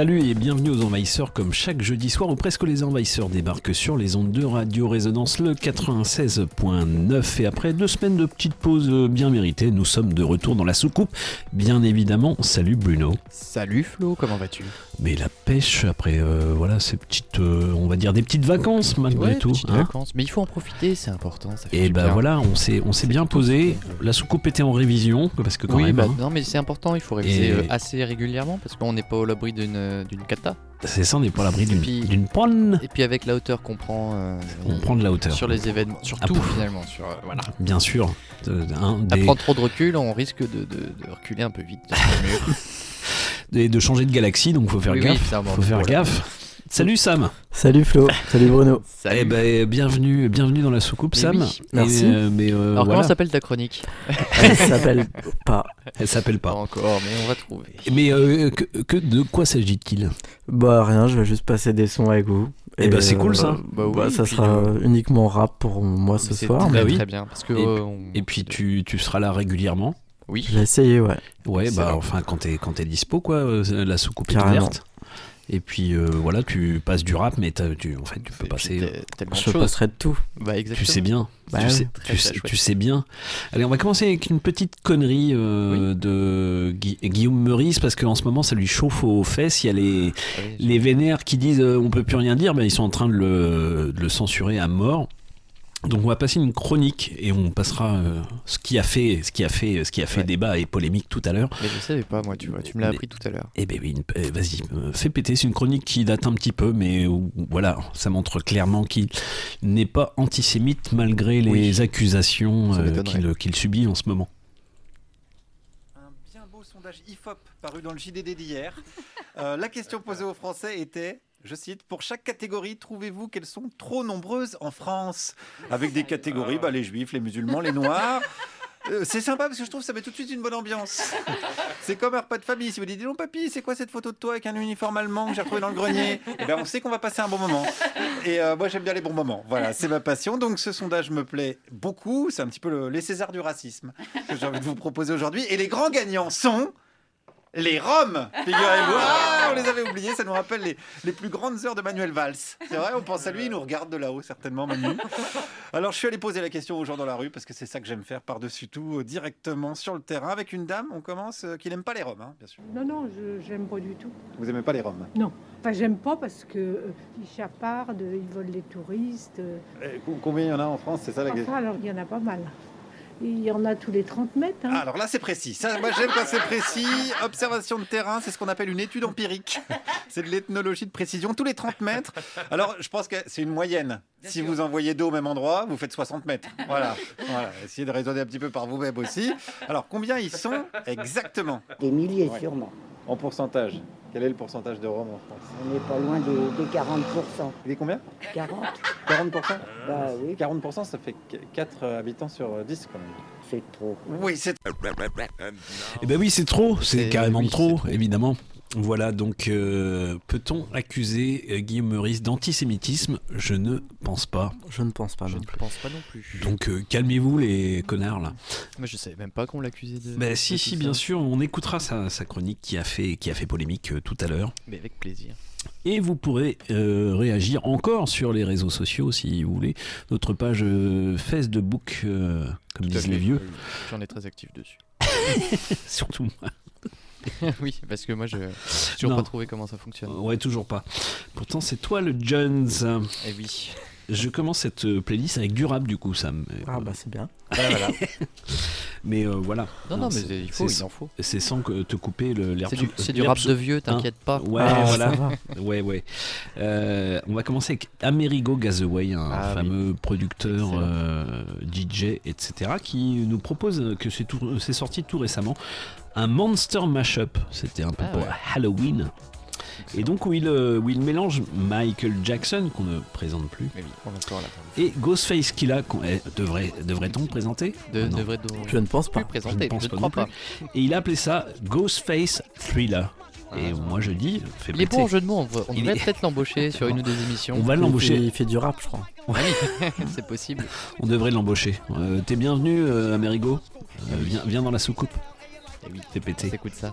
Salut et bienvenue aux Envahisseurs comme chaque jeudi soir où presque les Envahisseurs débarquent sur les ondes de Radio Résonance le 96.9 et après deux semaines de petite pause bien méritée, nous sommes de retour dans la soucoupe. Bien évidemment, salut Bruno. Salut Flo, comment vas-tu? Mais la pêche après euh, voilà ces petites euh, on va dire des petites vacances malgré Ouais, tout. petites hein. vacances. Mais il faut en profiter, c'est important. Ça fait et du ben bien. voilà, on s'est on s'est bien posé. La soucoupe était en révision parce que quand Oui, même bah, hein, non, mais c'est important, il faut réviser Et- euh, assez régulièrement parce qu'on n'est pas au l'abri d'une d'une cata. c'est ça on n'est pas à l'abri d'une panne. Et puis avec la hauteur qu'on prend, euh, On prend de la hauteur. sur les événements, sur Ah, tout pouf. finalement. Sur, euh, voilà. Bien sûr. Euh, un À prendre trop de recul, on risque de, reculer un peu vite. et de changer de galaxie, donc faut faire Oui, gaffe. faut faire gaffe. Salut Sam. Salut Flo, salut Bruno. Salut. Eh ben bienvenue, bienvenue dans la soucoupe Mais Sam. oui, merci. Et, euh, mais euh, Alors voilà, comment s'appelle ta chronique Elle s'appelle pas. elle s'appelle Pas pas. encore, mais on va trouver. Mais euh, que, que- de quoi s'agit-il? Bah rien, je vais juste passer des sons avec vous. Eh ben, c'est cool, ça. Bah oui, Bah, ça sera euh, uniquement rap pour moi ce soir. très, Bah oui. très bien parce que Et- euh, on- Et puis tu, tu seras là régulièrement. oui. J'ai essayé, ouais. Ouais, bah enfin quand t'es quand t'es dispo quoi, la soucoupe est Carrément. ouverte. Et puis euh, voilà, tu passes du rap, mais tu en fait tu peux passer. Je choses. passerai de tout. Bah exactement. Tu sais bien. Bah tu, sais, Très, tu, très sais, chouette. tu sais bien. Allez, on va commencer avec une petite connerie euh, de Gui- Guillaume Meurice parce qu'en ce moment ça lui chauffe aux fesses. Il y a les, Ah oui, les vénères qui disent euh, on peut plus rien dire, ben, ils sont en train de le, de le censurer à mort. Donc on va passer une chronique et on passera euh, ce qui a fait ce qui a fait ce qui a fait Ouais. débat et polémique tout à l'heure. Mais je savais pas, moi, tu vois, tu me l'as appris tout à l'heure. Eh ben oui, euh, vas-y, euh, fais péter. C'est une chronique qui date un petit peu, mais où, voilà, ça montre clairement qu'il n'est pas antisémite malgré les Oui. accusations euh, qu'il subit en ce moment. Un bien beau sondage IFOP paru dans le JDD d'hier. Euh, la question posée aux Français était, je cite, pour chaque catégorie, trouvez-vous qu'elles sont trop nombreuses en France Avec des catégories, bah, les juifs, les musulmans, les noirs. Euh, c'est sympa parce que je trouve que ça met tout de suite une bonne ambiance. C'est comme un repas de famille. Si vous dites, dis donc papy, c'est quoi cette photo de toi avec un uniforme allemand que j'ai retrouvé dans le grenier? Eh ben, on sait qu'on va passer un bon moment. Et euh, moi, j'aime bien les bons moments. Voilà, c'est ma passion. Donc, ce sondage me plaît beaucoup. C'est un petit peu le- les Césars du racisme que j'ai envie de vous proposer aujourd'hui. Et les grands gagnants sont les Roms, figurez-vous. Ah, on les avait oubliés, ça nous rappelle les, les plus grandes heures de Manuel Valls. C'est vrai, on pense à lui, il nous regarde de là-haut, certainement, Manu. Alors, je suis allé poser la question aux gens dans la rue, parce que c'est ça que j'aime faire par-dessus tout, euh, directement sur le terrain. Avec une dame, on commence, euh, qui n'aime pas les Roms, hein, bien sûr. Non, non, je j'aime pas du tout. Vous aimez pas les Roms? Enfin, j'aime pas parce que euh, ils chapardent, ils volent les touristes. euh. Co- Combien il y en a en France C'est ça la question Enfin, alors, il y en a pas mal. Il y en a tous les 30 mètres. hein. Ah, alors là, c'est précis. Ça, moi, j'aime quand c'est précis. Observation de terrain, c'est ce qu'on appelle une étude empirique. C'est de l'ethnologie de précision, tous les 30 mètres. Alors, je pense que c'est une moyenne. si vous envoyez deux au même endroit, vous faites 60 mètres. Voilà. voilà. Essayez de raisonner un petit peu par vous-même aussi. Alors, combien ils sont exactement? Des milliers Ouais. sûrement. En pourcentage Quel est le pourcentage de Roms en France? On n'est pas loin des, des 40%. Il est combien? 40 40% Bah oui, 40%, ça fait 4 habitants sur 10 quand même. c'est trop. Oui, c'est Eh ben oui, c'est trop, c'est carrément oui, trop, c'est trop. évidemment. Voilà, donc euh, peut-on accuser euh, Guillaume Meurice d'antisémitisme? Je ne pense pas. Je ne pense pas Je non ne plus. pense pas non plus. Donc euh, calmez-vous les connards là. Moi, je savais même pas qu'on l'accusait de. Bah de si, si, ça. bien sûr, on écoutera sa, sa chronique qui a fait, qui a fait polémique euh, tout à l'heure. Mais avec plaisir. Et vous pourrez euh, réagir encore sur les réseaux sociaux si vous voulez. Notre page euh, Facebook, euh, comme Tout disent les vieux. J'en ai très actif dessus. Surtout moi. oui, parce que moi, je j'ai toujours Non. pas trouvé comment ça fonctionne. Ouais, toujours pas. Pourtant, c'est toi le Jones. Et oui. Je commence cette euh, playlist avec du rap du coup, Sam. Ah bah c'est bien. voilà. Mais euh, voilà. Non, non, mais c'est- il faut, il en faut. C'est sans que te couper le- l'herbe. C'est du, rap de vieux, t'inquiète pas. Ouais, Ah, voilà. Ouais, ouais. Euh, on va commencer avec Amerigo Gazaway, un Ah, fameux producteur, euh, DJ, etc., qui nous propose, que c'est tout- c'est sorti tout récemment, un monster mashup. C'était un peu Ah pour ouais. Halloween. Et donc où il, euh, où il mélange Michael Jackson, qu'on ne présente plus, oui, et Ghostface Killa, qu'on eh, devrait, devrait-on présenter De, devrait donc Je ne pense pas. présenter, pense je ne pas crois non pas. Et il a appelé ça Ghostface Thriller. Et moi je dis, fais Il est bon en jeu de mots, on, devrait est- peut-être l'embaucher sur une ou deux émissions. On va fait, l'embaucher. il fait du rap, je crois. Ah oui, c'est possible. On devrait l'embaucher. Euh, T'es bienvenu, euh, Amerigo. Euh, viens, viens dans la soucoupe. Oui, Fais péter. Écoute ça.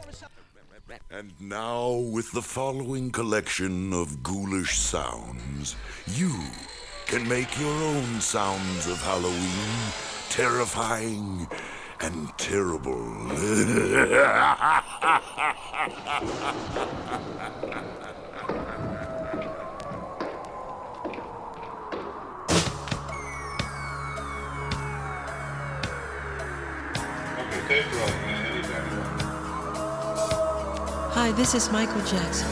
And now, with the following collection of ghoulish sounds, you can make your own sounds of Halloween terrifying and terrible. Hi, this is Michael Jackson.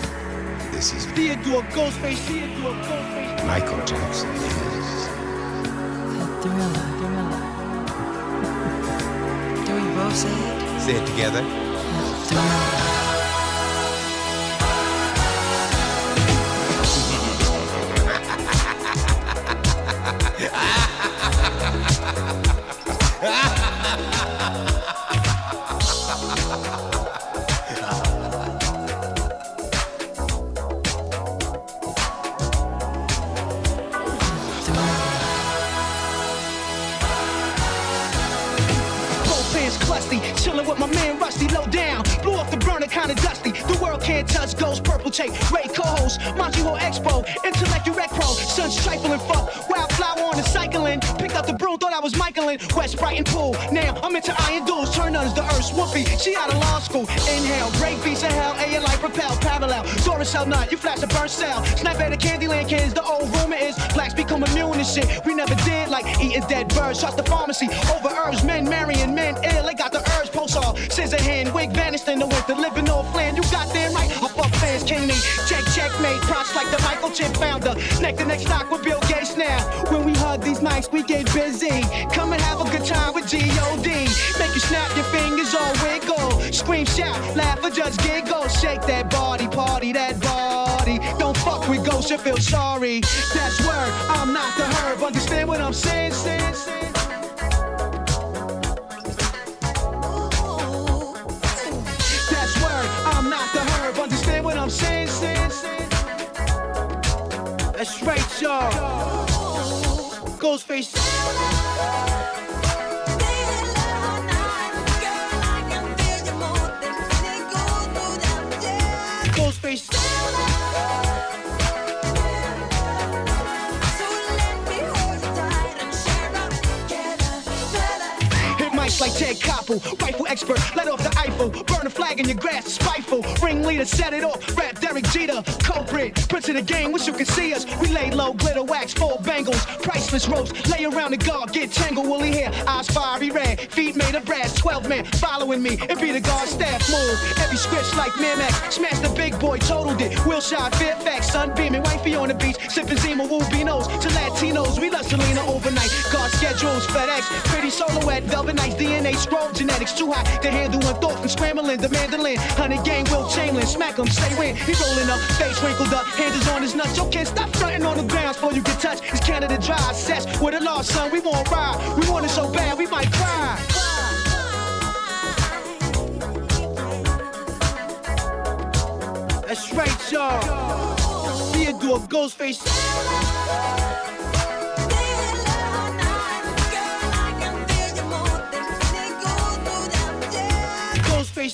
This is Theodore Ghostface, Theodore Ghostface. Michael Jackson is. Thriller. Thriller. Do we both say it? Say it together. Thriller. Both with my man Rusty, low down. Blew off the burner, kinda dusty. Can't touch ghost, purple tape, Ray co-host, Montreal Expo, intellect Rec Pro, sun's trifling fuck. Wildflower on the cycling, picked up the broom, thought I was Michaelin. West Brighton pool, now I'm into iron duels, turn uns the earth's whoopee. She out of law school, inhale, break beats of hell, A life propel, parallel. Doris hell nut, you flash a burn cell. Snap at the Candyland kids, the old rumor is blacks become immune and shit. We never did like eating dead birds. Trust the pharmacy over herbs, men marrying men ill. They got the urge, pulse off, scissor hand, wig vanished in the winter, living off land. You got damn I fuck fans, king me. Check, checkmate, props like the Michael Chip founder. Neck to neck stock with Bill Gates now. When we hug these mics, we get busy. Come and have a good time with G.O.D. Make you snap your fingers or wiggle. Scream, shout, laugh, or just giggle. Shake that body, party that body. Don't fuck with ghosts, you feel sorry. That's word, I'm not the herb. Understand what I'm saying? saying, saying? That's right, y'all. Ghostface. Ghostface. Like Ted Koppel, rifle expert, let off the Eiffel, burn a flag in your grass, spiteful, ringleader, set it off, rap Derek Jeter, culprit, prince of the game, wish you could see us, we lay low, glitter wax, four bangles, priceless ropes, lay around the guard, get tangled, woolly hair, eyes fiery red, feet made of brass, 12 men following me, it be the guard staff. Move, every script's like Miramax, smash the big boy, totaled it, Wilshire, Fairfax, sunbeaming, wifey on the beach, sipping Zima, Wubinos, to Latinos, we love Selena overnight, guard schedules, FedEx, pretty solo at Velvet Nights, DNA scroll, genetics. Too hot to handle one thought from scrambling, the mandolin, honey gang, Will Chamberlain, smack him, say when, he rolling up, face wrinkled up, hands on his nuts, yo kid, stop fronting on the ground before you get touched, it's Canada dry, sets with a lost son, we won't ride, we want it so bad, we might cry. That's right, y'all. Theodore Ghostface. The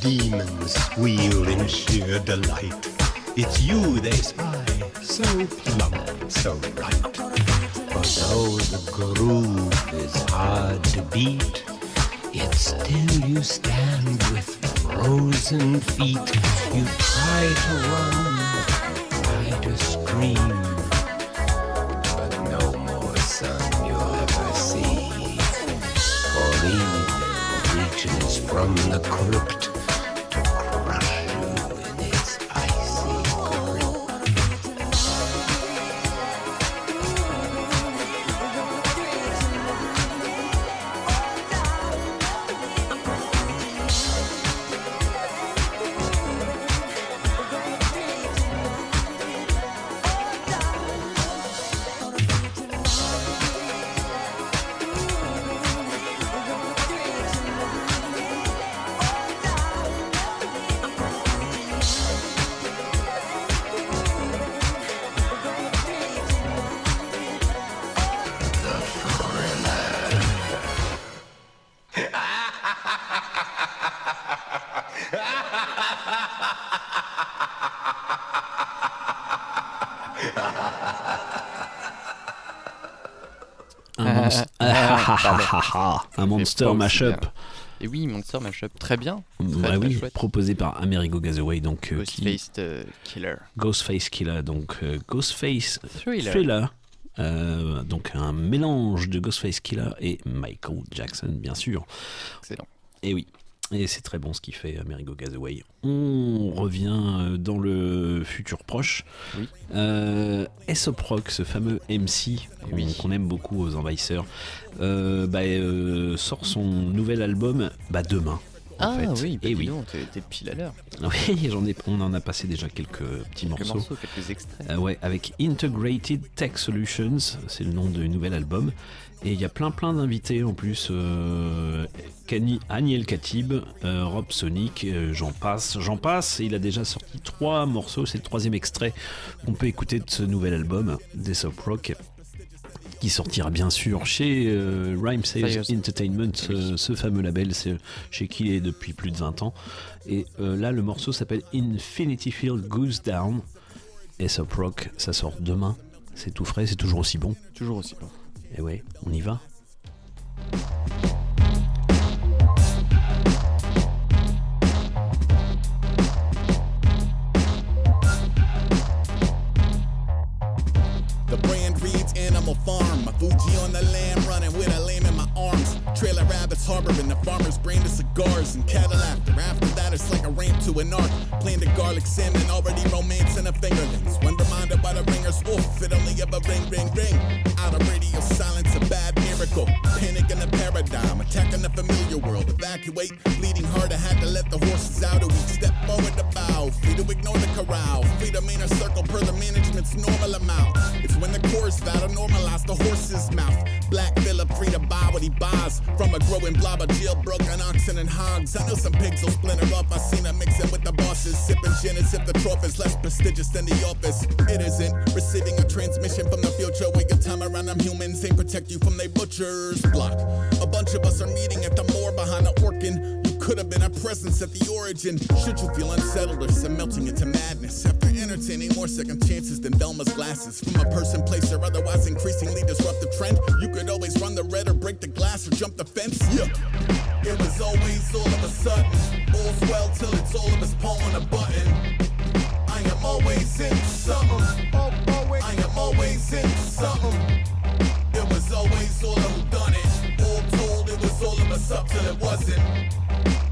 demons squeal in sheer delight. It's you they spy, so plump, so right. But though the groove is hard to beat, yet still you stand with frozen feet. You try to run, reaches from the crypt un monster mashup. Et oui, Monster Mashup, très bien. Très, Ouais, très oui, chouette. proposé par Amerigo Gazaway, donc euh, qui- Ghostface euh, Killer. Ghostface Killer, donc euh, Ghostface Thriller. Thriller. Euh, donc un mélange de Ghostface Killer et Michael Jackson, bien sûr. Excellent. Et oui, et c'est très bon ce qu'il fait Amerigo Gazaway. On revient euh, dans le futur proche. Oui. Euh, ce fameux MC qu'on Oui. aime beaucoup aux envahisseurs, euh, bah, euh, sort son nouvel album bah, demain. en Ah fait. oui, bah et oui. t'es t'es pile à l'heure. Oui, j'en ai, on en a passé déjà quelques petits Quelques morceaux. morceaux, quelques extraits. Euh, ouais, avec Integrated Tech Solutions, c'est le nom du nouvel album. Et il y a plein plein d'invités en plus. Euh, Kani, Aniel Katib, euh, Rob Sonic, euh, j'en passe, j'en passe. Et il a déjà sorti trois morceaux, c'est le troisième extrait qu'on peut écouter de ce nouvel album, Death Rock. Qui sortira bien sûr chez Rhyme Sales Sires. Entertainment, ce, fameux label, chez qui il est depuis plus de 20 ans. Et là, le morceau s'appelle Infinity Field Goes Down. Aesop Rock, ça sort demain. C'est tout frais, c'est toujours aussi bon. Toujours aussi bon. Et ouais, on y va. The brand reads Animal Farm. My Fuji on the lamb, running with a lamb in my arms. Trailer rabbits harboring the farmer's brain of cigars and Cadillac. After that, it's like a ramp to an arc. Playing the garlic salmon, already romancing the fingerlings. When reminded by the ringers, oof, it only ever ring, ring, ring. Out of radio silence, paradigm, attacking the familiar world. Evacuate, bleeding hard, I had to let the horses out. A week step forward to bow, free to ignore the corral. Free to a circle per the management's normal amount. It's when the chorus to normalize the horse's mouth. Black Phillip free to buy what he buys. From a growing blob of jailbroken oxen and hogs. I know some pigs will splinter off. I seen them mixing with the bosses. Sipping gin as if the trophy's less prestigious than the office. It isn't receiving a transmission from the future. Where your time around them humans ain't protect you from they butchers. Block. A bunch of us are meeting at the moor behind the. You could have been a presence at the origin. Should you feel unsettled or some melting into madness after entertaining more second chances than Velma's glasses from a person, place, or otherwise increasingly disruptive trend? You could always run the red or break the glass or jump the fence. Yeah. It was always all of a sudden. All's well till it's all of us pulling a button. I am always into something. I am always into something. All of us up till it wasn't.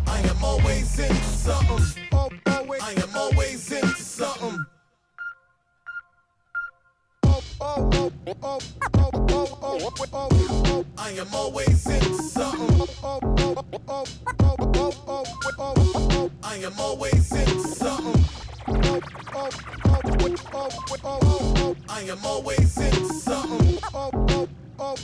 I am always into something. I am always into something. I am always into something. I am always into something. I am always into something. I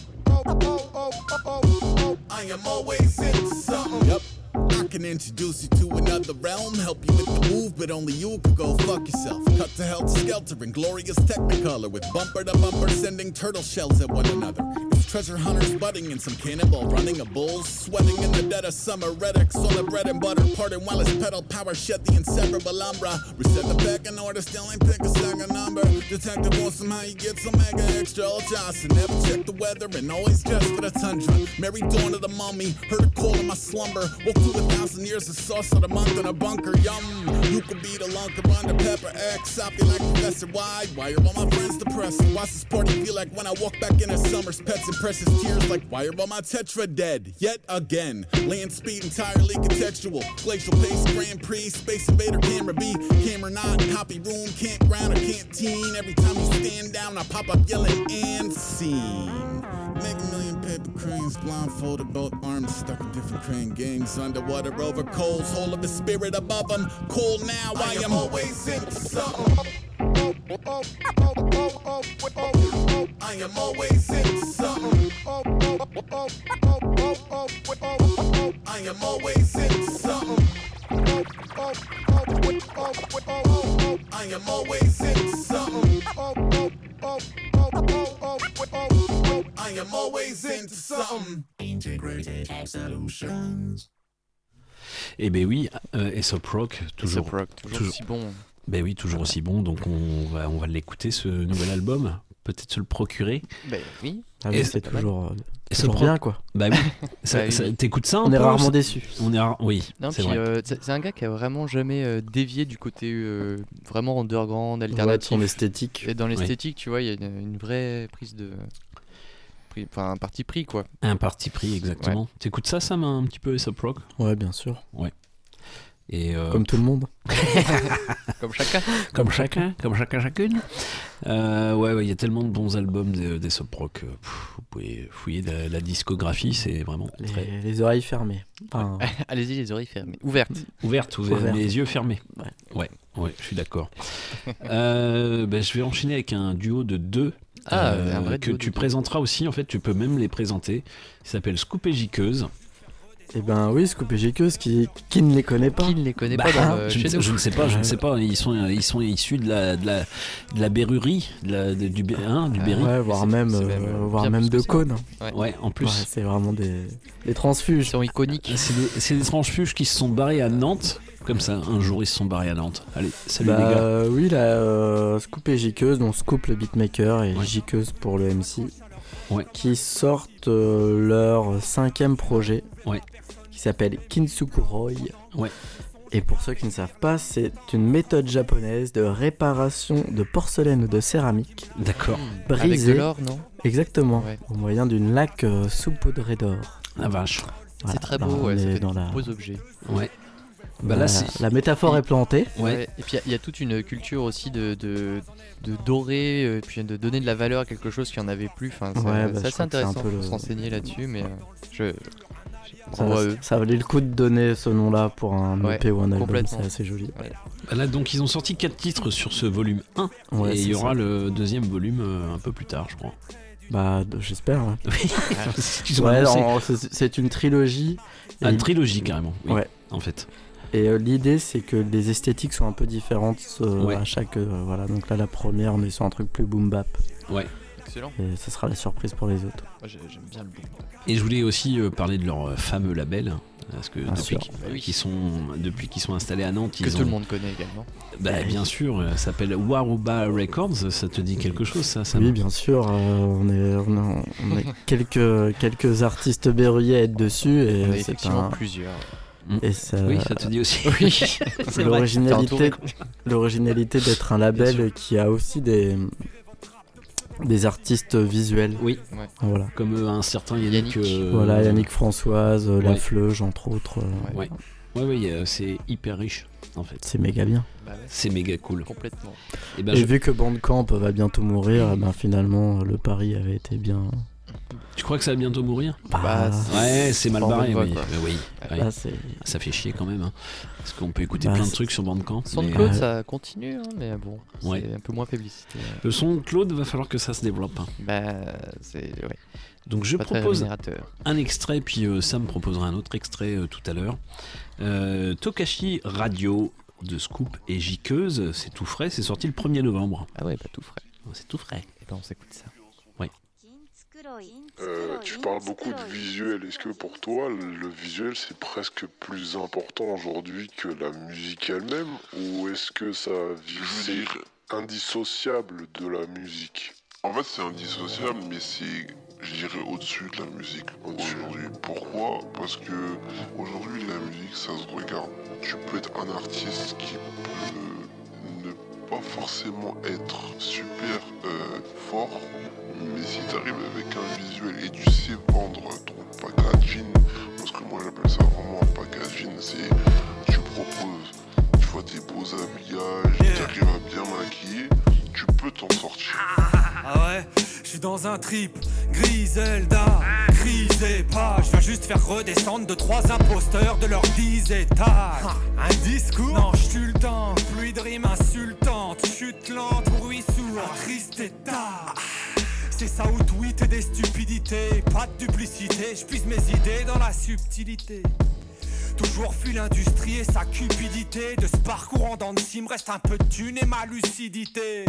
am always into something. Yep. I can introduce you to another realm, help you with the move, but only you could go fuck yourself. Cut to helter skelter in glorious technicolor with bumper to bumper sending turtle shells at one another. It's treasure hunters budding and some cannonball running a bulls, sweating in the dead of summer. Reddick, on the bread and butter, parting while his pedal power shed the inseparable umbra. Reset the back in order, still ain't pick a second number. Detective wants somehow you get some mega extra old Johnson. Never check the weather and always just for the tundra. Mary dawn of the mummy, heard a call in my slumber. Woke through a thousand years of sauce of the month in a bunker. Yum, you could be the lunker under pepper X. I feel like Professor Wide. Why are all my friends depressed? Why's this party feel like when I walk back in a summer's pets and precious tears? Like why are all my tetra dead? Yet again, land speed entirely contextual. Glacial pace, Grand Prix, Space Invader, camera B, camera not, copy room, campground, or canteen. Every time you stand down, I pop up yelling and scene. Make a million paper cranes, blindfolded, both arms stuck in different crane gangs. Underwater over coals, whole of the spirit above them. Cool now, I, am always into something. I am always into something. I am always into something. I am always into something. I am always into something. Integrated solutions. Eh ben oui, euh, Rock, toujours, Aesop Rock, toujours aussi bon. Ben oui, toujours aussi bon. Donc on va, on va l'écouter ce nouvel album. Peut-être se le procurer. Ben oui. Ah oui, Et c'est ça- toujours, euh, Et toujours pro- bien, quoi. Bah oui. Ça- Bah oui. ça- T'écoutes ça On est rarement ça- déçus. On est rare- Oui, c'est euh, c'est un gars qui a vraiment jamais euh, dévié du côté euh, vraiment underground, Ouais, de alternatif. son esthétique. Et dans l'esthétique, tu vois, il y a une, une vraie prise de. Enfin, un parti pris, quoi. Un parti pris, exactement. T'écoutes ça, Sam, un petit peu Aesop Rock? Ouais, bien sûr. Ouais. Et euh, Comme tout le monde. Comme chacun. comme chacun, comme chacun, chacune. Euh, ouais, ouais, il y a tellement de bons albums des, des Sop Rock. euh, pff, vous pouvez fouiller la, la discographie, c'est vraiment Les, très les oreilles fermées. Enfin, Allez-y, les oreilles fermées. Ouvertes. ouverte, ouvert, Ouverte. mais les yeux fermés. Ouais. Ouais, ouais, je suis d'accord. Euh, ben, je vais enchaîner avec un duo de deux. Ah, euh, un vrai que duo tu présenteras aussi, en fait, tu peux même les présenter. Il s'appelle Scoop et Giqueuse. Eh ben oui, Scoop et Giqueuse, qui, qui ne les connaît pas Qui ne les connaît Bah, pas dans, euh, je, chez ne, nous je ne sais pas, je ne sais pas. Ils sont, ils sont issus de la, de la, de la berrurie, de la- de- du, hein, du Berry. Ouais, voire même, euh, même, euh, voire même de cône. Ouais. Ouais, en plus. Ouais, c'est vraiment des, des Ils transfuges. sont iconiques. C'est des, c'est des transfuges qui se sont barrés à Nantes. Comme ça, un jour, ils se sont barrés à Nantes. Allez, salut les Bah, gars. euh, oui, là, euh, Scoop et Giqueuse, donc Scoop le beatmaker et Ouais. Giqueuse pour le MC, Ouais. qui sortent euh, leur cinquième projet, Ouais. Qui s'appelle Kintsukuroi. Ouais. Et pour ceux qui ne savent pas, c'est une méthode japonaise de réparation de porcelaine ou de céramique D'accord. Avec de brisée, l'or, non? Exactement, Ouais. au moyen d'une laque euh, saupoudrée d'or. La vache. Voilà, C'est très beau, ouais, ça est fait dans de la, beaux objets. Ouais. Bah la- là, c'est- la métaphore Et- est plantée. Ouais. Et puis il y a- il y, a toute une culture aussi de, de, de dorer, euh, puis de donner de la valeur à quelque chose qui en avait plus. Enfin, c'est Ouais, bah, c'est que c'est un intéressant peu de le- se renseigner là-dessus, mais euh, je. Ça, ça valait le coup de donner ce nom-là pour un Ouais, EP ou un album, c'est assez joli. Bah Là, donc, ils ont sorti 4 titres sur ce volume 1. Ouais, et il y aura ça. le deuxième volume euh, un peu plus tard, je crois. Bah, j'espère. c'est une trilogie. Ah, une trilogie, carrément. Oui, Ouais. En fait. Et euh, l'idée, c'est que les esthétiques sont un peu différentes euh, Ouais. à chaque. euh, voilà, donc là, la première, on est sur un truc plus boom bap. Ouais. Excellent. Et ce sera la surprise pour les autres. J'aime bien le boom. Et je voulais aussi euh, parler de leur euh, fameux label. Parce que Bien depuis qu'ils sont, depuis qu'ils sont installés à Nantes, Que ils tout ont- le monde connaît également. Bah, bien sûr, euh, ça s'appelle Waruba Records. Ça te dit quelque chose, ça, Sam? Oui, bien sûr. euh, on est, on a, on a quelques, quelques artistes berruyers à être dessus. Et On a c'est effectivement un. plusieurs. Et ça, Oui, ça te dit aussi. Oui, l'originalité, l'originalité d'être un label qui a aussi des, des artistes visuels. Oui, Voilà. comme euh, un certain Yannick. Yannick. euh, Voilà, Yannick Françoise, euh, La ouais. Fleuge, entre autres. euh, Ouais. Ouais, ouais, euh, c'est hyper riche, en fait. C'est méga bien. Bah ouais, C'est méga cool. complètement. Et ben, Et je- vu que Bandcamp va bientôt mourir, eh ben finalement, le pari avait été bien. Tu crois que ça va bientôt mourir Bah, Ouais, c'est mal barré, voie, oui. c'est. Ça fait chier quand même. hein. Parce qu'on peut écouter Bah, plein de trucs sur Bandcamp. mais, SoundCloud, euh, ça continue, hein, mais bon, c'est Ouais. un peu moins publicité. Le son Claude, va falloir que ça se développe. hein. Bah, c'est ouais, Donc je propose un extrait, puis euh, Sam proposera un autre extrait euh, tout à l'heure. Euh, Tokashi Radio de Scoop et Jiqueuse, c'est tout frais, c'est sorti le 1er novembre. Ah ouais, pas tout frais. C'est tout frais. Et ben on s'écoute ça. Euh, tu parles beaucoup de visuel. Est-ce que pour toi, le visuel, c'est presque plus important aujourd'hui que la musique elle-même Ou est-ce que ça c'est indissociable de la musique? En fait, c'est indissociable, mais c'est, je dirais, au-dessus de la musique aujourd'hui. Pourquoi? Parce que aujourd'hui, la musique, ça se regarde. Tu peux être un artiste qui peut pas forcément être super euh, fort, mais si tu arrives avec un visuel et tu sais vendre ton packaging, parce que moi j'appelle ça vraiment un packaging, c'est tu proposes, tu vois tes beaux habillages, tu arrives à bien maquiller, tu peux t'en sortir. Ah ouais, je suis dans un trip, Griselda, crisez pas, je viens juste faire redescendre de trois imposteurs de leurs dix étages. Un discours? Non, je tue le temps, pluie de rimes insultantes, chute lente, bruit sourd, triste état. C'est ça ou tweet et des stupidités, pas de duplicité, je puise mes idées dans la subtilité. Toujours fuit l'industrie et sa cupidité De ce parcours en dents de me reste un peu de thune et ma lucidité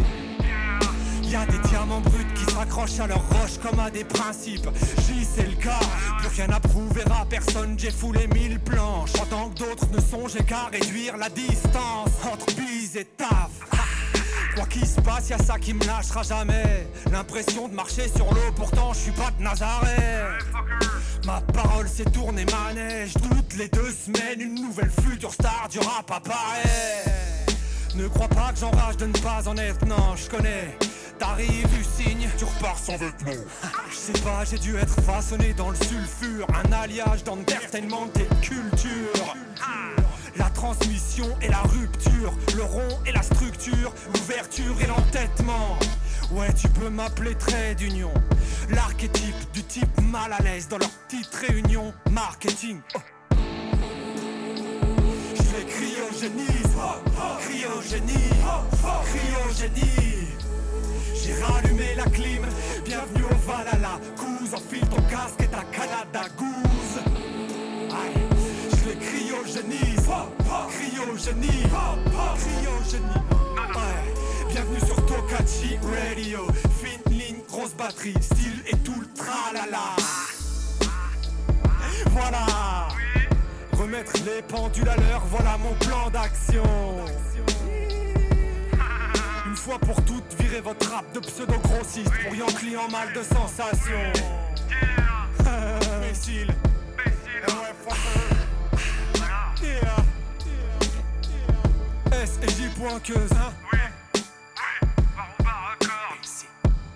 y a des diamants bruts qui s'accrochent à leurs roches comme à des principes. J'y c'est le cas, plus rien à prouver à personne. J'ai foulé mille planches. Pendant que d'autres ne songeaient qu'à réduire la distance entre bise disait taf. Quoi qu'il se passe, y ça qui me lâchera jamais. L'impression de marcher sur l'eau, pourtant je suis pas de Nazareth. Ma parole s'est tournée manège. Toutes les deux semaines, une nouvelle future star du rap apparaît. Ne crois pas que j'enrage de ne pas en être, non, je connais. T'arrives, tu signes, tu repars sans vêtements. Je sais pas, j'ai dû être façonné dans le sulfure. Un alliage d'entertainment et de culture. La transmission et la rupture, le rond et la structure, l'ouverture et l'entêtement. Ouais, tu peux m'appeler trait d'union. L'archétype du type mal à l'aise dans leur petite réunion marketing. Cryogénise, cryogénie, cryogénie. J'ai rallumé la clim, bienvenue au Valhalla. Goose, enfile ton casque et ta Canada Goose. Aïe, je les cryogénise, cryogénie, cryogénie. Bienvenue sur Tokachi Radio. Fine ligne, grosse batterie, style et tout le tralala. Voilà, remettre les pendules à l'heure, voilà mon plan d'action. Une fois pour toutes, virez votre rap de pseudo-grossiste pour Yankee en mal de sensation. Imbécile. S et J pointeuse, hein.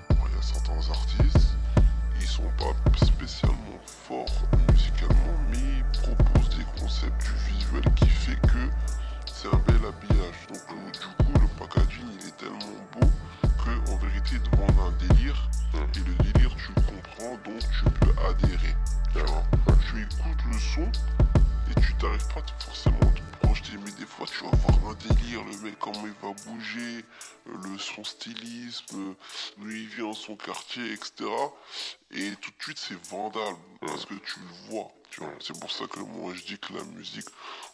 Il y a certains artistes, ils sont pas spécialement forts musicalement, du visuel qui fait que c'est un bel habillage. Donc euh, du coup, le packaging il est tellement beau que en vérité, il demande un délire. Et le délire, tu le comprends, donc tu peux adhérer. Tu vois. Tu écoutes le son et tu t'arrives pas forcément à te projeter, mais des fois tu vas voir un délire, le mec comment il va bouger, euh, le son stylisme, euh, d'où il vient son quartier, etc. Et tout de suite c'est vandal parce que tu le vois. Tu vois. C'est pour ça que moi je dis que la musique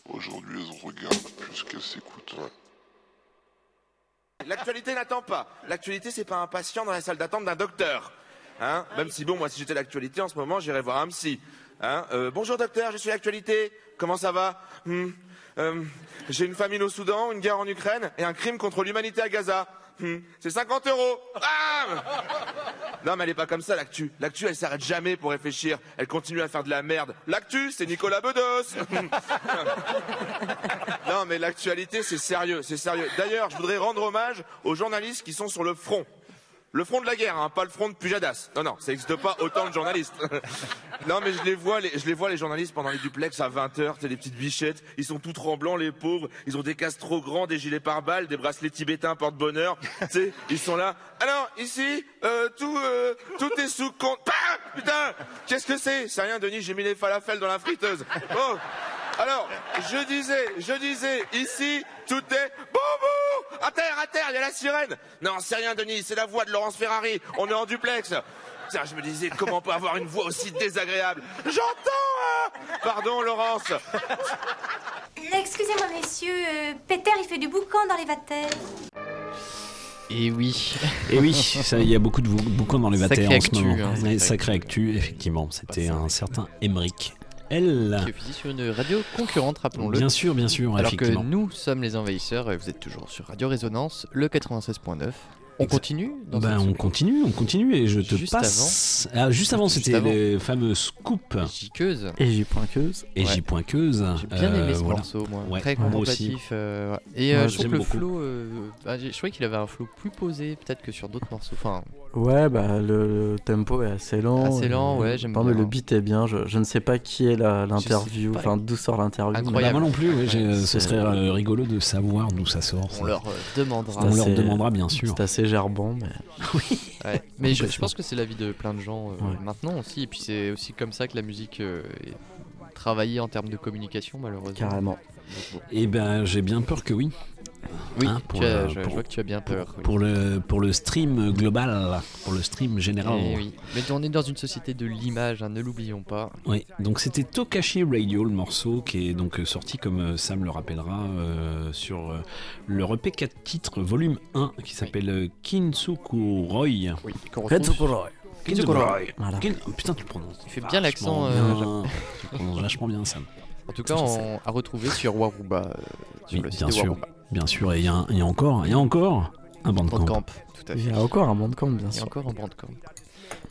aujourd'hui elle se regarde plus qu'elle s'écoute. L'actualité n'attend pas. L'actualité, c'est pas un patient dans la salle d'attente d'un docteur. Hein Même si, bon, moi, si j'étais l'actualité, en ce moment, j'irais voir un psy. Hein Euh, bonjour docteur, je suis l'actualité. Comment ça va? Hmm. Euh, J'ai une famine au Soudan, une guerre en Ukraine et un crime contre l'humanité à Gaza. Hmm. C'est 50 euros. Bam non, mais elle est pas comme ça, l'actu. L'actu, elle s'arrête jamais pour réfléchir. Elle continue à faire de la merde. L'actu, c'est Nicolas Bedos. non, mais l'actualité, c'est sérieux, c'est sérieux. D'ailleurs, je voudrais rendre hommage aux journalistes qui sont sur le front. Le front de la guerre, hein, pas le front de Pujadas. Non, non, ça n'existe pas autant de journalistes. non, mais je les vois, les, je les vois les journalistes pendant les duplex à 20h, t'as des petites bichettes, ils sont tout tremblants, les pauvres, ils ont des casques trop grands, des gilets pare-balles, des bracelets tibétains porte-bonheur. tu ils sont là. Alors, ici, euh, tout, euh, tout est sous compte. Putain, qu'est-ce que c'est? C'est rien, Denis, j'ai mis les falafels dans la friteuse. Bon. Alors, je disais, je disais, ici, tout est boubou À terre, à terre, il y a la sirène Non, c'est rien, Denis, c'est la voix de Laurence Ferrari, on est en duplex Tiens, je me disais, comment on peut avoir une voix aussi désagréable? J'entends hein Pardon, Laurence Excusez-moi, messieurs, euh, Peter, il fait du boucan dans les vatères. Et oui. Et oui, ça, il y a beaucoup de bou- boucans dans les vatères en ce actu, moment. hein, sacré actu, effectivement. C'était un certain Emmerich. Elle. Qui officie sur une radio concurrente, rappelons-le. Bien sûr, bien sûr, Alors que nous sommes les envahisseurs et vous êtes toujours sur Radio Résonance, le 96.9. On continue dans Ben, on continue, on continue et je te Juste passe. Ah, juste avant, c'était avant. les fameux scoops. Jiqueuse. Et J pointeuse. Et Ouais. J pointeuse. J'ai bien aimé Euh, ce voilà. morceau, moi. Ouais, Très moi aussi. contemplatif. euh, ouais. Et euh, je trouve que le beaucoup. flow. euh, bah, j'ai- je trouvais qu'il avait un flow plus posé, peut-être que sur d'autres morceaux. Enfin, Ouais, bah le, le tempo est assez lent. Assez lent, ouais, j'aime bien. Le beat est bien. Je, je ne sais pas qui est la- l'interview, enfin d'où sort l'interview. mais- Bah, moi non plus, ouais, ce serait euh, rigolo de savoir d'où ça sort. on ça. leur demandera. On leur demandera, bien sûr. C'est assez mais. Ouais, Mais je, pense que c'est l'avis de plein de gens euh, Ouais. maintenant aussi. Et puis c'est aussi comme ça que la musique euh, est travaillée en termes de communication, malheureusement. Carrément. Eh ben, j'ai bien peur que oui. Oui, Hein, as- le- je- je vois que tu as bien peur, Pour, oui. pour le, pour le stream global, pour le stream général. Eh oui. Mais on est dans une société de l'image, hein, ne l'oublions pas. Oui, donc c'était Tokashi Radio, le morceau qui est donc euh, sorti, comme euh, Sam le rappellera, euh, sur euh, le EP 4 titres, volume 1, qui s'appelle euh, Kinsuku Roy. Oui, Kinsuku Roy. Kinsuku Roy. Voilà. Kin- oh, putain, tu le prononces. Il fait bien l'accent, euh, tu le prononces vachement bien, Sam. En tout cas, on- à retrouver sur Waruba, euh, sur Oui, le site bien de sûr. Waruba. Bien sûr, et il y, a y encore, il y a encore un bandcamp. Bandcamp, tout à fait. Il y a encore un bandcamp, bien Il y a sûr. encore un bandcamp.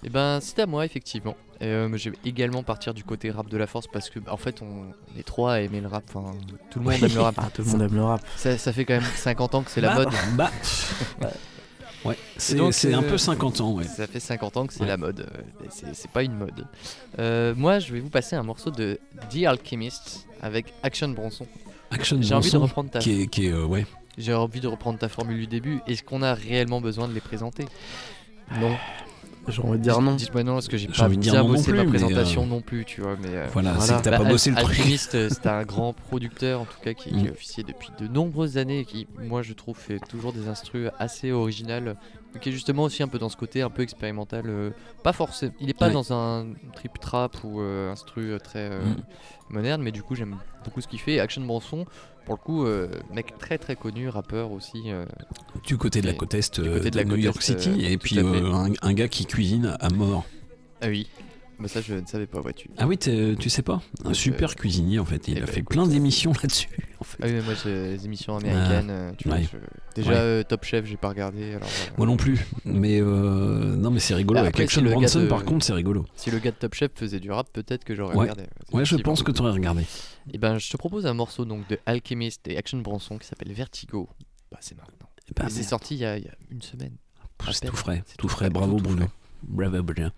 Et ben, c'est à moi, effectivement. Et, euh, mais je vais également partir du côté rap de la force parce que, bah, en fait, on est trois à aimer le rap. Enfin, tout le monde aime le rap. Ah, tout le monde aime le rap. Ça, ça fait quand même 50 ans que c'est la Bah, mode. bah. Ouais, c'est donc, c'est un euh, peu 50 ans, ouais. Ça fait 50 ans que c'est Ouais. la mode. euh, mais c'est- pas une mode. Euh, moi, je vais vous passer un morceau de The Alchemist avec Action Bronson. Action J'ai envie de Bronson, reprendre ta. qui est, qui est, euh, ouais. J'ai envie de reprendre ta formule du début. Est-ce qu'on a réellement besoin de les présenter? Non. J'ai envie de dire non. Dites-moi non, parce que j'ai pas envie de dire bien non non bossé ma plus, présentation euh, non plus, tu vois. Mais euh, voilà, c'est que t'as pas Al- bossé le truc. Alchemist, euh, c'est un grand producteur en tout cas qui, qui Mm. est officier depuis de nombreuses années et qui, moi, je trouve, fait toujours des instrus assez originales, qui est justement aussi un peu dans ce côté un peu expérimental. euh, pas forcément, il est pas Ouais. dans un trip trap ou euh, instru euh, très euh, Mm. moderne, mais du coup, j'aime beaucoup ce qu'il fait. Action Bronson, pour le coup, mec très très connu, rappeur aussi. euh, Du côté de la côte est de, de la New York City, et puis un, un gars qui cuisine à mort. Ah oui, bah ça je ne savais pas, vois-tu. Ah oui, tu sais pas? Un super euh, cuisinier en fait. Il eh a ben, fait écoute, plein d'émissions là-dessus. En fait. Ah oui, mais moi les émissions américaines. euh, tu vois, ouais. je- Déjà Ouais. euh, Top Chef, j'ai pas regardé. Alors, voilà. Moi non plus. Mais euh, non, mais c'est rigolo. Ah, Avec Action si Bronson, de- par contre, c'est rigolo. Si le gars de Top Chef faisait du rap, peut-être que j'aurais Ouais. regardé. Ouais, je pense que t'aurais regardé. Et ben, je te propose un morceau donc de Alchemist et Action Bronson qui s'appelle Vertigo. Bah, c'est maintenant. Eh ben, c'est sorti il y, a, il y a une semaine. C'est tout frais. C'est Tout frais. Bravo, tout Bruno. Bravo, Bruno.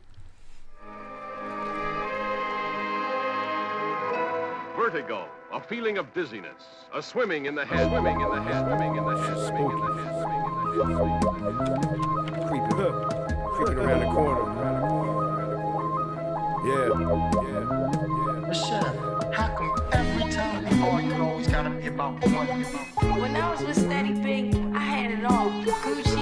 Vertigo, a feeling of dizziness, a swimming in the head, swimming in the head, swimming in the head, swimming in the head, swimming in the head. Creeping up, creeping around the corner. Yeah, yeah. But shut up. How come every time we argue, it always gotta be about money? When I was with Steady Big, I had it all. Gucci,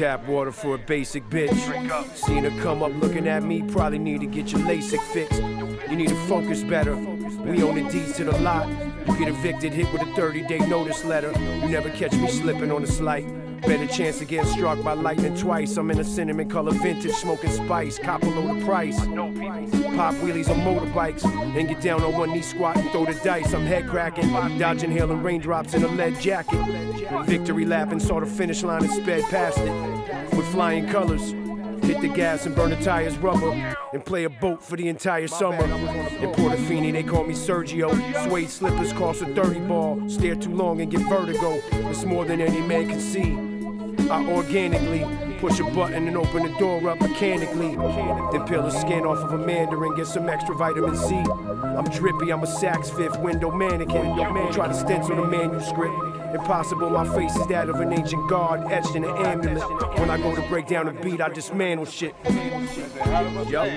Tap water for a basic bitch. Seeing her come up looking at me, probably need to get your LASIK fixed. You need to focus better. We own the deeds to the lot. You get evicted, hit with a 30 day notice letter. You never catch me slipping on a slight. Better chance of getting struck by lightning twice. I'm in a cinnamon color vintage, smoking spice. Cop load of price. Pop wheelies on motorbikes. And get down on one knee squat and throw the dice. I'm head cracking, dodging hail and raindrops in a lead jacket. Victory lap and saw the finish line and sped past it. With flying colors. Hit the gas and burn the tires rubber. And play a boat for the entire summer. In Portofino, they call me Sergio. Suede slippers cost a 30 ball. Stare too long and get vertigo. It's more than any man can see. I organically push a button and open the door up mechanically. Then peel the skin off of a mandarin, get some extra vitamin C. I'm drippy, I'm a sax fifth window mannequin. Try to stencil the manuscript. Impossible, my face is that of an ancient god etched in an amulet. When I go to break down a beat, I dismantle shit. Yup.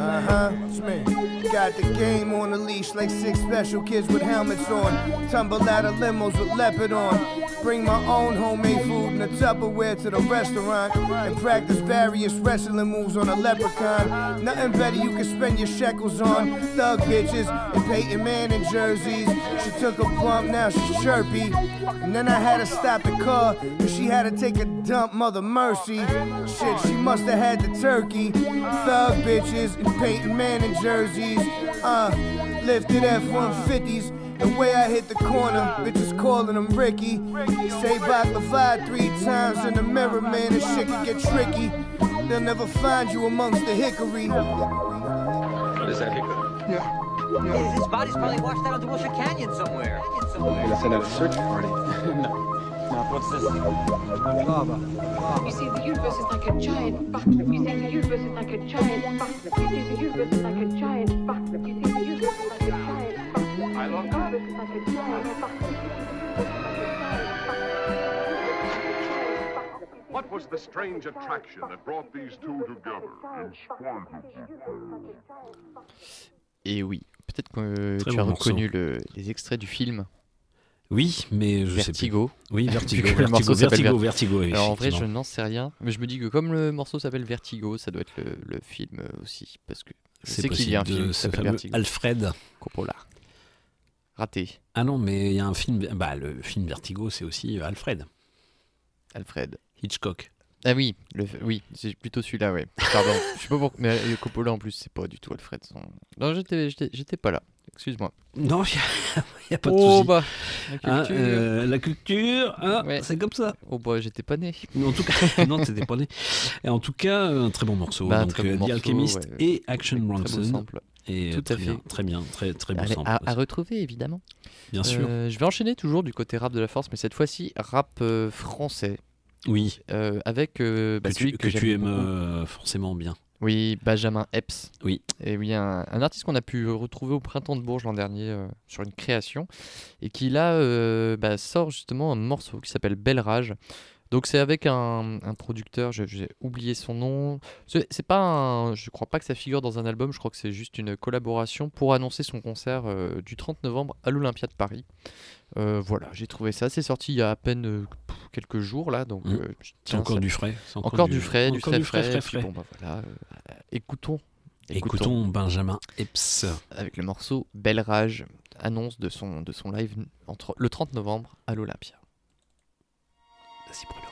Uh huh, it's me. Got the game on the leash like six special kids with helmets on. Tumble out of limos with leopard on. Bring my own homemade food in a Tupperware to the restaurant. And practice various wrestling moves on a leprechaun. Nothing better you can spend your shekels on. Thug bitches and Peyton Manning jerseys. She took a bump, now she's chirpy. And then I had to stop the car, cause she had to take a dump, Mother Mercy. Shit, she must have had the turkey. Thug bitches and Peyton Manning jerseys. Uh, lifted F-150s. The way I hit the corner, bitches calling him Ricky. Say bye Levi three times in the mirror, man, this shit can get tricky. They'll never find you amongst the hickory. What is that hiccup? Yeah. Yeah, his body's probably washed out into Wilshire Canyon somewhere. somewhere. Let's send out a search party. no. No, what's this? Lava. You see, the universe is like a giant button. You see, the universe is like a giant button. You see, the universe is like a giant button. You see, the universe is like a giant button. I love What was the strange attraction that brought these two together in spite of Et oui, peut-être que Très tu bon as reconnu le- les extraits du film. Oui, mais je sais Vertigo. plus. Oui, Vertigo, Vertigo, Vertigo, Ver- Vertigo, oui, Alors en vrai, je n'en sais rien, mais je me dis que comme le morceau s'appelle Vertigo, ça doit être le, le film aussi, parce que C'est qu'il y a un film qui s'appelle Vertigo. Alfred. Coppola. Raté. Ah non, mais il y a un film. Bah, le film Vertigo, c'est aussi Alfred. Alfred. Hitchcock. Ah oui, le, oui, c'est plutôt celui-là, ouais. Pardon, je sais pas pourquoi, mais euh, Coppola en plus, c'est pas du tout Alfred. son- Non, j'étais, pas là. Excuse-moi. Non, il n'y a, pas de Oh souci. bah, la Hein, culture. euh, la culture, hein, Ouais. c'est comme ça. Oh bah, j'étais pas né. Mais en tout cas, non, t'étais pas né. Et en tout cas, un très bon morceau. Bah, donc, très bon euh, The morceau, Alchemist ouais. et Action Bronson. sample. Et euh, Tout très à bien, fait. très bien, très très Allez, sample. à, à retrouver évidemment. Bien sûr. Euh, je vais enchaîner toujours du côté rap de la force, mais cette fois-ci rap euh, français. Oui. Avec bah, que celui tu, que, que tu aimes forcément bien. Oui, Benjamin Epps. Oui. Et oui, un, un artiste qu'on a pu retrouver au printemps de Bourges l'an dernier euh, sur une création et qui là euh, bah, sort justement un morceau qui s'appelle Belle Rage. Donc c'est avec un, un producteur, j'ai oublié son nom. C'est pas un, je crois pas que ça figure dans un album, je crois que c'est juste une collaboration pour annoncer son concert euh, du 30 novembre à l'Olympia de Paris. Euh, voilà, j'ai trouvé ça. C'est sorti il y a à peine euh, quelques jours là, donc Mm. euh, C'est tiens, encore ça- du frais, Encore, encore du frais, du frais, frais. frais, bon, bah, voilà, euh, écoutons, Écoutons Benjamin Epps. avec le morceau Belle Rage, annonce de son, de son live entre le 30 novembre à l'Olympia. Vas-y, Bruno.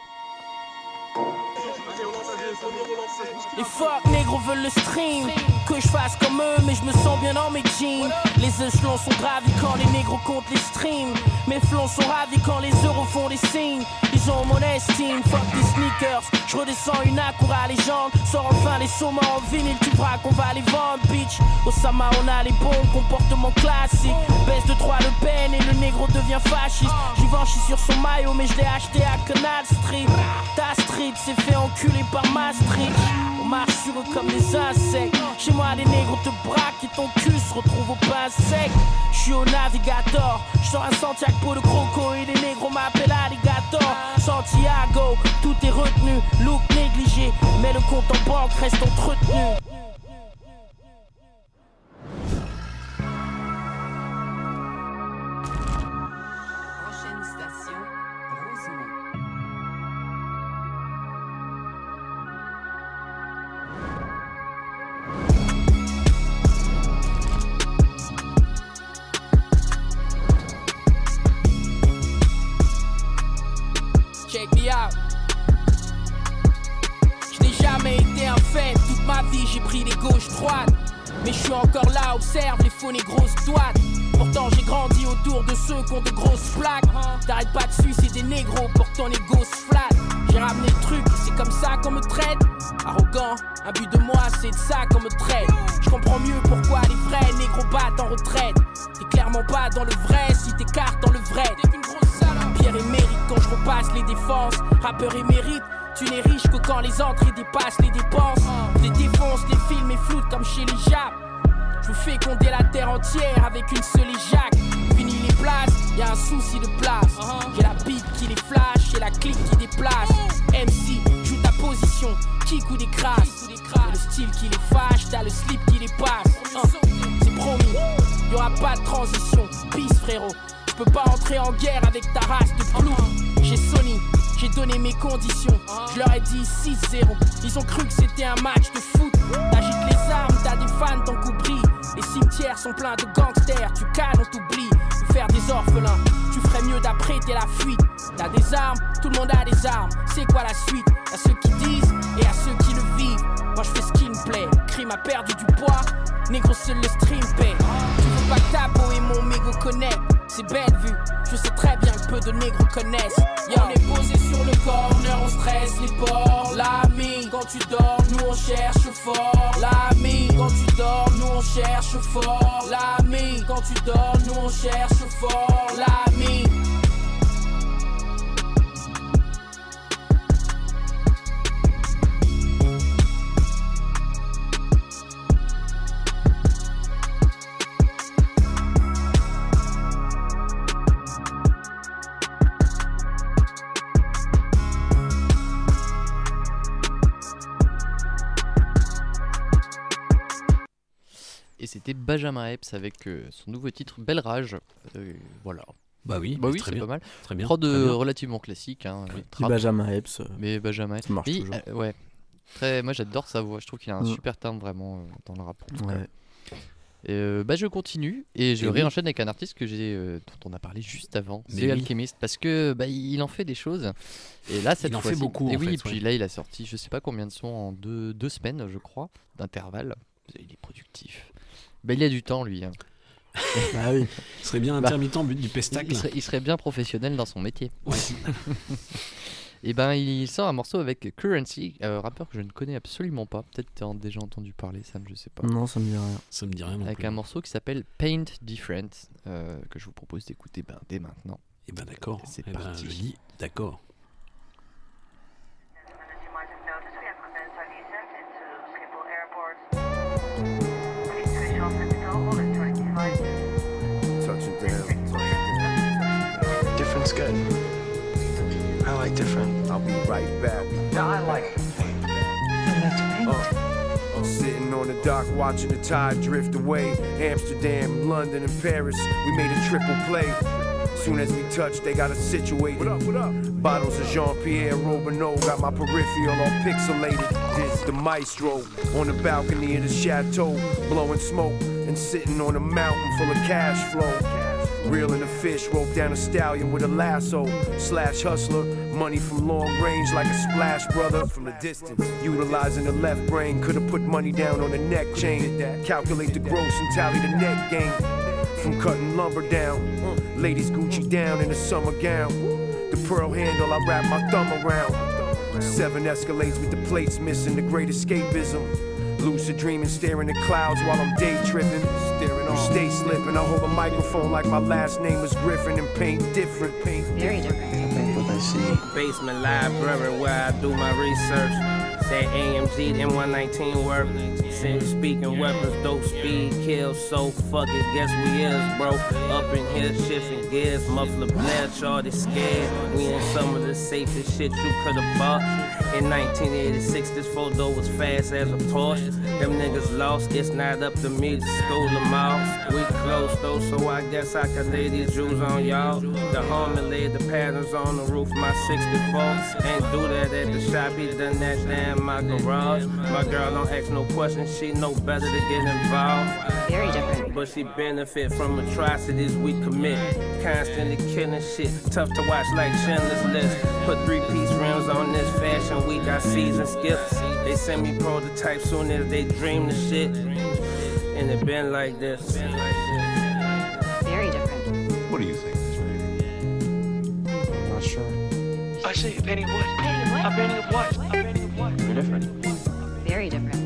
Les fuck négros veulent le stream. Que je fasse comme eux mais je me sens bien dans mes jeans. Les échelons sont gravis quand les négros comptent les streams. Mes flancs sont ravis quand les euros font des signes. Ils ont mon estime, fuck des sneakers. Je redescends une Acura légende. Sors enfin les saumons en vinyle. Tu verras qu'on va les vendre bitch. Osama on a les bons comportements classiques. Baisse de 3 Le Pen et le négro devient fasciste. Givenchy sur son maillot mais je l'ai acheté à Canal Street. Ta street s'est fait enculer par Maastricht On marche sur eux comme des insectes. Chez moi les négros te braquent et ton cul se retrouve au pain sec. Je suis au navigator. Je sors un Santiago pour le croco et les négros m'appellent alligator. Santiago, tout est retenu. Look négligé, mais le compte en banque reste entretenu j'ai pris les gauches droites. Mais je suis encore là, observe les faux grosses droites. Pourtant j'ai grandi autour de ceux qui ont de grosses plaques. T'arrêtes pas de sucer des négros portant les gosses flat. J'ai ramené le truc, c'est comme ça qu'on me traite. Arrogant, un but de moi, c'est de ça qu'on me traite. Je comprends mieux pourquoi les vrais négros battent en retraite. T'es clairement pas dans le vrai si t'écartes dans le vrai. Pierre émérite quand je repasse les défenses. Rappeur émérite, tu n'es riche que quand les entrées dépassent les dépenses. Les défonce, les films et floutes comme chez les Japs. Je vous fais la terre entière avec une seule éjac. Fini les places, y a un souci de place. J'ai la bite qui les flash et la clique qui déplace. MC, joue ta position, kick ou. Et le style qui les fâche, t'as le slip qui les passe. Hein, C'est promis, y aura pas de transition. Peace frérot, je peux pas entrer en guerre avec ta race de. J'ai Sony, j'ai donné mes conditions. Je leur ai dit 6-0. Ils ont cru que c'était un match de foot. T'agites les armes, t'as des fans, ton coup. Les cimetières sont pleins de gangsters. Tu cales, on t'oublie. Faire des orphelins. Tu ferais mieux d'apprêter la fuite. T'as des armes, tout le monde a des armes. C'est quoi la suite? À ceux qui disent et à ceux qui le vivent. Moi je fais ce qui me plaît. Crime a perdu du poids. Négro seul le stream paie. Tu veux pas que ta peau et mon mégo connect. C'est belle vue. Je sais très bien que peu de négros connaissent. On est posé sur le corner, on stresse les porcs. L'ami, quand tu dors, nous on cherche fort. L'ami, quand tu dors, nous on cherche fort. L'ami, quand tu dors, nous on cherche fort. L'ami. Benjamin Epps avec euh, son nouveau titre Belle Rage. Euh, voilà. Bah oui, bah oui très c'est bien, pas mal. très bien, Prod très euh, bien. relativement classique. Hein, Oui. trap. Benjamin Epps, Mais Benjamin ça marche Oui, toujours. euh, ouais. Très, moi j'adore sa voix. Je trouve qu'il a un Mm. super timbre vraiment euh, dans le rap. Ouais. Et, euh, bah, je continue et je oui. réenchaîne avec un artiste que j'ai, euh, dont on a parlé juste avant, oui. Alchemist, parce que bah, il en fait des choses. Et là, cette Il en fait beaucoup, Et en oui, fait, et puis ouais. là, il a sorti, je sais pas combien de sons en deux, deux semaines, je crois, d'intervalle. Il est productif. Bah, il a du temps, lui. hein. Bah oui. Il serait bien Bah, intermittent du il, pestacle. il serait, il serait bien professionnel dans son métier. Ouais. Et ben, il sort un morceau avec Currency, euh, rappeur que je ne connais absolument pas. Peut-être tu as déjà entendu parler, Sam, je sais pas. Non, ça me dit rien. Ça me dit rien non Avec plus. un morceau qui s'appelle Paint Different, euh, que je vous propose d'écouter ben, dès maintenant. Et ben d'accord. C'est Eh ben, parti. je dis d'accord. I different. I'll be right back. Yeah, I like Uh, I'm sitting on the dock watching the tide drift away. Amsterdam, London, and Paris. We made a triple play. Soon as we touched, they got us situated. What up, what up? Bottles of Jean Pierre Robinot got my peripheral all pixelated. This the maestro on the balcony of the chateau, blowing smoke and sitting on a mountain full of cash flow. Reeling a fish, rope down a stallion with a lasso. Slash hustler, money from long range like a splash brother from the distance. Utilizing the left brain, could've put money down on the neck chain. Calculate the gross and tally the net gain. From cutting lumber down, ladies Gucci down in a summer gown. The pearl handle, I wrap my thumb around. Seven escalades with the plates missing, the great escapism. Lucid dreaming, staring at clouds while I'm day tripping. Staring on, stay slipping. I hold a microphone like my last name was Griffin and paint different. Paint Very different. What I see. Basement library where I do my research. Say AMG, M119 work. Since speaking weapons, dope speed, kill, so fuck it, guess we is, bro. Up in here, shifting gears, muffler blare, shorty scared. We in some of the safest shit you could've bought. In 1986, this photo was fast as a Porsche. Them niggas lost, it's not up to me to school them all. We close though, so I guess I could lay these jewels on y'all. The homie laid the patterns on the roof of my 64. Ain't do that at the shop, he done that down in my garage. My girl don't ask no questions, she know better to get involved. Very different. But she benefit from atrocities we commit. Constantly killing shit, tough to watch like Schindler's List. Put three piece rims on this fashion week, I season skips. They send me prototypes soon as they dream the shit. And it been like this. Very different. What do you think? I'm not sure. I say a penny of what? Penny of what? A penny what? A penny of what? Very different. Very different.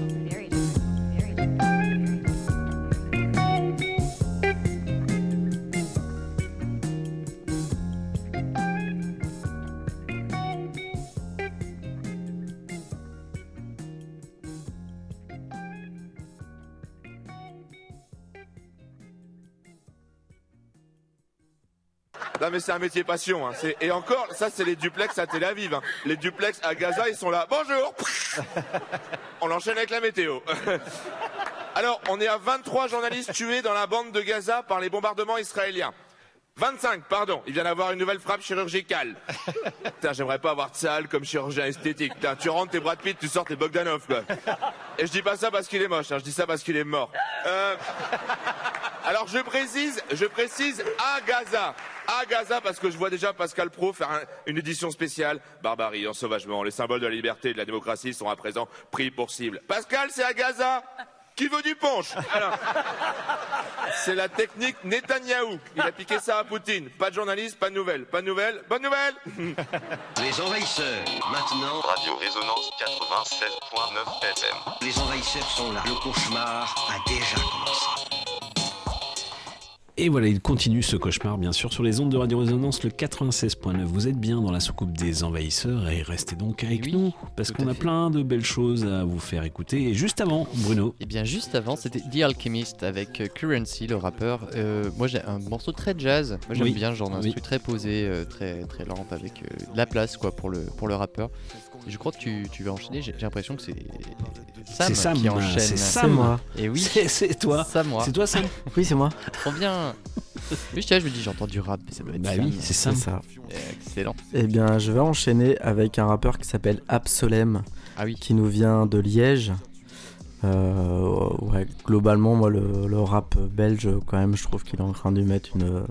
Non mais c'est un métier passion. hein. Et encore, ça c'est les duplex à Tel Aviv. hein. Les duplex à Gaza, ils sont là. Bonjour On enchaîne avec la météo. Alors, on est à 23 journalistes tués dans la bande de Gaza par les bombardements israéliens. 25, pardon. Il vient d'avoir une nouvelle frappe chirurgicale. Putain, j'aimerais pas avoir de salle comme chirurgien esthétique. Putain, tu rentres tes Brad Pitt, tu sors tes Bogdanov, quoi. Et je dis pas ça parce qu'il est moche, hein, je dis ça parce qu'il est mort. Euh, alors je précise, je précise à Gaza. À Gaza, parce que je vois déjà Pascal Pro faire un- une édition spéciale. Barbarie, ensauvagement, les symboles de la liberté et de la démocratie sont à présent pris pour cible. Pascal, c'est à Gaza Qui veut du punch? Alors, c'est la technique Netanyahou. Il a piqué ça à Poutine. Pas de journaliste, pas de nouvelles. Pas de nouvelles, bonne nouvelle Les envahisseurs, maintenant. Radio Résonance 96.9 FM. Les envahisseurs sont là. Le cauchemar a déjà commencé. Et voilà, il continue ce cauchemar, bien sûr, sur les ondes de Radio Résonance, le 96.9. Vous êtes bien dans la soucoupe des envahisseurs et restez donc avec nous, parce qu'on a plein de belles choses à vous faire écouter. Et juste avant, Bruno. Et bien juste avant, c'était The Alchemist avec euh, Currency, le rappeur. Euh, moi j'ai un morceau très jazz. Moi j'aime Oui. bien genre d'instru Oui. très posé, euh, très très lente avec euh, de la place quoi pour le pour le rappeur. Je crois que tu, tu vas enchaîner. J'ai j'ai l'impression que c'est Sam, C'est Sam, qui enchaîne. c'est Sam. Moi. Et oui, C'est- toi. Ça moi. C'est toi, Sam Oui, c'est moi. Trop bien. Oui, je, je me dis j'entends du rap, mais ça doit être Bah Sam. oui, c'est Sam. Ça. Excellent. Eh bien, je vais enchaîner avec un rappeur qui s'appelle Absolem, Ah oui. qui nous vient de Liège. Euh, ouais, globalement, moi, le, le rap belge, quand même, je trouve qu'il est en train de mettre une,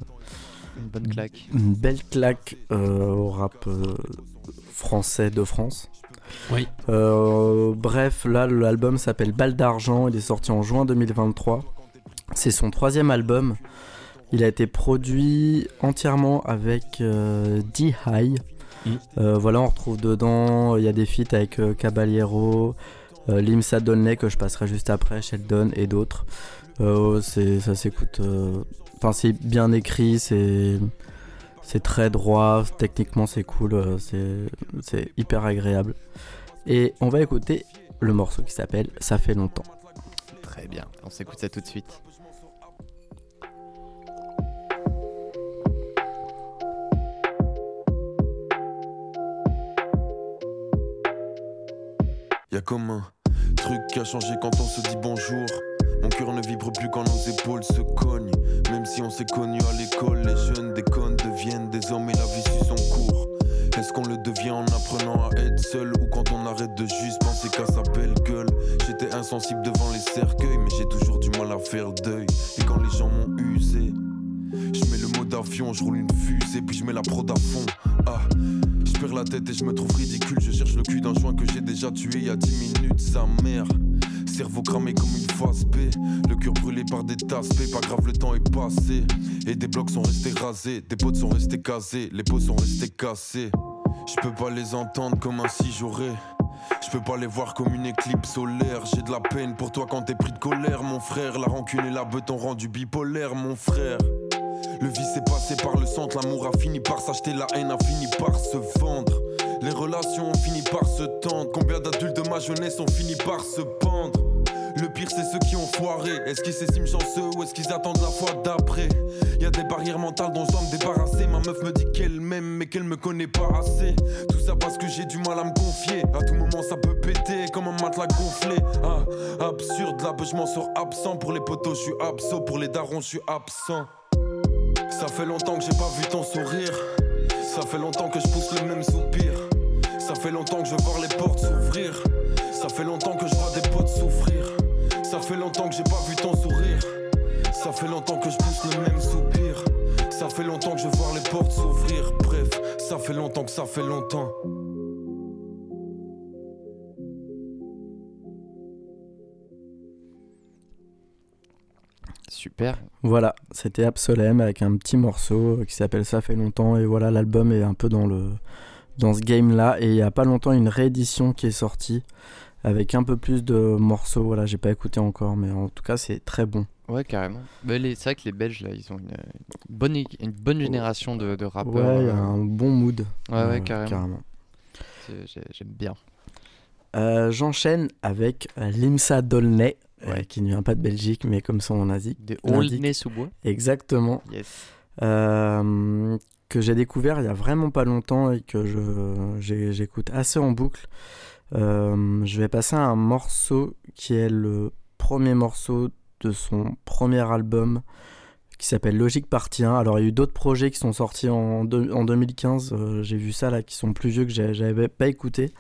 Une bonne claque. une belle claque euh, au rap euh, français de France. Oui. Euh, bref, là, l'album s'appelle Balle d'argent. Il est sorti en juin 2023. C'est son troisième album. Il a été produit entièrement avec euh, D-High. Mm. Euh, voilà, on retrouve dedans, il y a des feats avec euh, Caballero, Limsa Donnelly que je passerai juste après, Sheldon et d'autres. C'est, ça s'écoute. Enfin, c'est bien écrit, c'est, c'est très droit, techniquement c'est cool, euh, c'est, hyper agréable. Et on va écouter le morceau qui s'appelle Ça fait longtemps. Très bien, on s'écoute ça tout de suite. Y a comme un truc qui a changé quand on se dit bonjour. Mon cœur ne vibre plus quand nos épaules se cognent. Même si on s'est connus à l'école, les jeunes déconnent, deviennent des hommes et la vie suit son cours. Est-ce qu'on le devient en apprenant à être seul ou quand on arrête de juste penser qu'à sa belle gueule? J'étais insensible devant les cercueils, mais j'ai toujours du mal à faire deuil. Et quand les gens m'ont usé, je mets le mot d'avion, je roule une fusée, puis je mets la prod à fond. Ah, je perds la tête et je me trouve ridicule. Je cherche le cul d'un joint que j'ai déjà tué il y a 10 minutes, sa mère. Cerveau cramé comme une face B, le cœur brûlé par des tasses B. Pas grave, le temps est passé. Et des blocs sont restés rasés, des potes sont restés casés, les pots sont restés cassés. Je peux pas les entendre comme un si j'aurais. Je peux pas les voir comme une éclipse solaire. J'ai de la peine pour toi quand t'es pris de colère, mon frère. La rancune et la bête ont rendu bipolaire, mon frère. Le vice est passé par le centre, l'amour a fini par s'acheter, la haine a fini par se vendre. Les relations ont fini par se tendre. Combien d'adultes de ma jeunesse ont fini par se pendre? Le pire, c'est ceux qui ont foiré. Est-ce qu'ils s'estiment chanceux ou est-ce qu'ils attendent la fois d'après? Y a des barrières mentales dont je dois me débarrasser. Ma meuf me dit qu'elle m'aime, mais qu'elle me connaît pas assez. Tout ça parce que j'ai du mal à me confier. À tout moment, ça peut péter comme un matelas gonflé. Ah, absurde, là, je m'en sors absent. Pour les potos, je suis absent. Pour les darons, je suis absent. Ça fait longtemps que j'ai pas vu ton sourire. Ça fait longtemps que je pousse le même soupir. Ça fait longtemps que je veux voir les portes s'ouvrir. Ça fait longtemps que je vois des potes souffrir. Ça fait longtemps que j'ai pas vu ton sourire. Ça fait longtemps que je pousse le même soupir. Ça fait longtemps que je veux voir les portes s'ouvrir. Bref, ça fait longtemps que ça fait longtemps. Super. Voilà, c'était Absolem avec un petit morceau qui s'appelle Ça fait longtemps et voilà l'album est un peu dans le dans ce game là et il y a pas longtemps une réédition qui est sortie avec un peu plus de morceaux. Voilà, j'ai pas écouté encore mais en tout cas c'est très bon. Ouais, carrément. Mais les- c'est vrai que les Belges, là, ils ont une, une bonne, une bonne génération de, de rappeurs. Ouais, il y a euh, un bon mood. Ouais, ouais, euh, carrément. J'ai- J'aime bien. Euh, J'enchaîne avec Limsa Dolnay, euh, qui ne vient pas de Belgique, mais comme son nom l'indique. De. Aulnay-sous-Bois. Exactement. Yes. Que j'ai découvert il y a vraiment pas longtemps et que j'écoute assez en boucle. Euh, je vais passer à un morceau qui est le premier morceau de son premier album qui s'appelle Logique Partie 1. Alors il y a eu d'autres projets qui sont sortis en, en 2015, euh, j'ai vu ça là, qui sont plus vieux que j'avais pas écouté.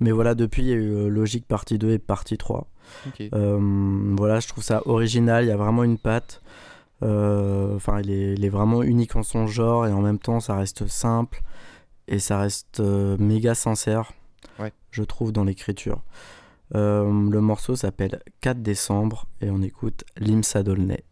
Mais voilà, depuis il y a eu euh, Logique Partie 2 et Partie 3. Ok. Euh, voilà, je trouve ça original, il y a vraiment une patte. Euh, Enfin, il, est, il est vraiment unique en son genre et en même temps ça reste simple et ça reste euh, méga sincère, Ouais. je trouve, dans l'écriture. Euh, le morceau s'appelle 4 décembre et on écoute Limsa Dolnay.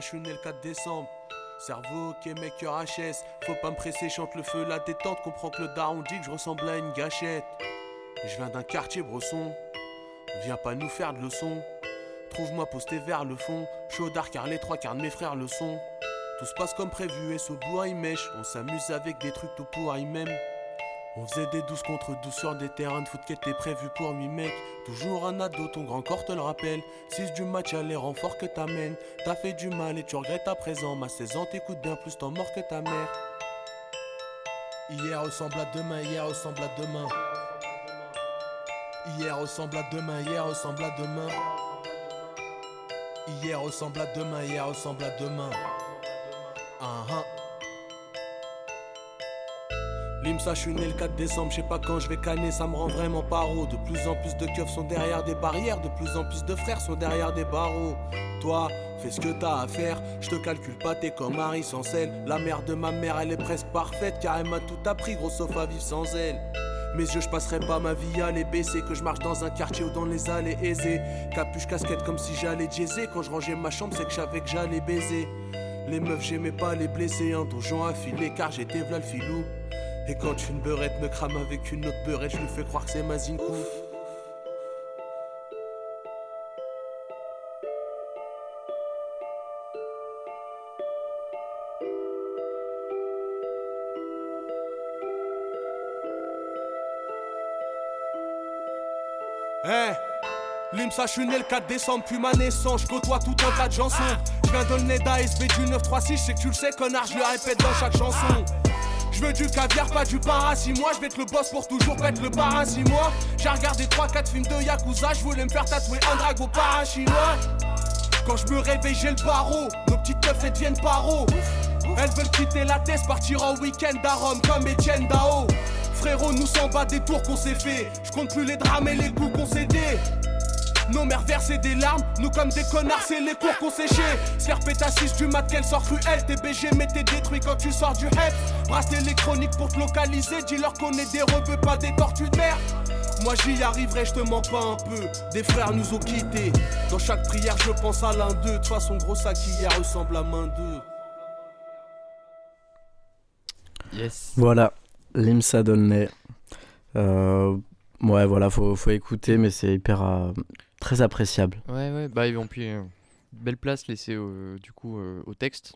Suis né le 4 décembre. Cerveau, ok, mec, HS. Faut pas me presser, chante le feu, la détente. Comprends que le daron dit que je ressemble à une gâchette. Je viens d'un quartier bresson. Viens pas nous faire de leçons. Trouve-moi posté vers le fond. Chaudard car les trois quarts de mes frères le sont. Tout se passe comme prévu et ce bout il mèche. On s'amuse avec des trucs tout pour y même. On faisait des 12 contre 12 sur des terrains de foot qui étaient prévus pour 8 mecs. Toujours un ado, ton grand corps te le rappelle. 6 du match, à les renforts que t'amènes. T'as fait du mal et tu regrettes à présent. Ma 16 ans t'écoute bien plus t'en mort que ta mère. Hier ressemble à demain, hier ressemble à demain. Hier ressemble à demain, hier ressemble à demain. Hier ressemble à demain, hier ressemble à demain. Ah. Limsa, je suis né le 4 décembre, je sais pas quand je vais canner, ça me rend vraiment paro. De plus en plus de keufs sont derrière des barrières, de plus en plus de frères sont derrière des barreaux. Toi, fais ce que t'as à faire, je te calcule pas, t'es comme Harry sans sel. La mère de ma mère, elle est presque parfaite, car elle m'a tout appris, gros sauf à vivre sans elle. Mes yeux, je passerai pas ma vie à les baisser, que je marche dans un quartier ou dans les allées aisées. Capuche, casquette comme si j'allais jaiser, quand je rangeais ma chambre, c'est que je savais que j'allais baiser. Les meufs, j'aimais pas les blesser, un donjon affilé, car j'étais v'là le filou. Et quand une beurette me crame avec une autre beurette, je lui fais croire que c'est ma zinkou. Hey Limsa, je suis né le 4 décembre, puis ma naissance, je côtoie tout un tas de chansons. Je viens de le nez d'ASB du 936, je sais que tu le sais, connard, je le répète dans chaque chanson. Je veux du caviar, pas du para, si moi je vais être le boss pour toujours pas être le para, si moi J'ai regardé 3-4 films de Yakuza, je voulais me faire tatouer un dragon para chinois. Quand je me réveille, j'ai le barreau, nos petites meufs elles deviennent paro. Elles veulent quitter la tête, partir en week-end à Rome comme Etienne Dao. Frérot, nous s'en bat des tours qu'on s'est fait, je compte plus les drames et les coups qu'on s'est dit. Nos mères versaient des larmes, nous comme des connards, c'est les cours qu'on séchait. Se faire péter à 6 du mat, qu'elle sort cruelle. TBG, mais t'es détruit quand tu sors du head. Brasse électronique pour te localiser, dis-leur qu'on est des rebeux, pas des tortues de mer. Moi j'y arriverai, je te mens pas un peu. Des frères nous ont quittés. Dans chaque prière, je pense à l'un d'eux. De toute façon, gros sac hier ressemble à main d'eux. Yes. Voilà, Limsa Dolnay. Euh, ouais, voilà, faut, faut écouter, mais c'est hyper. euh, très appréciable. Ouais, ouais, bah ils vont puis euh, belle place laissée au- du coup euh, au texte.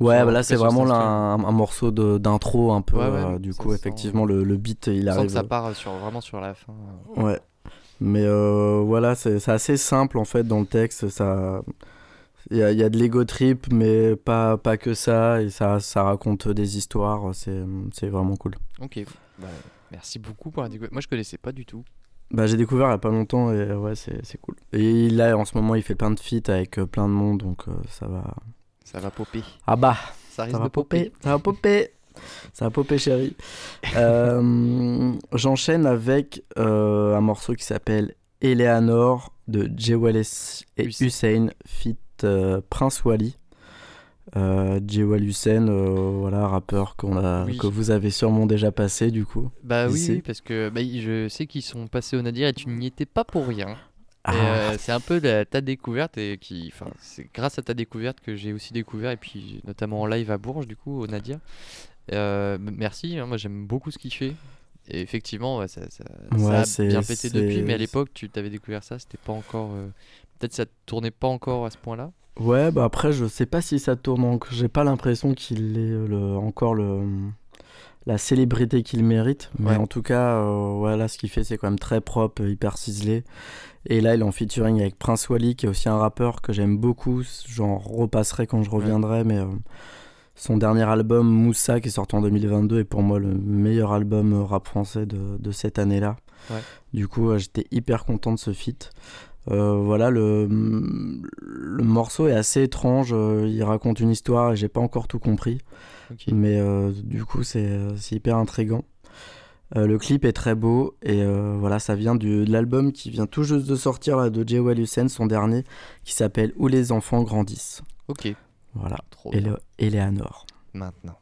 Ouais, bah là c'est vraiment là, un, un morceau d'intro un peu. Ouais, ouais, euh, du coup, sent- effectivement, le, le beat il arrive. que ça part sur, vraiment sur la fin. euh. Ouais. Mais euh, voilà, c'est assez simple en fait dans le texte. Ça, il y, y a de l'ego trip, mais pas, pas que ça. Et ça, ça raconte des histoires. C'est c'est vraiment cool. Ok, bah, merci beaucoup pour la découverte. Moi je connaissais pas du tout. Bah, j'ai découvert il y a pas longtemps et ouais, c'est c'est cool. Et là, en ce moment, il fait plein de feats avec euh, plein de monde, donc euh, ça va. Ça va popper. Ah bah, Ça risque va de popper. Ça va popper. Ça va popper, chérie. Euh, J'enchaîne avec euh, un morceau qui s'appelle Eleanor de Jewel et Hussein fit euh, Prince Wally. Euh, Jewel Hussein, euh, voilà, rappeur qu'on a, Oui. que vous avez sûrement déjà passé du coup. Bah oui, ici. oui, parce que bah, je sais qu'ils sont passés au Nadir et tu n'y étais pas pour rien. Ah. euh, c'est un peu la- ta découverte et qui, enfin, c'est grâce à ta découverte que j'ai aussi découvert et puis notamment en live à Bourges du coup au Nadir. Euh, merci, hein, moi j'aime beaucoup ce qu'il fait. Et effectivement, ouais, ça, ça- a bien pété depuis, mais à l'époque tu t'avais découvert ça, c'était pas encore, peut-être ça tournait pas encore à ce point-là. Ouais, bah après, je sais pas si ça tourne encore. J'ai pas l'impression qu'il est le, encore le, la célébrité qu'il mérite. Mais en tout cas, euh, voilà, ce qu'il fait, c'est quand même très propre, hyper ciselé. Et là, il est en featuring avec Prince Wally, qui est aussi un rappeur que j'aime beaucoup. J'en repasserai quand je reviendrai, mais euh, son dernier album, Moussa, qui est sorti en 2022, est pour moi le meilleur album euh, rap français de, de cette année-là. Ouais. Du coup, euh, j'étais hyper content de ce feat. Euh, voilà, le, le morceau est assez étrange. euh, il raconte une histoire et j'ai pas encore tout compris. Mais euh, du coup, c'est c'est hyper intriguant. Euh, le clip est très beau et euh, voilà, ça vient du, de l'album qui vient tout juste de sortir là, de Jay Hussein, son dernier, qui s'appelle Où les enfants grandissent. Ok. Voilà. Trop Ele- bien. Eleanor. Maintenant.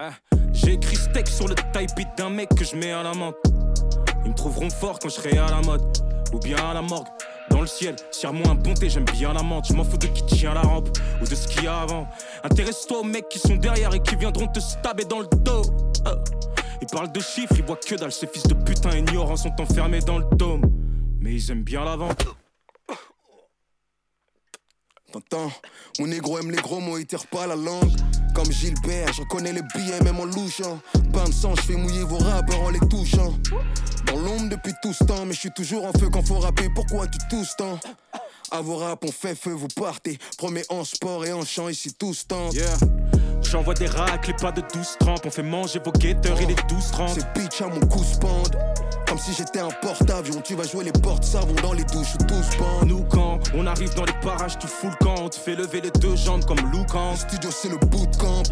Ah, J'ai écrit steak sur le type d'un mec que je mets à la menthe. Ils me trouveront fort quand je serai à la mode. Ou bien à la morgue. Dans le ciel, tire-moi un ponté, j'aime bien la menthe. Je m'en fous de qui tient la rampe ou de ce qu'il y a avant. Intéresse-toi aux mecs qui sont derrière et qui viendront te stabber dans le dos. Ah. Ils parlent de chiffres, ils voient que dalle. Ces fils de putain ignorants sont enfermés dans le dôme. Mais ils aiment bien la vente. Temps. Mon négro aime les gros mots, il tire pas la langue. Comme Gilbert, je reconnais les billets même en louchant. Pain de sang, je fais mouiller vos rappeurs en les touchant. Dans l'ombre depuis tout ce temps, mais je suis toujours en feu quand faut rapper. Pourquoi tu tousses tant? À vos rap, on fait feu, vous partez. Promets en sport et en chant, ici tous tentent. Yeah. J'envoie des racles et pas de 12 trempes. On fait manger vos guetteurs et les 12 30. C'est bitch à mon cou spande. Comme si j'étais un porte-avions. Tu vas jouer les portes savons dans les douches tous pendent. Nous quand on arrive dans les parages, tu fous le camp. On te fait lever les deux jambes comme Loukan. Le studio c'est le bootcamp.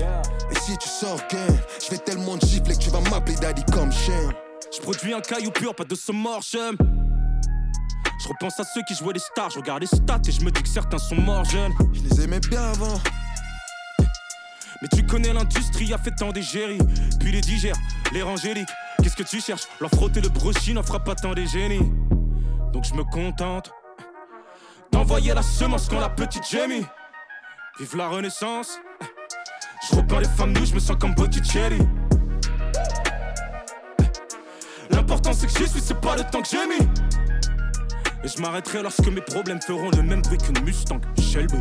Et si tu sors gain, je vais tellement te gifler que tu vas m'appeler daddy comme chien. Je produis un caillou pur, pas de mort j'aime. Je repense à ceux qui jouaient les stars, je regarde les stats et je me dis que certains sont morts jeunes. Je les aimais bien avant. Mais tu connais l'industrie, a fait tant d'égéries. Puis les digères, les rangéliques. Qu'est-ce que tu cherches? Leur frotter le brushing n'en fera pas tant des génies. Donc je me contente d'envoyer la semence quand la petite gémit. Vive la renaissance. Je repeins les femmes nues, je me sens comme Botticelli. L'important c'est que j'y suis, c'est pas le temps que j'ai. Et je m'arrêterai lorsque mes problèmes feront le même bruit qu'une Mustang Shelby.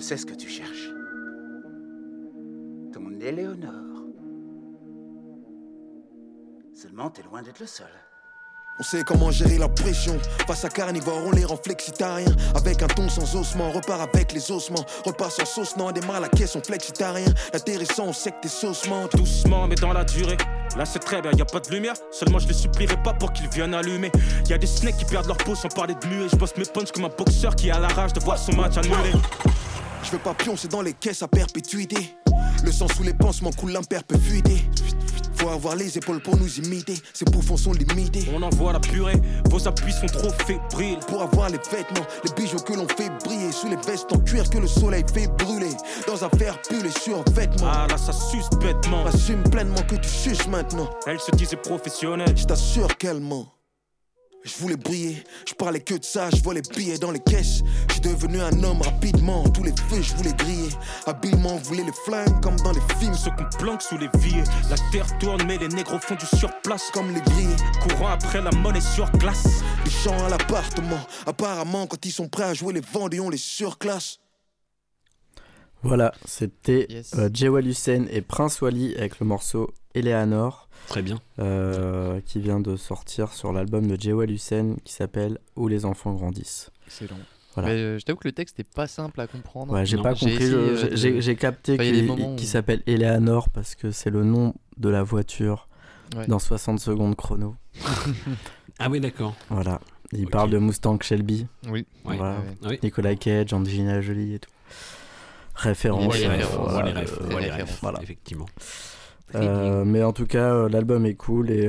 Je sais ce que tu cherches. Ton Éléonore. Seulement, t'es loin d'être le seul. On sait comment gérer la pression. Face à carnivore, on les rend flexitariens. Avec un ton sans ossements, repart avec les ossements. Repart sans sauce, non, démarre la caisse, on flexitarien. L'intéressant, on sait que tes sauces mentent. Doucement, mais dans la durée. Là, c'est très bien, y a pas de lumière. Seulement, je les supplierai pas pour qu'ils viennent allumer. Y a des snakes qui perdent leur peau sans parler de muet. Je bosse mes punches comme un boxeur qui a la rage de voir son match annulé. Je veux pas pioncer dans les caisses à perpétuité. Le sang sous les pansements coule l'imperpétuité. Faut avoir les épaules pour nous imiter. Ces bouffons sont limités. On envoie la purée, vos appuis sont trop fébriles. Pour avoir les vêtements, les bijoux que l'on fait briller. Sous les vestes en cuir que le soleil fait brûler. Dans un fer pull et sur vêtements. Ah là, ça suce bêtement. Assume pleinement que tu suces maintenant. Elle se disait professionnelle. Je t'assure qu'elle ment. Je voulais briller, je parlais que de ça, je volais billets dans les caisses. Je suis devenu un homme rapidement, tous les feux je voulais griller. Habilement, voulait les flingues comme dans les films. Ceux qu'on planque sous les vies. La terre tourne, mais les négros font du surplace. Comme les grillés, Courant après la monnaie sur glace. les chants à l'appartement. Apparemment, quand ils sont prêts à jouer les vendés, on les surclasse. Voilà, c'était Yes. euh, Jewel Hussein et Prince Wally avec le morceau Eleanor. Très bien. euh, qui vient de sortir sur l'album de Jewel Hussein qui s'appelle Où les enfants grandissent. Excellent. Voilà. Mais euh, je t'avoue que le texte n'est pas simple à comprendre. Ouais, j'ai pas compris. j'ai- capté Enfin, qu'il où- s'appelle Eleanor parce que c'est le nom de la voiture Ouais. dans 60 secondes chrono. Ah oui, d'accord. Voilà. Il parle de Mustang Shelby. Oui. Ouais, Voilà. ouais, ouais. Oui. Nicolas Cage, Angelina Jolie et tout. Référence. On voit les euh, les voilà, euh, les effectivement. Euh, mais en tout cas, euh, l'album est cool et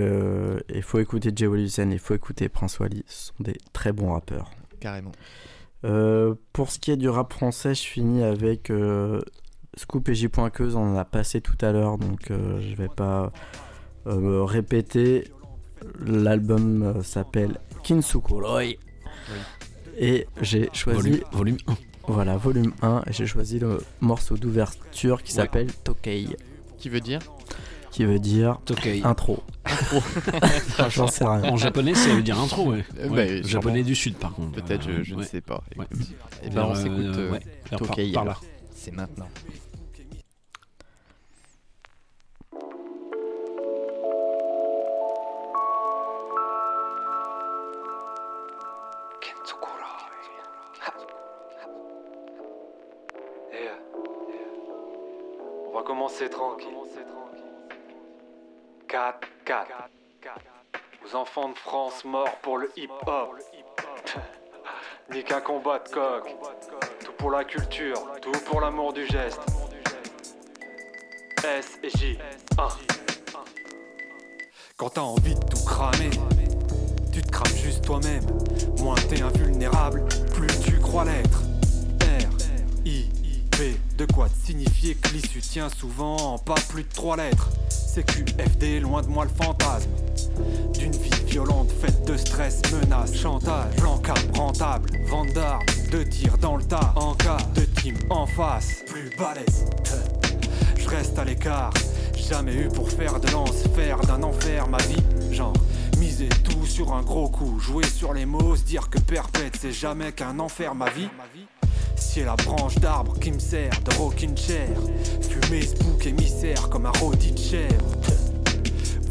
il faut écouter Jewel Hussein, il faut écouter Prince Wally. Ce sont des très bons rappeurs. Carrément. Euh, pour ce qui est du rap français, je finis avec euh, Scoop et J.Queuse. On en a passé tout à l'heure, donc euh, je vais pas euh, me répéter. L'album euh, s'appelle Kinsukuroi. Et j'ai choisi. Volume- volume 1. Voilà, volume 1. Et j'ai choisi le morceau d'ouverture qui Ouais. s'appelle Tokei. Qui veut dire Qui veut dire Tokei. intro. Intro. J'en sais rien. En japonais, ça veut dire intro, ouais. Euh, Ouais, bah, japonais sûrement. du sud, par contre. Peut-être, je, je Ouais. ne sais pas. Ouais. Écoute. Eh ben, on Vers, s'écoute euh, euh, ouais, vers par- Tokei, par là. alors. C'est maintenant. Tranquille. 4, 4. Aux enfants de France morts pour le hip-hop. Ni qu'un combat de coq. Tout pour la culture, tout pour l'amour du geste. S et J. 1. Quand t'as envie de tout cramer, tu te crames juste toi-même. Moins t'es invulnérable, plus tu crois l'être. De quoi te signifier que l'issue tient souvent en pas plus de trois lettres. CQFD, loin de moi le fantasme d'une vie violente faite de stress, menaces, chantage, plan cap rentable, vente d'armes, de tirs dans le tas, en cas de team en face, plus balèze. Je reste à l'écart, jamais eu pour faire de lance, faire d'un enfer ma vie, genre Miser tout sur un gros coup, jouer sur les mots, se dire que perpète c'est jamais qu'un enfer ma vie. Si la branche d'arbre qui me sert de rocking chair, fumer ce bouc émissaire comme un rôti de chèvre.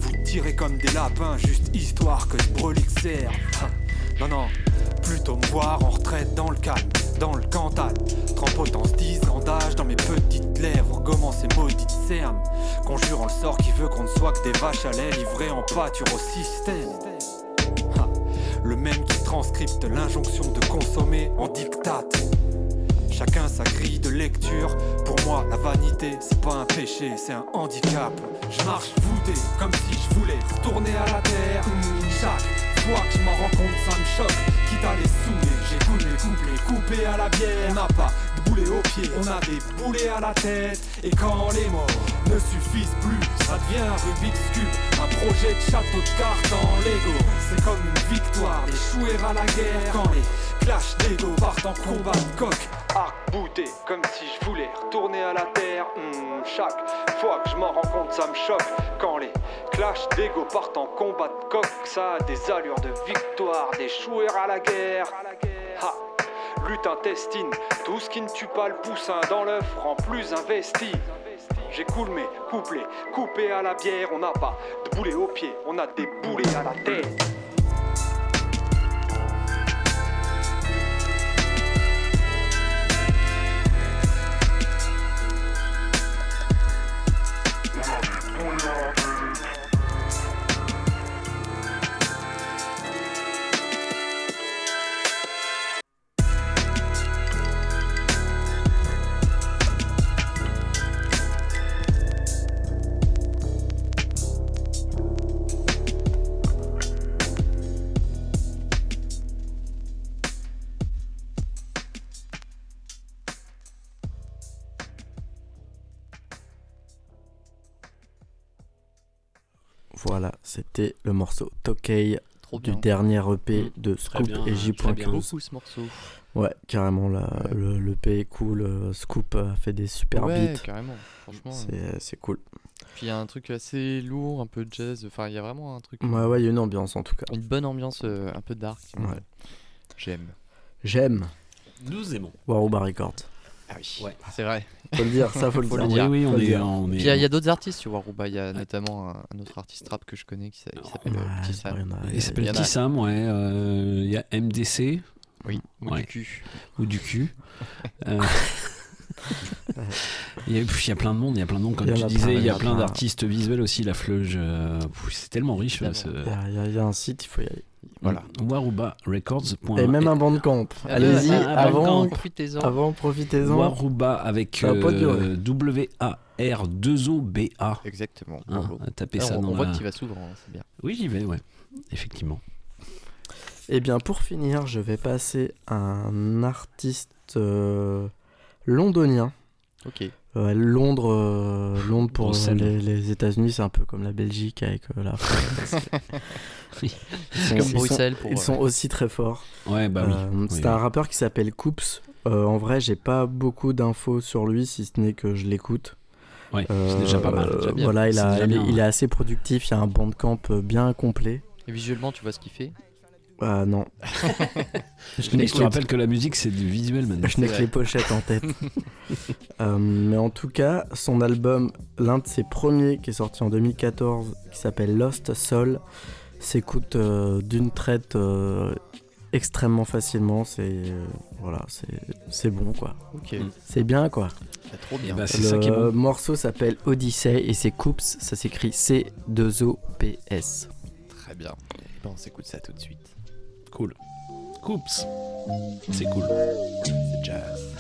Vous tirez comme des lapins, juste histoire que ce brelique serve. Non, non, plutôt me voir en retraite dans le calme, dans le Cantal. 10 ans d'âge dans mes petites lèvres, gommant ces maudites cernes. Conjurant le sort qui veut qu'on ne soit que des vaches à lait livrées en pâture au système. Le même qui transcripte l'injonction de consommer en dictate. Chacun sa grille de lecture. Pour moi, la vanité, c'est pas un péché, c'est un handicap. Je marche voûté, comme si je voulais retourner à la terre. Chaque fois que je m'en rends compte, ça me choque. Quitte à les saouler, j'écoute les couplets coupés à la bière. On n'a pas on a des boulets à la tête. Et quand les mots ne suffisent plus, ça devient un Rubik's Cube. Un projet de château de cartes dans Lego. C'est comme une victoire d'échouer à la guerre. Quand les clashs d'ego partent en combat de coq. Arc bouté, comme si je voulais retourner à la terre. Hmm, chaque fois que je m'en rends compte, ça me choque. Quand les clashs d'ego partent en combat de coq, ça a des allures de victoire, d'échouer à la guerre. Lutte intestine, tout ce qui ne tue pas le poussin dans l'œuf rend plus investi. J'écoule mes couplets, coupés à la bière, on n'a pas de boulets aux pieds, on a des boulets à la tête. C'était le morceau Tokay Trop du dernier EP Mm. de Scoop bien, et très J. bien. Cruz. Beaucoup, ce morceau. Ouais, carrément, la, le, le EP est cool. euh, Scoop a fait des super Ouais, beats. carrément, franchement, C'est, c'est cool. Puis il y a un truc assez lourd, un peu jazz. Enfin, il y a vraiment un truc. Ouais, ouais, il y a une ambiance en tout cas. Une bonne ambiance, euh, un peu dark. Ouais. J'aime. J'aime. Nous aimons. Waruba Records. Ah oui, c'est vrai. Faut le dire, ça, faut le dire. Oui, oui, Faut on le est- dire. on est- Puis il y a, d'autres artistes sur Waruba. Il y a notamment un, un autre artiste rap que je connais qui s'a- qui s'appelle euh, Petit Sam. Il s'appelle y en a- Petit Sam, ouais. euh, Il y a MDC. Oui, ou Ouais. du cul. Ou du cul. Euh, Il y, a, il y a plein de monde, il y a plein de monde, comme Il y en tu a disais, plein, il y a plein plein. d'artistes visuels aussi, la fleuge, euh, c'est tellement riche. ce- Il y a- il y, a- il y a un site, il faut y aller. Voilà. Warubarecords.fr. Et même un bandcamp. Ah, Allez-y, avant, profitez-en. avant, profitez-en. Waruba avec Ça va pas durer. euh, W-A-R-2-O-B-A. Exactement. Hein, tapez ça on, dans on voit la- que tu vas souvent, hein, c'est bien. Oui, j'y vais, ouais. Effectivement. Eh bien, pour finir, je vais passer à un artiste euh, londonien. Ok. Londres, euh, Londres pour les, les États-Unis, c'est un peu comme la Belgique avec euh, la France. Oui. Ils sont- Comme ils Bruxelles sont- pour, Ils euh, sont aussi très forts. Ouais, bah oui. Euh, Oui, c'est oui. un rappeur qui s'appelle Coops. Euh, en vrai, j'ai pas beaucoup d'infos sur lui, si ce n'est que je l'écoute. Ouais, c'est déjà pas mal. Déjà bien. Voilà, il, a, est- bien, il est ouais. assez productif. Il y a un bandcamp bien complet. Et visuellement, tu vois ce qu'il fait? Ah non. Je te que- rappelle que la musique, c'est du visuel maintenant. Je n'ai que les pochettes en tête. Euh, mais en tout cas, son album, l'un de ses premiers qui est sorti en 2014, qui s'appelle Lost Soul, s'écoute euh, d'une traite euh, extrêmement facilement. C'est euh, voilà, c'est c'est bon quoi. Ok. C'est bien quoi. Bah, trop bien. Bah, c'est Le ça qui est bon. morceau s'appelle Odyssey et c'est Coops, ça s'écrit C2OPS. Très bien. On s'écoute ça tout de suite. Cool. Coops. C'est cool. C'est jazz.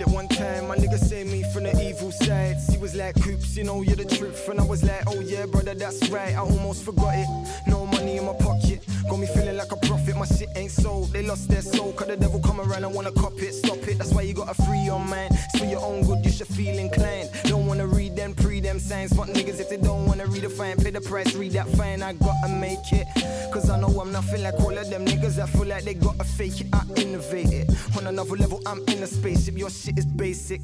Kill it one time. My nigga saved me from the evil side. He was like, Coops, you know you're the truth. And I was like, oh yeah, brother, that's right. I almost forgot it. No money in my pocket. Got me feeling like a. My shit ain't sold. They lost their soul. Cause the devil come around and wanna cop it. Stop it. That's why you gotta free your mind. For your own good. You should feel inclined. Don't wanna read them pre them signs. Fuck niggas if they don't wanna read a fine. Pay the price. Read that fine. I gotta make it. Cause I know I'm nothing like all of them niggas. I feel like they gotta fake it. I innovate it. On another level, I'm in a spaceship. Your shit is basic.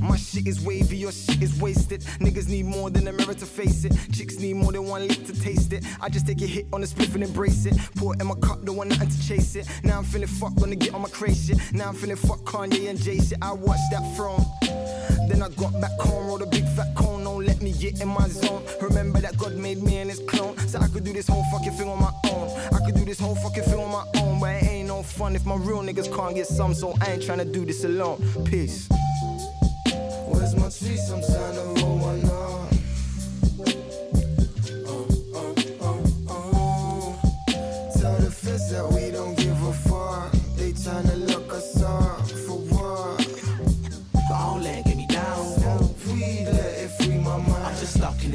My shit is wavy, your shit is wasted. Niggas need more than a mirror to face it. Chicks need more than one lick to taste it. I just take a hit on the spliff and embrace it. Pour it in my cup, don't want nothing to chase it. Now I'm feeling fucked, gonna get on my crazy shit. Now I'm feeling fuck Kanye and Jay shit. I watched that throne. Then I got back home, rolled a big fat cone. Don't let me get in my zone. Remember that God made me and his clone. So I could do this whole fucking thing on my own. I could do this whole fucking thing on my own. But it ain't no fun if my real niggas can't get some. So I ain't trying to do this alone. Peace. Where's my trees? I'm trying to roll one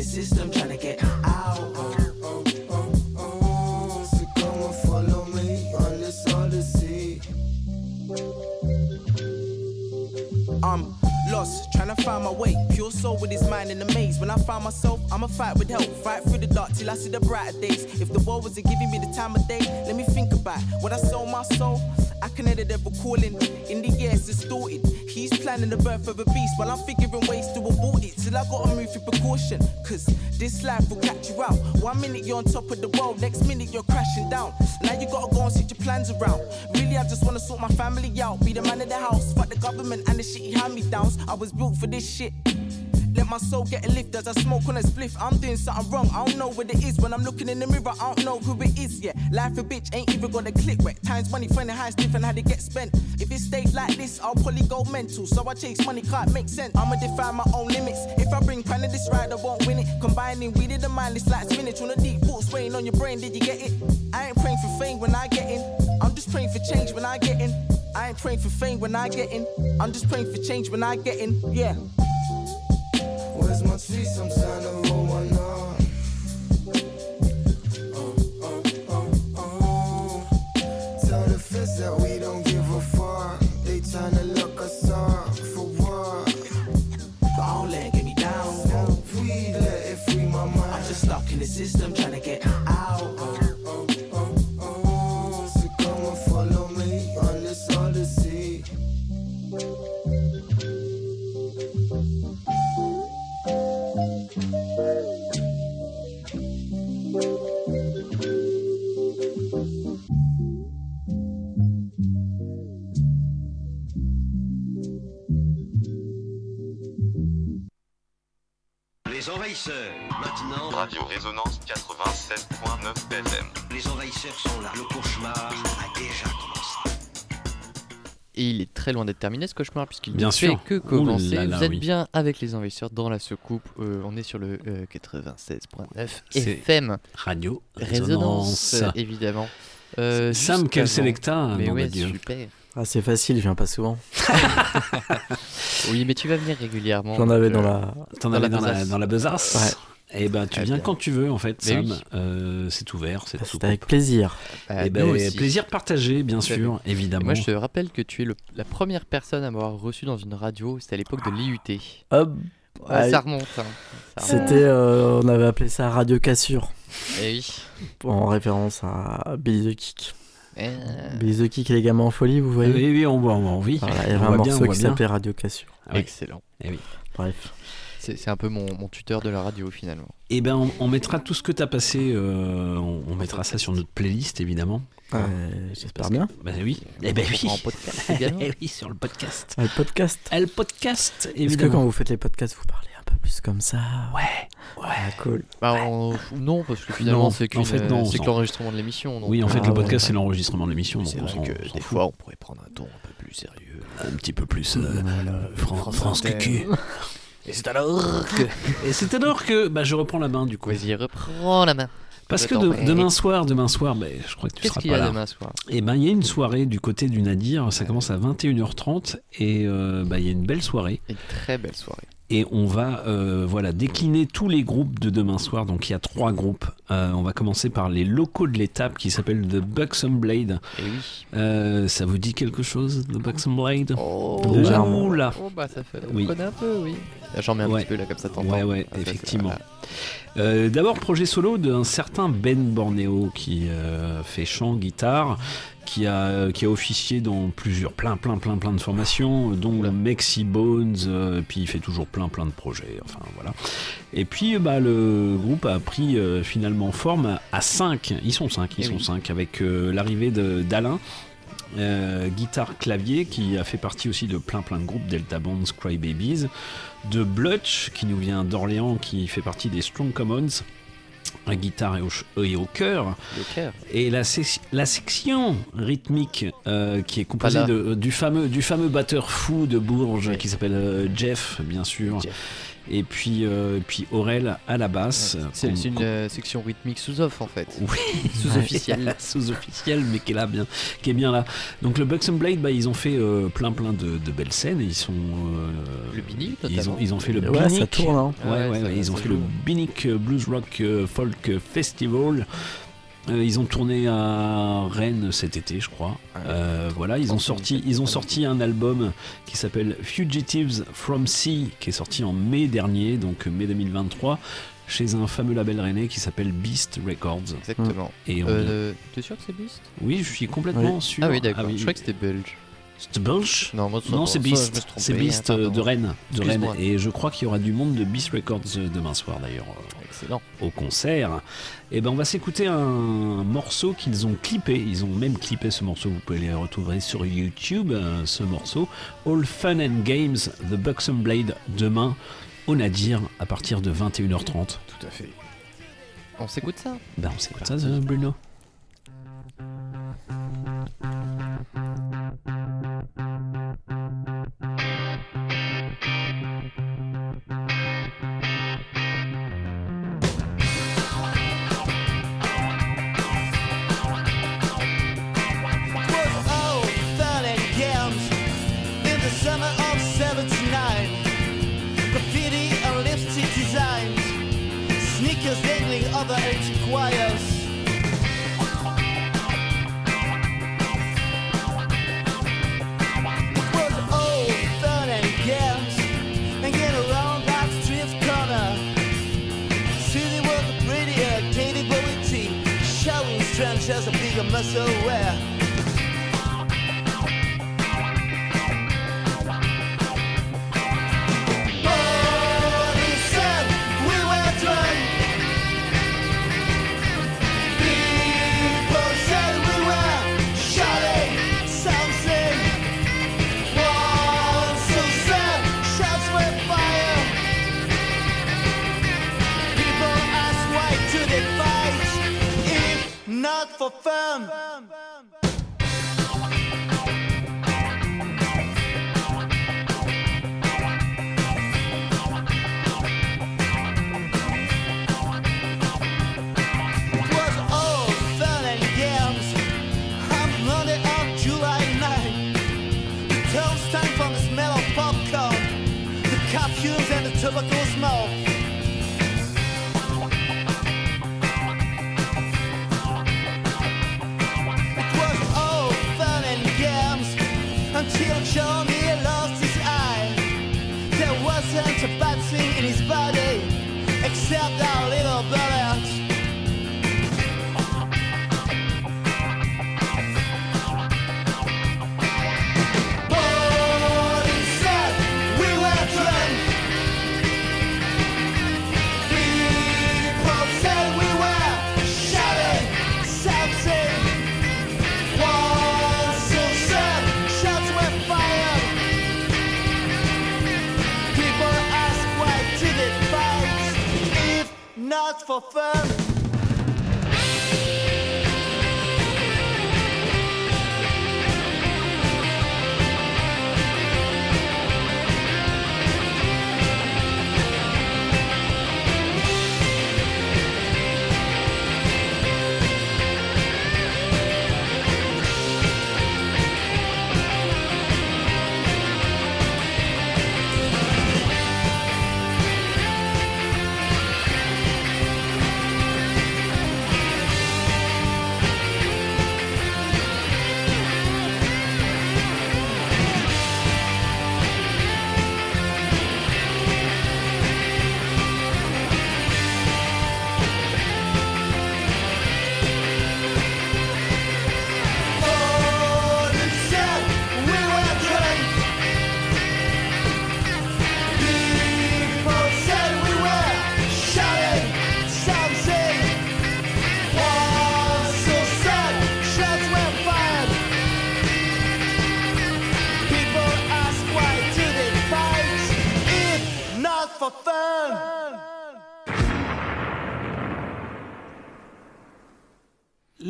system trying to get trying to find my way. Pure soul with his mind in the maze. When I find myself, I'ma fight with help. Fight through the dark till I see the brighter days. If the world wasn't giving me the time of day, let me think about when I sold my soul. I can hear the devil calling. In the it's distorted. He's planning the birth of a beast while I'm figuring ways to abort it. Till I gotta move with precaution. Cause this life will catch you out. One minute you're on top of the world, next minute you're crashing down. Now you gotta go and switch your plans around. Really, I just wanna sort my family out. Be the man of the house, fuck the government and the shitty hand me downs. I was built for this shit. Let my soul get a lift as I smoke on a spliff. I'm doing something wrong. I don't know what it is when I'm looking in the mirror. I don't know who it is yet. Life a bitch ain't even gonna click wet. Times money, funny how it's different how they get spent. If it stays like this, I'll probably go mental. So I chase money, can't make sense. I'ma define my own limits. If I bring pan to this ride, I won't win it. Combining weed in the mind, it's like spinach on a deep thoughts weighing on your brain. Did you get it? I ain't praying for fame when I get in. I'm just praying for change when I get in. I ain't praying for fame when I get in. I'm just praying for change when I get in. Yeah. Where's my trees? I'm trying to envahisseurs, maintenant. Radio Résonance 87.9 FM. Les envahisseurs sont là. Le cauchemar a déjà commencé. Et il est très loin d'être terminé ce cauchemar puisqu'il ne sûr. fait que commencer. là là, Vous êtes oui. bien avec les envahisseurs dans la soucoupe. Euh, on est sur le euh, 96.9 C'est FM. Radio Résonance, Résonance. évidemment. Euh, Sam, quel sélecta, Mais ouais, Dieu. super. Ah, c'est facile, je viens pas souvent. Oui, mais tu vas venir régulièrement. J'en avais donc, dans euh, la- T'en avais dans la, besace. dans la besace Eh ben, tu Eh viens bien. quand tu veux, en fait, Mais Sam. oui. Euh, c'est ouvert, c'est C'est avec plaisir. Bah, Eh ben, plaisir partagé, bien Tout sûr, fait. Et évidemment. Moi, je te rappelle que tu es le- la première personne à m'avoir reçu dans une radio. C'était à l'époque de l'IUT. Hop. Ouais, Ouais. ça remonte. hein. Remonte. C'était, euh, on avait appelé ça Radio Cassure. Eh oui. En référence à Billy the Kick. Billy the Kick les gamins en folie, vous voyez Oui, oui, on voit, on voit, oui. Voilà, il y On avait un voit morceau bien, on voit qui bien. s'appelait Radio Cassure. Ah oui. Excellent. Eh oui. Bref. C'est un peu mon, mon tuteur de la radio finalement. Eh ben, on, on mettra tout ce que t'as passé, euh, on, on mettra ça sur notre playlist, évidemment. Hein J'espère bien. Bah oui. Eh ben oui. En podcast également. Eh oui, sur le podcast. Ah, le podcast. Le podcast, Est-ce que quand vous faites les podcasts, vous parlez peu plus comme ça Ouais. Ouais, cool. Bah, on- Non, parce que finalement, Non, c'est en qu'une- fait, non, on c'est s'en- que l'enregistrement de l'émission. donc, Oui, en fait, euh, le podcast, c'est l'enregistrement de l'émission. donc C'est on vrai s'en- que s'en des fout. fois, on pourrait prendre un ton un peu plus sérieux. Un petit peu plus. euh, Fran- France France Inter. Cucu. Et c'est alors que. Et c'est alors que bah, je reprends la main du coup. Vas-y, reprends la main. Parce que Attends, de- mais- demain soir, demain soir, ben, je crois que tu Qu'est-ce seras qu'il y pas a là. demain soir? Et ben il y a une soirée du côté du Nadir, ça commence à 21h30 et euh, ben, il y a une belle soirée. Une très belle soirée. Et on va euh, voilà décliner tous les groupes de demain soir. Donc il y a trois groupes. Euh, on va commencer par les locaux de l'étape qui s'appellent The Buxom Blade. Et oui. Euh, ça vous dit quelque chose, The Buxom Blade? Oh, Ouh là. Oh, bah ça fait. On Oui. connaît un peu, oui. J'en mets un Ouais. petit peu là, comme ça t'entends. Ouais, ouais, Ah, effectivement. voilà. Euh, D'abord, projet solo d'un certain Ben Borneo qui euh, fait chant, guitare, qui a, qui a officié dans plusieurs, plein, plein, plein, plein de formations, dont le Mexi Bones, euh, puis il fait toujours plein, plein de projets, enfin voilà. Et puis, bah, le groupe a pris euh, finalement forme à 5, ils sont 5, ils Eh sont oui. 5, avec euh, l'arrivée d'Alain. euh, guitare clavier qui a fait partie aussi de plein plein de groupes Delta Bones, Cry Babies de Blutch qui nous vient d'Orléans qui fait partie des Strong Commons à guitare et au, et au cœur. et la, la section rythmique euh, qui est composée de- du, fameux, du fameux batteur fou de Bourges qui s'appelle euh, Jeff bien sûr et puis, euh, puis Aurel à la basse C'est une euh, section rythmique sous-off en fait. oui, Sous-officielle. sous-officielle, mais qui est là bien, qui est bien là. Donc le Buxom Blade, bah, ils ont fait euh, plein plein de, de belles scènes. Ils sont euh, Le Binic, ils ont notamment. ils ont fait le Ouais, ça Binic. tourne, hein. Ouais, Ouais, ouais, ça- ouais, ils ont ça fait joue. le Binic Blues Rock euh, Folk Festival. Euh, ils ont tourné à Rennes cet été, je crois. Euh, voilà, ils ont sorti, ils ont sorti un album qui s'appelle Fugitives from Sea, qui est sorti en mai dernier, donc mai 2023, chez un fameux label rennais qui s'appelle Beast Records. Exactement. Et on Euh, T'es sûr que c'est Beast? Oui, je suis complètement Oui. sûr. Ah oui, d'accord. oui. Je croyais que c'était belge. Belge Non, Non, c'est Beast. C'est Beast hein, euh, de. Rennes. De Rennes. Et je crois qu'il y aura du monde de Beast Records euh, demain soir d'ailleurs. euh, Excellent. Au concert. Et ben on va s'écouter un morceau qu'ils ont clippé. Ils ont même clippé ce morceau. Vous pouvez les retrouver sur YouTube. ce morceau. All Fun and Games, The Buxom Blade, demain au Nadir à partir de 21h30. Tout à fait. On s'écoute ça? Ben on s'écoute ça, Bruno. Just a being a muscle aware. For fun?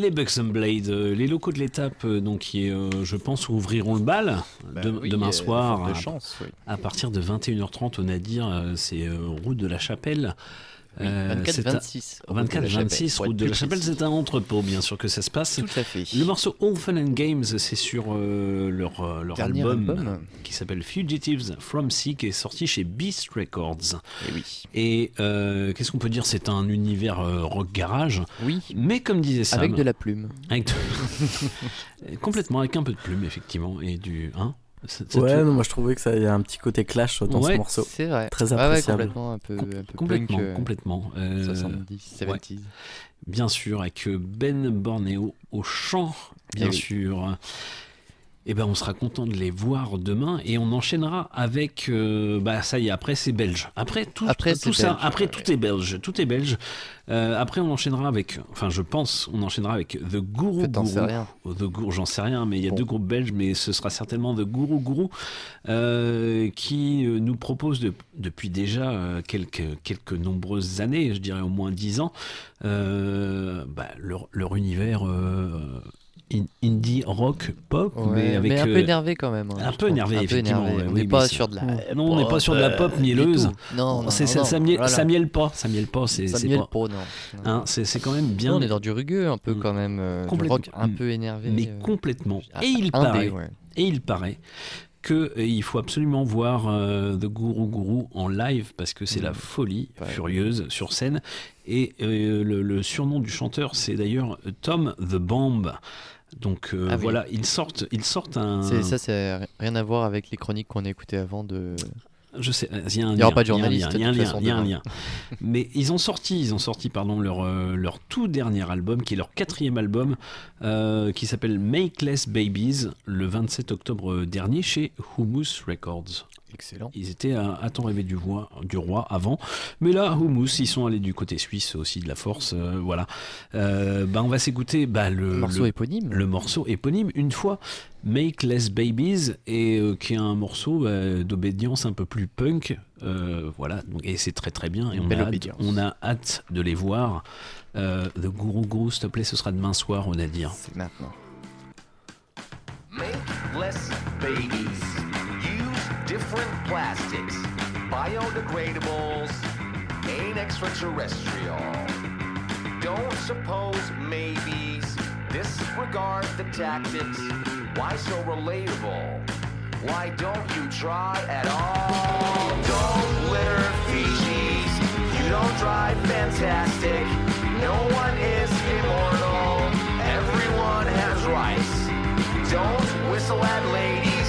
Les Bucks and Blade, euh, les locaux de l'étape, euh, donc qui, euh, je pense, ouvriront le bal Bah de- oui, demain soir à, chance, oui. à partir de 21h30 au Nadir, euh, c'est route de la Chapelle. Oui, Euh, 24, c'est un- 26, route de la 24 Chapelle, 26 pour route être de la plus Chapelle, précis. c'est un entrepôt bien sûr que ça se passe. Tout à fait. Le morceau Orphan and Games, c'est sur euh, leur, euh, leur album, album. qui s'appelle Fugitives from Sea, qui est sorti chez Beast Records. Et oui. Et euh, qu'est-ce qu'on peut dire? C'est un univers euh, rock garage. Oui. Mais comme disait Sam, Avec de la plume. avec de- complètement avec un peu de plume effectivement et du hein. Ouais, non, moi je trouvais que ça y a un petit côté clash dans Ouais, ce morceau. C'est vrai. Très Ouais, ouais, appréciable. complètement un peu, Com- un peu complètement, punk, euh, complètement. Euh, 70, ouais. 70s. Bien sûr, avec Ben Bornéo au chant, bien Eh oui. sûr. Et ben, on sera content de les voir demain et on enchaînera avec. euh, bah, ça y est, après c'est belge. Après tout, Après, tout ça, belge, après ouais. tout est belge. Tout est belge. Euh, après, on enchaînera avec. Enfin, je pense, on enchaînera avec The Guru Guru. sais rien. Oh, The Guru, j'en sais rien, mais il y a Bon. deux groupes belges, mais ce sera certainement The Guru Guru euh, qui nous propose de- depuis déjà quelques, quelques nombreuses années, je dirais au moins dix ans, bah, leur, leur univers indie rock pop, Ouais, mais avec un peu euh, énervé quand même. hein, un peu énervé, Un peu effectivement. énervé. On oui, n'est pas sur de la Non, on n'est pas sur de la pop euh, mielleuse. Non, non, C'est- non, ça, miel, voilà. ça pas, ça mielle pas. C'est Ça c'est pas- pas, non. Hein, c'est c'est quand même bien. On est dans du rugueux un peu quand même, euh, rock un peu énervé. Mais euh, complètement. Et il paraît, et il paraît que euh, il faut absolument voir euh, The Guru Guru en live parce que c'est la Mm. folie Ouais. furieuse sur scène. Et euh, le, le surnom du chanteur, c'est d'ailleurs Tom the Bomb. Donc euh, Ah oui. voilà, ils sortent, ils sortent un. C'est- Ça, c'est rien à voir avec les chroniques qu'on a écoutées avant de. Je sais, il y a un Il y aura pas de journaliste, il y a un lien, façon, il y a un demain. lien. Mais ils ont sorti, ils ont sorti, pardon, leur euh, leur tout dernier album, qui est leur quatrième album, euh, qui s'appelle Makeless Babies, le 27 octobre dernier chez Humus Records. Excellent. Ils étaient à, à temps rêvé du roi, du roi avant, mais là, Humus, ils sont allés du côté suisse aussi de la force, euh, voilà. Euh, bah, on va s'écouter bah, le, Le morceau le- éponyme. le morceau éponyme une fois Make Less Babies et euh, qui est un morceau euh, d'obédience un peu plus punk euh, voilà donc, et c'est très très bien et on a, hâte, on a hâte de les voir euh, The Guru Guru s'il te plaît ce sera demain soir on a dire C'est maintenant Make less babies. Different plastics. Biodegradables ain't extraterrestrial. Don't suppose maybes. Disregard the tactics. Why so relatable? Why don't you try at all? Don't litter feces. You don't drive fantastic. No one is immortal. Everyone has rights. Don't whistle at ladies.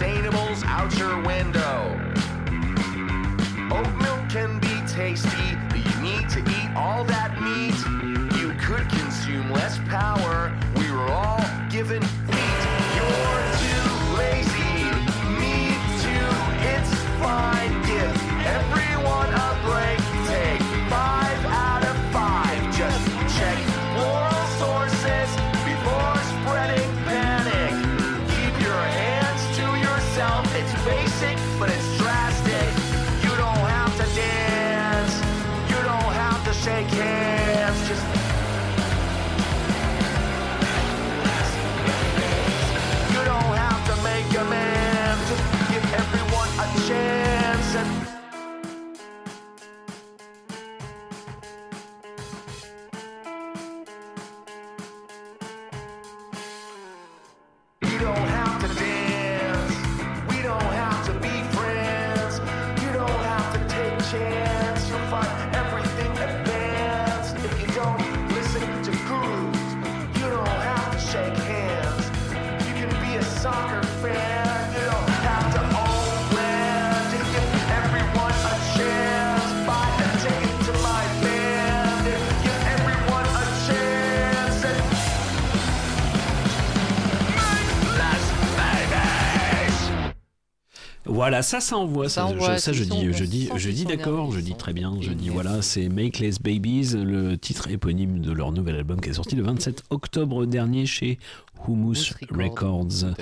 Sustainables out your window. Oat milk can be tasty, but you need to eat all that meat. You could consume less power. We were all given Voilà, ça, ça envoie. Ça Ça, envoie, je, ça, je ils dis, je dis, je dis d'accord, je dis très bien. Je dis voilà, c'est Makeless Babies, le titre éponyme de leur nouvel album qui est sorti le 27 octobre dernier chez Humus Records.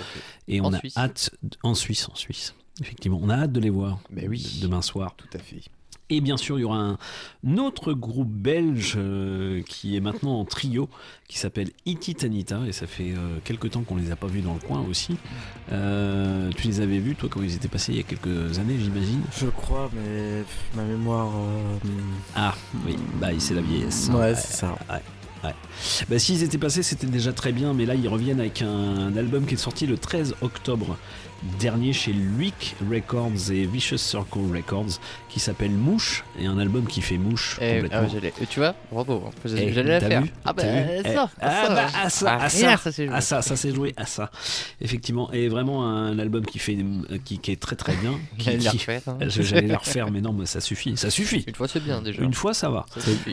Et on a hâte en Suisse, en Suisse. Effectivement, on a hâte de les voir. Mais oui. Demain soir. Tout à fait. Et bien sûr, il y aura un, un autre groupe belge euh, qui est maintenant en trio, qui s'appelle Iti Tanita, et ça fait euh, quelques temps qu'on les a pas vus dans le coin aussi. Euh, tu les avais vus, toi, quand ils étaient passés il y a quelques années, j'imagine? Je crois, mais ma mémoire. Ah, oui, bah c'est la vieillesse. Ouais, c'est ça. Ouais. ouais. Bah, s'ils étaient passés, c'était déjà très bien, mais là, ils reviennent avec un, album qui est sorti le 13 octobre dernier chez Luik Records et Vicious Circle Records, qui s'appelle Mouche, et un album qui fait mouche Eh, complètement. ah, j'allais- tu vois, bravo. hein. Eh, J'allais la faire. vu Ah bah ça, ça, ah, ça. bah, à ça, Ah, à rien, ça, ça s'est joué. à ça, ça s'est joué à ça. Effectivement, et vraiment un album qui fait, qui, qui est très très bien. Qui, J'allais la refaire, hein. Je- J'allais la refaire, mais non, mais ça suffit, ça suffit. Une fois c'est bien déjà. Une fois ça va.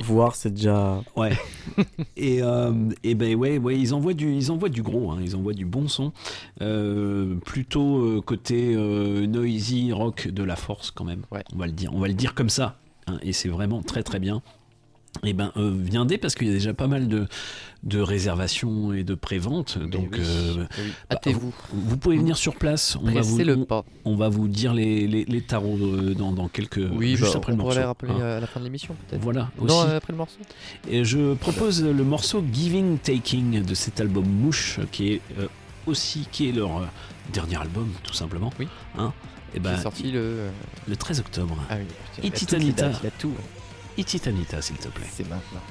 Voir, c'est déjà. Ouais. et, euh, et ben ouais, ouais, ils envoient du, ils envoient du gros, hein, ils envoient du bon son, Euh, plutôt euh, côté euh, noisy rock de la force quand même. On va le dire, on va le dire comme ça. hein, et c'est vraiment très très bien. Et ben euh, viendez parce qu'il y a déjà pas mal de, de réservations et de préventes. Donc oui, euh, oui. bah, vous, vous pouvez venir sur place. On va vous, le pas. on va vous dire les, les, les tarots dans, dans quelques Oui, juste bah, après on le morceau. les rappeler hein. à la fin de l'émission peut-être. Voilà, Non, aussi. après le morceau. Et je propose le morceau Giving Taking de cet album Mouche, qui est euh, aussi qui est leur euh, dernier album, tout simplement. Oui. Hein et Qui est sorti le, euh, le 13 octobre. Ah oui, putain, il y a toutes les Ititanita. dates, il a tout. Ititanita, s'il te plaît. C'est maintenant.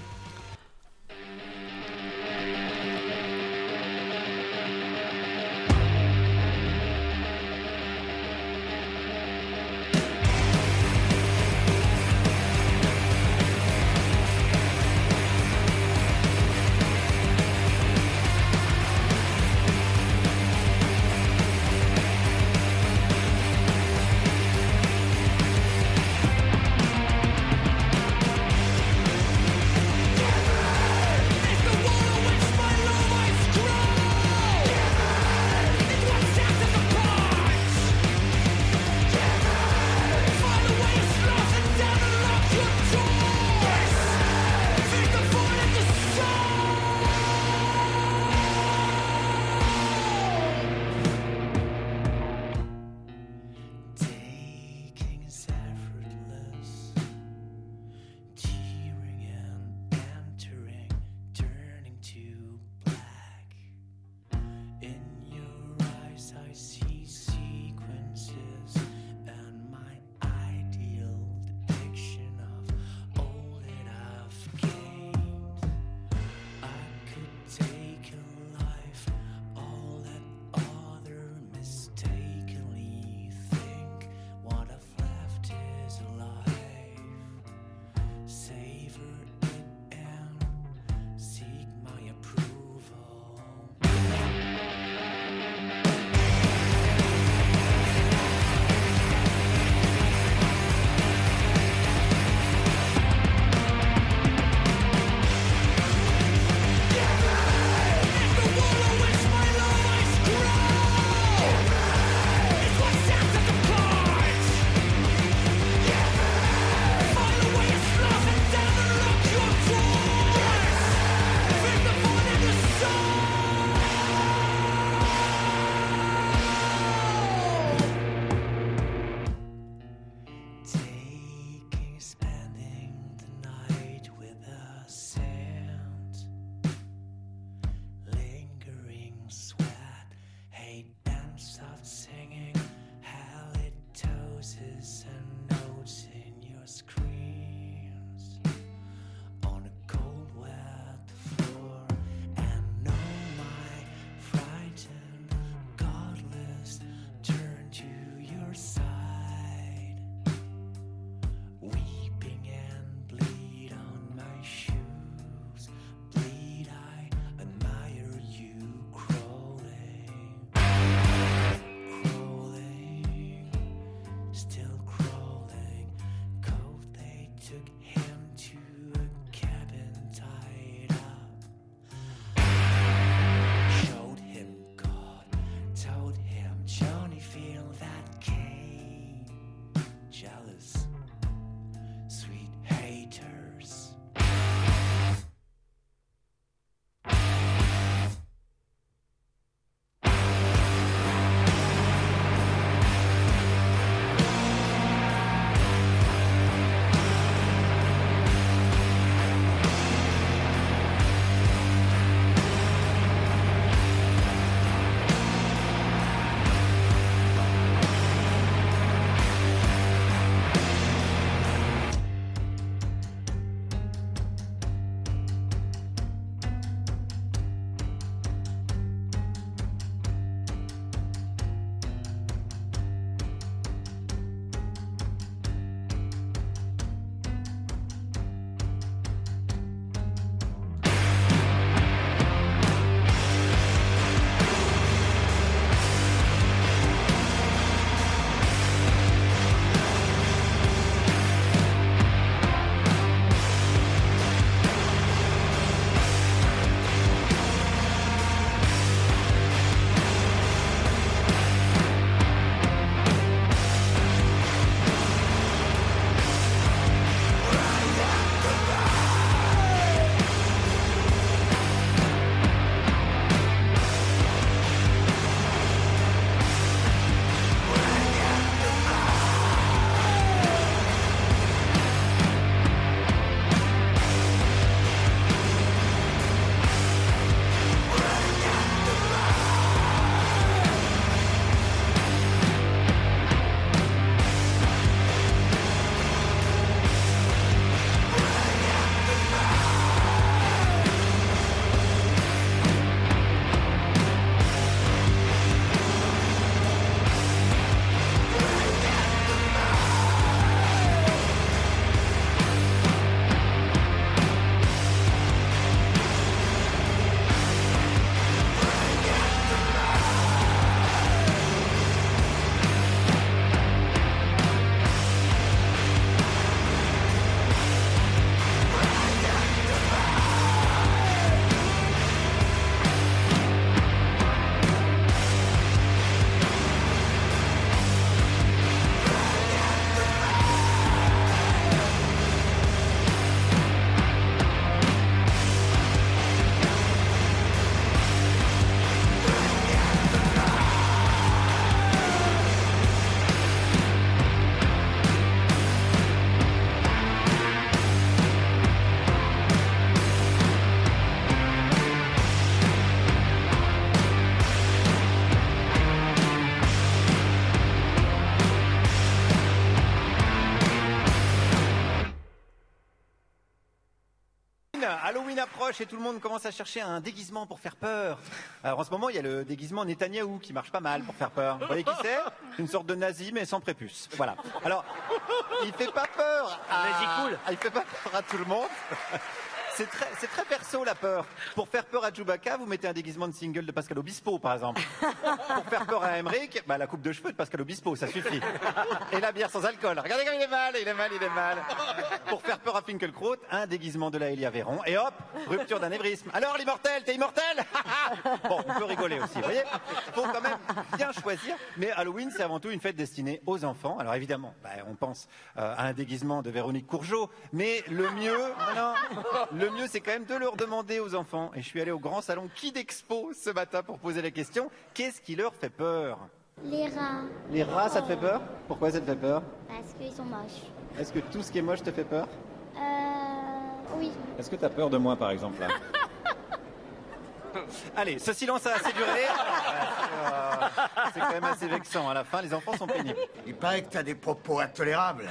Approche et tout le monde commence à chercher un déguisement pour faire peur. Alors en ce moment, il y a le déguisement Netanyahou qui marche pas mal pour faire peur. Vous voyez qui c'est? Une sorte de nazi mais sans prépuce. Voilà. Alors, il fait pas peur à... Nazi cool. Il fait pas peur à tout le monde. C'est très, perso la peur. Pour faire peur à Chewbacca, vous mettez un déguisement de single de Pascal Obispo, par exemple. Pour faire peur à Emmerich, bah, la coupe de cheveux de Pascal Obispo, ça suffit. Et la bière sans alcool. Regardez comme il est mal, il est mal, il est mal. Pour faire peur à Finkelkraut, un déguisement de la Elia Véron. Et hop, rupture d'anévrisme. Alors l'immortel, t'es immortel Bon, on peut rigoler aussi, vous voyez Faut quand même bien choisir. Mais Halloween, c'est avant tout une fête destinée aux enfants. Alors évidemment, bah, on pense euh, à un déguisement de Véronique Courgeot. Mais le mieux, non, le mieux, c'est quand même de leur demander aux enfants. Et je suis allé au grand salon Kid Expo ce matin pour poser la question qu'est-ce qui leur fait peur? Les rats, Les rats, ça te fait peur? Pourquoi ça te fait peur? Parce qu'ils sont moches. Est-ce que tout ce qui est moche te fait peur? Euh. Oui. Est-ce que tu as peur de moi, par exemple là? Allez, ce silence a assez duré. Euh, C'est quand même assez vexant. À la fin, les enfants sont pénibles. Il paraît que t'as des propos intolérables.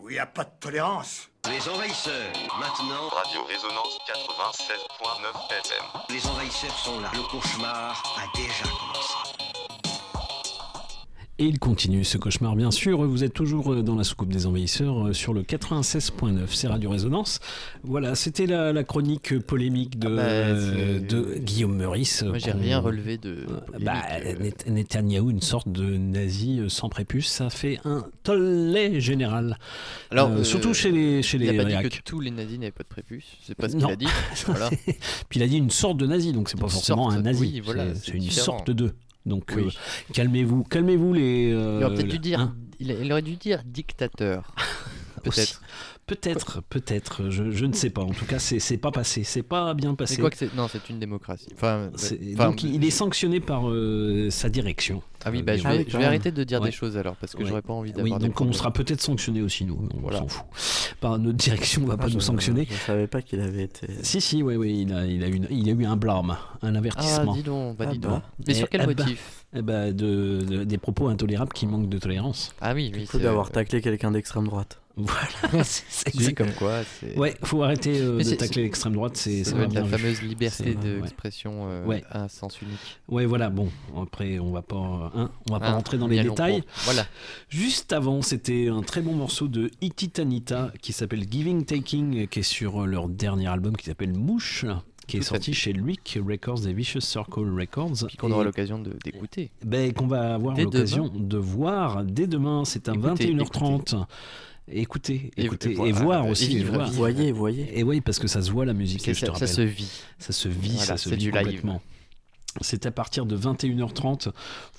Où il n'y a pas de tolérance. Les envahisseurs, maintenant. Radio Résonance 96.9 FM. Les envahisseurs sont là. Le cauchemar a déjà commencé. Et il continue ce cauchemar, bien sûr. Vous êtes toujours euh, dans la soucoupe des envahisseurs euh, sur le 96.9, c'est Radio Résonance. Voilà, c'était la, la chronique polémique de, bah, euh, de Guillaume Meurice. Moi, j'ai rien relevé de. Bah, Net- Netanyahou, une sorte de nazi euh, sans prépuce, ça fait un tollé général. Alors, Euh, euh, surtout chez les, chez il les a pas dit que tous les nazis n'avaient pas de prépuce. C'est pas ce qu'il a dit. voilà. Puis il a dit une sorte de nazi, donc c'est pas forcément sorte, un nazi. oui, voilà, c'est une différent. sorte de. Donc Oui. euh, calmez-vous, calmez-vous les. euh, Il aurait peut-être dû dire. hein. il aurait dû dire dictateur. Peut-être. Peut-être, peut-être, je, je ne sais pas. En tout cas, c'est pas passé, c'est pas bien passé. Quoi que c'est. Non, c'est une démocratie. Enfin, enfin, donc il est sanctionné par euh, sa direction. Ah oui, Euh, bah, je vais, je vais arrêter de dire Ouais. des choses alors parce que Ouais. j'aurais pas envie d'avoir Oui, des donc on sera peut-être sanctionné aussi nous. On Voilà. s'en fout. Par notre direction, on va Ah, pas je- nous sanctionner. Je savais pas qu'il avait été. Si, si, oui, oui, il a, il a, eu, une- il a eu un blâme, un avertissement. Ah, dis donc, bah, Ah dis bah. donc. Mais sur Et- quel ah bah, motif eh bah, de, de- Des propos intolérables qui manquent de tolérance. Ah oui, oui. Il faut d'avoir taclé quelqu'un d'extrême droite. Voilà, c'est Oui, comme quoi. c'est- Ouais, faut arrêter euh, de tacler l'extrême droite, c'est la bien vu. fameuse liberté d'expression euh, Ouais. à sens unique. Ouais, voilà, bon, après, on va pas, hein, on va pas Hein, rentrer dans les détails. Voilà. Juste avant, c'était un très bon morceau de Ititanita qui s'appelle Giving Taking, qui est sur leur dernier album qui s'appelle Mouche, qui est Tout sorti chez Luik Records et Vicious Circle Records. Qu'on aura l'occasion de- d'écouter. ben, qu'on va avoir l'occasion de voir dès demain. C'est à Écoutez, 21h30. Écoutez, Et- écoutez, et et, voir et aussi. et vivre, voir. vivre. Voyez, voyez. Et oui, parce que ça se voit la musique, te ça- se vit. Ça se vit, Voilà, ça se vit du live. complètement. C'est à partir de 21h30.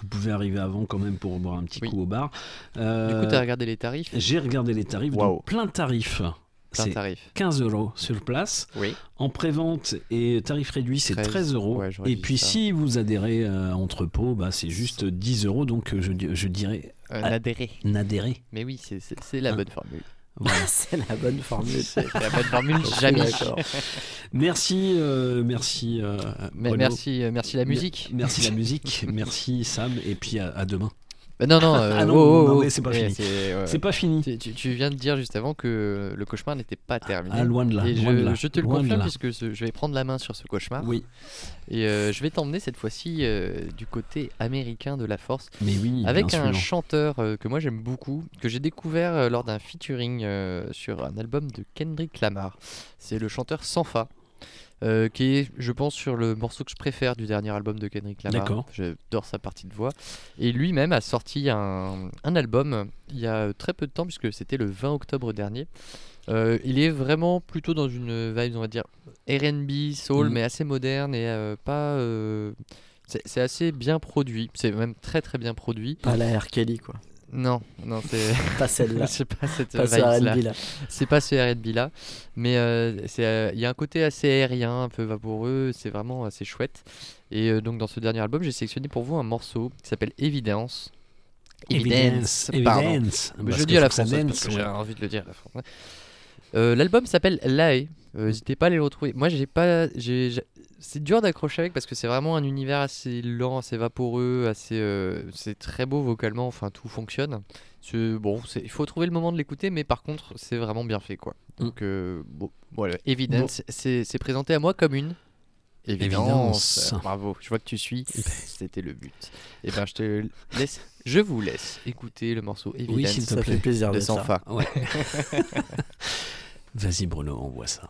Vous pouvez arriver avant quand même pour boire un petit coup au bar. Du Euh, coup, t'as regardé les tarifs? J'ai regardé les tarifs. Donc plein tarif. Plein C'est tarif. 15 euros sur place. Oui. En pré-vente et tarif réduit, c'est 13, 13 euros. ouais, et puis ça. si vous adhérez à Entrepôt, bah, c'est juste 10 euros. Donc je dirais. Euh, ah, N'adhérer. N'adhérer. Mais oui, c'est- c'est la bonne formule. C'est la bonne formule. C'est la bonne formule, jamais. Merci, euh, merci. euh, merci, merci la musique. Mer- Merci la musique, merci Sam, et puis à, à demain. Bah non, non, euh, ah non, oh, oh, non, oh. mais c'est pas fini. c'est ouais. Pas fini. Tu, tu- tu viens de dire juste avant que le cauchemar n'était pas terminé. Ah, loin de là, Et loin je, de là, je te le loin confirme puisque ce- je vais prendre la main sur ce cauchemar. Oui. Et euh, je vais t'emmener cette fois-ci euh, du côté américain de la force. Mais oui, Avec un chanteur euh, que moi j'aime beaucoup, que j'ai découvert lors d'un featuring sur un album de Kendrick Lamar. C'est le chanteur Sanfa. Euh, qui est, je pense, sur le morceau que je préfère du dernier album de Kendrick Lamar. D'accord. J'adore sa partie de voix. Et lui-même a sorti un, un album il y a très peu de temps, puisque c'était le 20 octobre dernier. Euh, il est vraiment plutôt dans une vibe, on va dire, RB, soul, Mhm. mais assez moderne et euh, pas. euh, c'est c'est assez bien produit. C'est même très très bien produit. Pas la R. Kelly, quoi. Non, non, c'est Pas celle-là. c'est pas cette Pas ce vibes-là. R&B là. C'est pas ce R&B là, mais euh, c'est euh, il y a un côté assez aérien, un peu vaporeux. C'est vraiment assez chouette. Et euh, donc dans ce dernier album, j'ai sélectionné pour vous un morceau qui s'appelle Évidence. Evidence, pardon. Evidence. Mais Parce je dis à la française dance, parce que j'ai envie de le dire à la française. Euh, L'album s'appelle Lae. Euh, N'hésitez pas à aller le retrouver. Moi, j'ai pas, j'ai- c'est dur d'accrocher avec parce que c'est vraiment un univers assez lent, assez vaporeux, assez, euh, c'est très beau vocalement. Enfin, tout fonctionne. C'est- bon, c'est- il faut trouver le moment de l'écouter, mais par contre, c'est vraiment bien fait, quoi. Donc, euh, bon, voilà. Evidence, c'est c'est présenté à moi comme une. Évidence. Évidence. Bravo. Je vois que tu suis. C'était le but. Et ben, je te laisse. Je vous laisse écouter le morceau Evidence. Oui, s'il te Ça plaît. fait plaisir de. Sanfa. Ouais. Vas-y Bruno, envoie ça.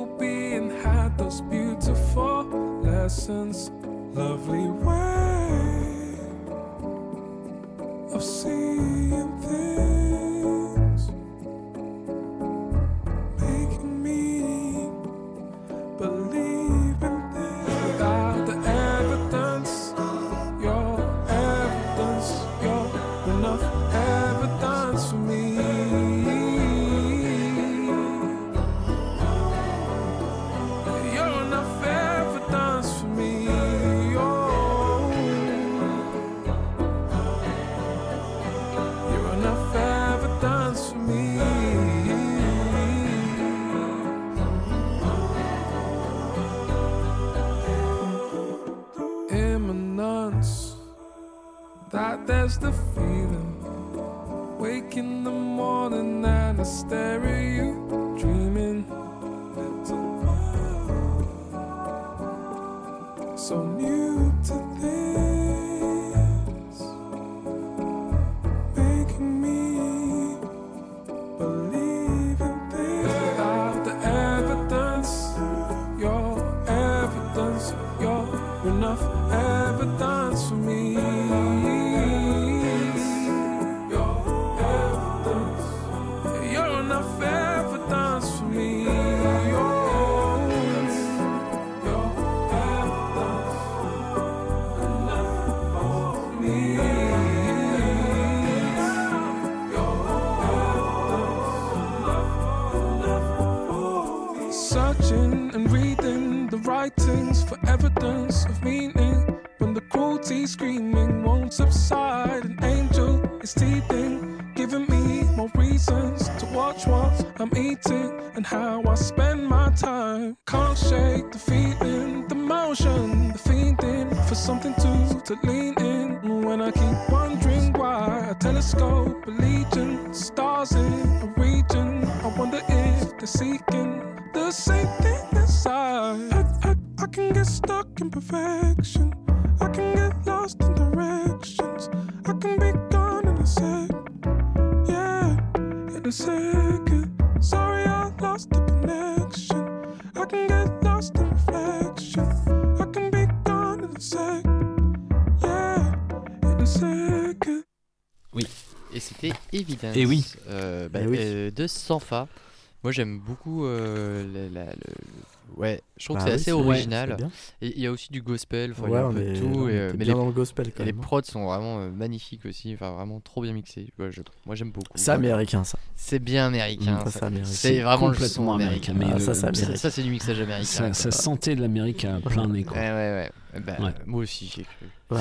those beautiful lessons. Lovely way of seeing things, that there's the Et oui. euh, bah, Eh oui. euh, de Sanfa. Moi j'aime beaucoup euh, la- la- le- Ouais, je trouve Bah que c'est oui, assez c'est- ouais, original. Et il y a aussi du gospel, enfin, il y Ouais, a un peu de tout. et, euh, mais bien les, dans le gospel, quand et les même. prods sont vraiment euh, magnifiques aussi, enfin vraiment trop bien mixés. Ouais, je- moi j'aime beaucoup. C'est américain, ça. C'est bien américain. Mm, ça, c'est vraiment le complètement son américain, américain. mais Ah, le- ça, c'est ça- américain. Ça, c'est du mixage américain. Ça, sentait de l'Amérique à plein nez quoi. Ouais, ouais, ouais. Bah, Ouais. Moi aussi, j'ai cru. Ouais,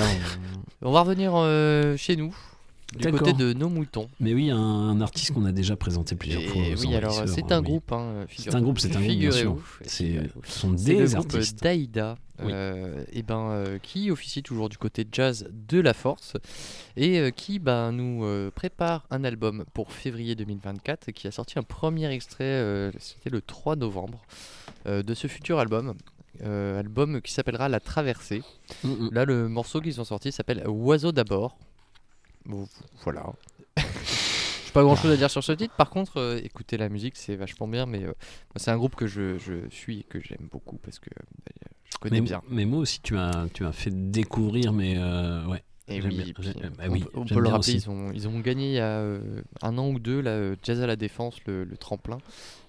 On va revenir euh, chez nous, du côté de nos moutons. Mais oui, un, un artiste qu'on a déjà présenté plusieurs Et fois. aux oui, alors c'est un oui. groupe. Hein, C'est un groupe, c'est un groupe, bien sûr. Figurez-vous. C'est Figurez-vous. ce sont C'est des le groupe artistes. d'Aïda, Oui. euh, et ben, euh, qui officie toujours du côté jazz de la force et euh, qui ben, nous euh, prépare un album pour février 2024 et qui a sorti un premier extrait, euh, c'était le 3 novembre, euh, de ce futur album. euh, album qui s'appellera La Traversée. Mm, Là, le morceau qu'ils ont sorti s'appelle Oiseau d'abord. Bon, voilà. J'ai pas grand chose à dire sur ce titre. Par contre, euh, écoutez la musique, c'est vachement bien. Mais euh, c'est un groupe que je, je suis et que j'aime beaucoup parce que bah, je connais mais, bien. mais moi aussi, tu as, tu as fait découvrir, mais euh, ouais. Et oui, bien, et puis, j'aime- bah on oui, peut- on j'aime peut le bien rappeler, aussi. ils ont, ils ont gagné il y a euh, un an ou deux là, euh, Jazz à la Défense, le, le tremplin.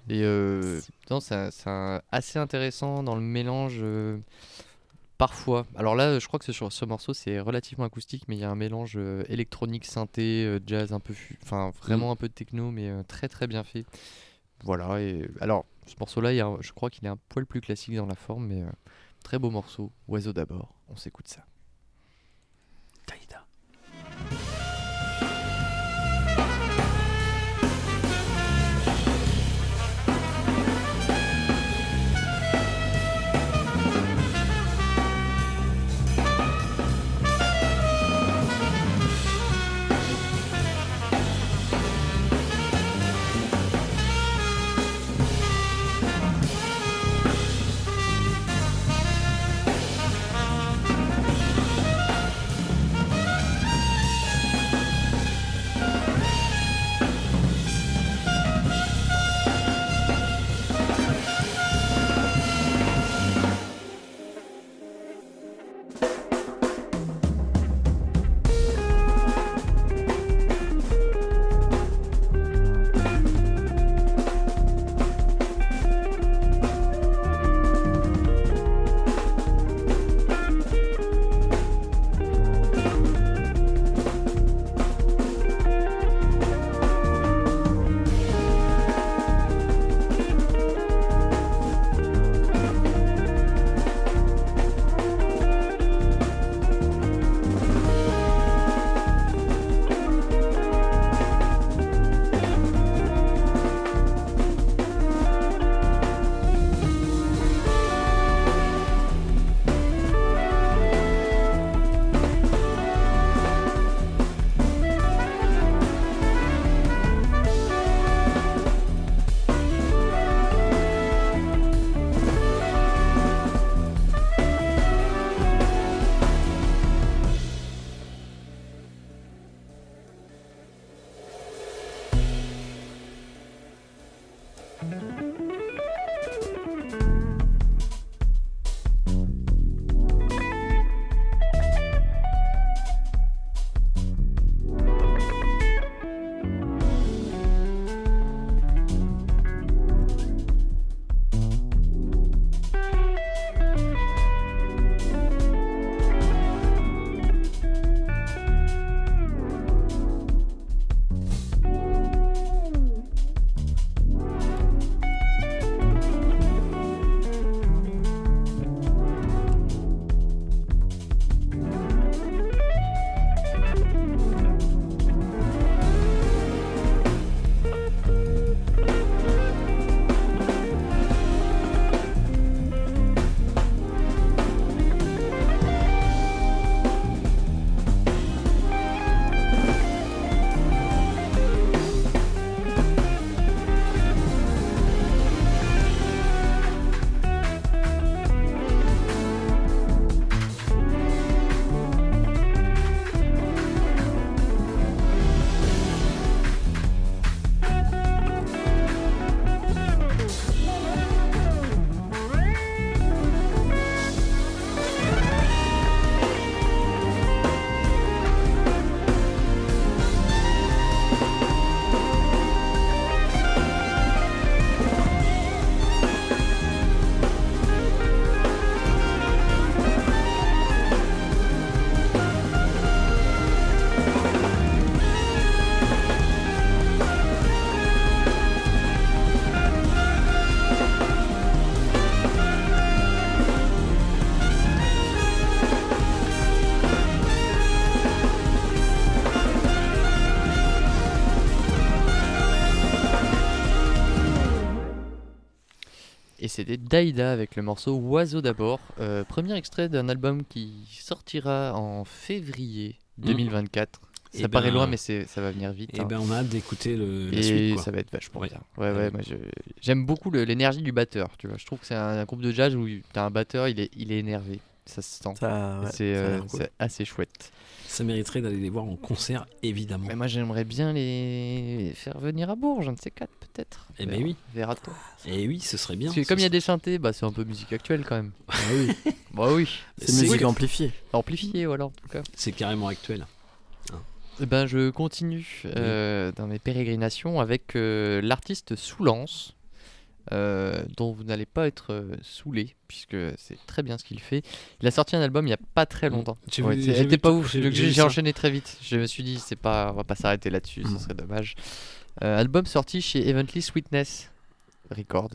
Et euh, non, c'est assez intéressant dans le mélange. Parfois. Alors là, je crois que sur ce morceau, c'est relativement acoustique, mais il y a un mélange euh, électronique, synthé, euh, jazz, un peu, enfin vraiment un peu de techno, mais euh, très très bien fait. Voilà. Et alors, ce morceau-là, je crois qu'il est un poil plus classique dans la forme, mais très beau morceau. Oiseau d'abord. On s'écoute ça. C'était Daïda avec le morceau Oiseau d'abord, euh, premier extrait d'un album qui sortira en février 2024. Eh Ça paraît ben, loin, mais ça va venir vite. eh hein. ben, on a hâte d'écouter le- la Et suite, quoi. ça va être vachement Ouais. bien. Ouais, ouais, Ouais. moi je- j'aime beaucoup l'énergie du batteur. Tu vois, je trouve que c'est un, un groupe de jazz où tu as un batteur, il est, il est énervé. Ça se sent. Ouais, c'est euh, cool. c'est assez chouette. Ça mériterait d'aller les voir en concert, évidemment. Mais moi j'aimerais bien les faire venir à Bourges, un de ces quatre peut-être. Eh ben oui. Verra toi. Et oui, ce serait bien. Parce que comme il y a des synthés, bah c'est un peu musique actuelle quand même. Ah oui. bah oui. C'est musique amplifiée. Amplifiée, voilà en tout cas. C'est carrément actuel. Eh ben, je continue euh, dans mes pérégrinations avec euh, l'artiste Soulance, euh, dont vous n'allez pas être euh, saoulé, puisque c'est très bien ce qu'il fait. Il a sorti un album il n'y a pas très longtemps. Mm. J'ai Ouais, vu- c'est- j'ai vu pas ouf, j'ai- enchaîné très vite. Je me suis dit, c'est pas, on va pas s'arrêter là-dessus, Mm. ce serait dommage. Euh, album sorti chez Evently Sweetness Record,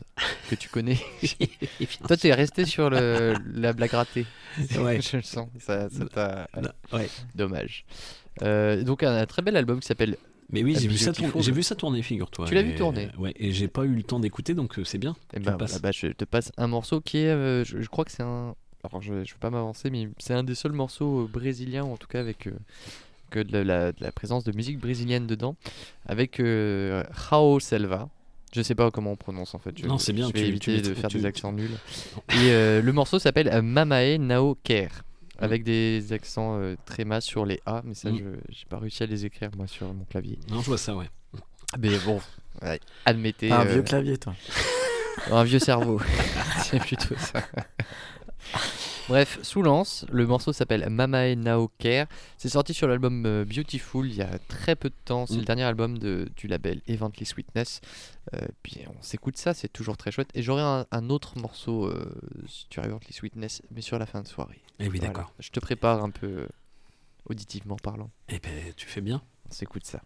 que tu connais. Toi, t'es resté sur le, la blague ratée. Ouais. je le sens. Ça, ça ouais. Dommage. Euh, donc un, un très bel album qui s'appelle. Mais oui, j'ai vu, ça tourner, j'ai vu ça tourner, figure-toi. Tu l'as vu tourner Ouais, et j'ai pas eu le temps d'écouter, donc euh, c'est bien. Et Tu bah, voilà, bah, je te passe un morceau qui est, euh, je, je crois que c'est un, alors je, je veux pas m'avancer, mais c'est un des seuls morceaux euh, brésiliens, ou en tout cas avec euh, que de la, de la présence de musique brésilienne dedans, avec euh, Rao Selva. Je sais pas comment on prononce en fait. Je, Non, c'est bien, Je vais tu- tu éviter de faire tu- des accents nuls. Et euh, le morceau s'appelle Mamae Nao Ker. Avec des accents euh, très mas sur les A, mais ça, Mm. je j'ai pas réussi à les écrire moi sur mon clavier. Non, je vois ça, ouais. Mais bon, ouais, admettez. Ah, un euh, vieux clavier, toi. un vieux cerveau. c'est plutôt ça. Bref, sous lance, le morceau s'appelle Mamae Now Care. C'est sorti sur l'album euh, Beautiful il y a très peu de temps. C'est Mm. le dernier album de, du label Evently Sweetness. Euh, puis on s'écoute ça, c'est toujours très chouette. Et j'aurai un, un autre morceau euh, sur Evently Sweetness, mais sur la fin de soirée. Eh oui, Voilà. d'accord. Je te prépare un peu euh, auditivement parlant. Eh ben, tu fais bien. On s'écoute ça.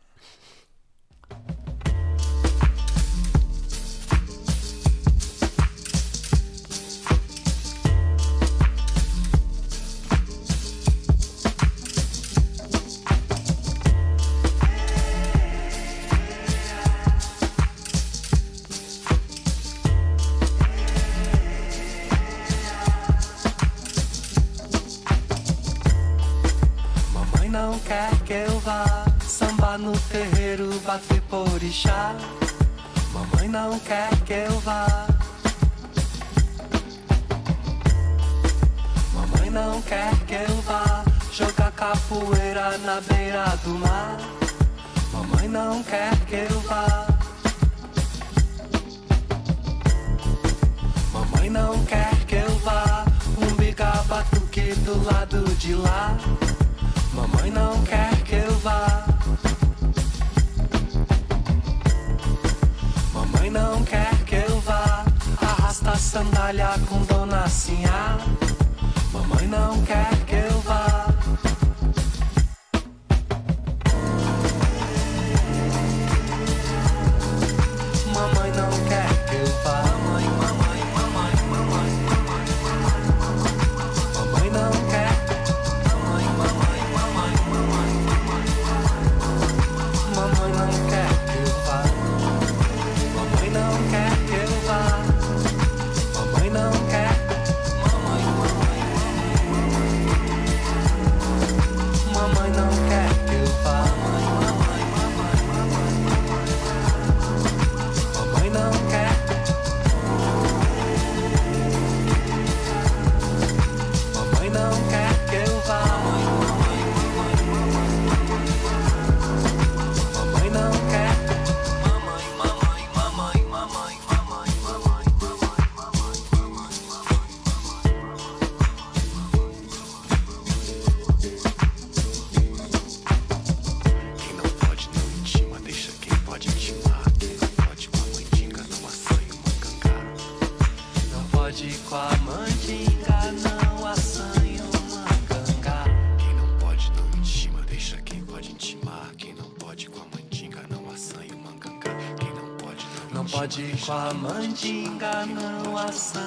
Não quer que eu vá sambar no terreiro, bater por orixá. Mamãe não quer que eu vá. Mamãe não quer que eu vá jogar capoeira na beira do mar. Mamãe não quer que eu vá. Mamãe não quer que eu vá um biga batuque do lado de lá. Mamãe não quer que eu vá. Mamãe não quer que eu vá arrasta sandália com dona Sinhá. Mamãe não quer que eu vá. 진감을 왔어.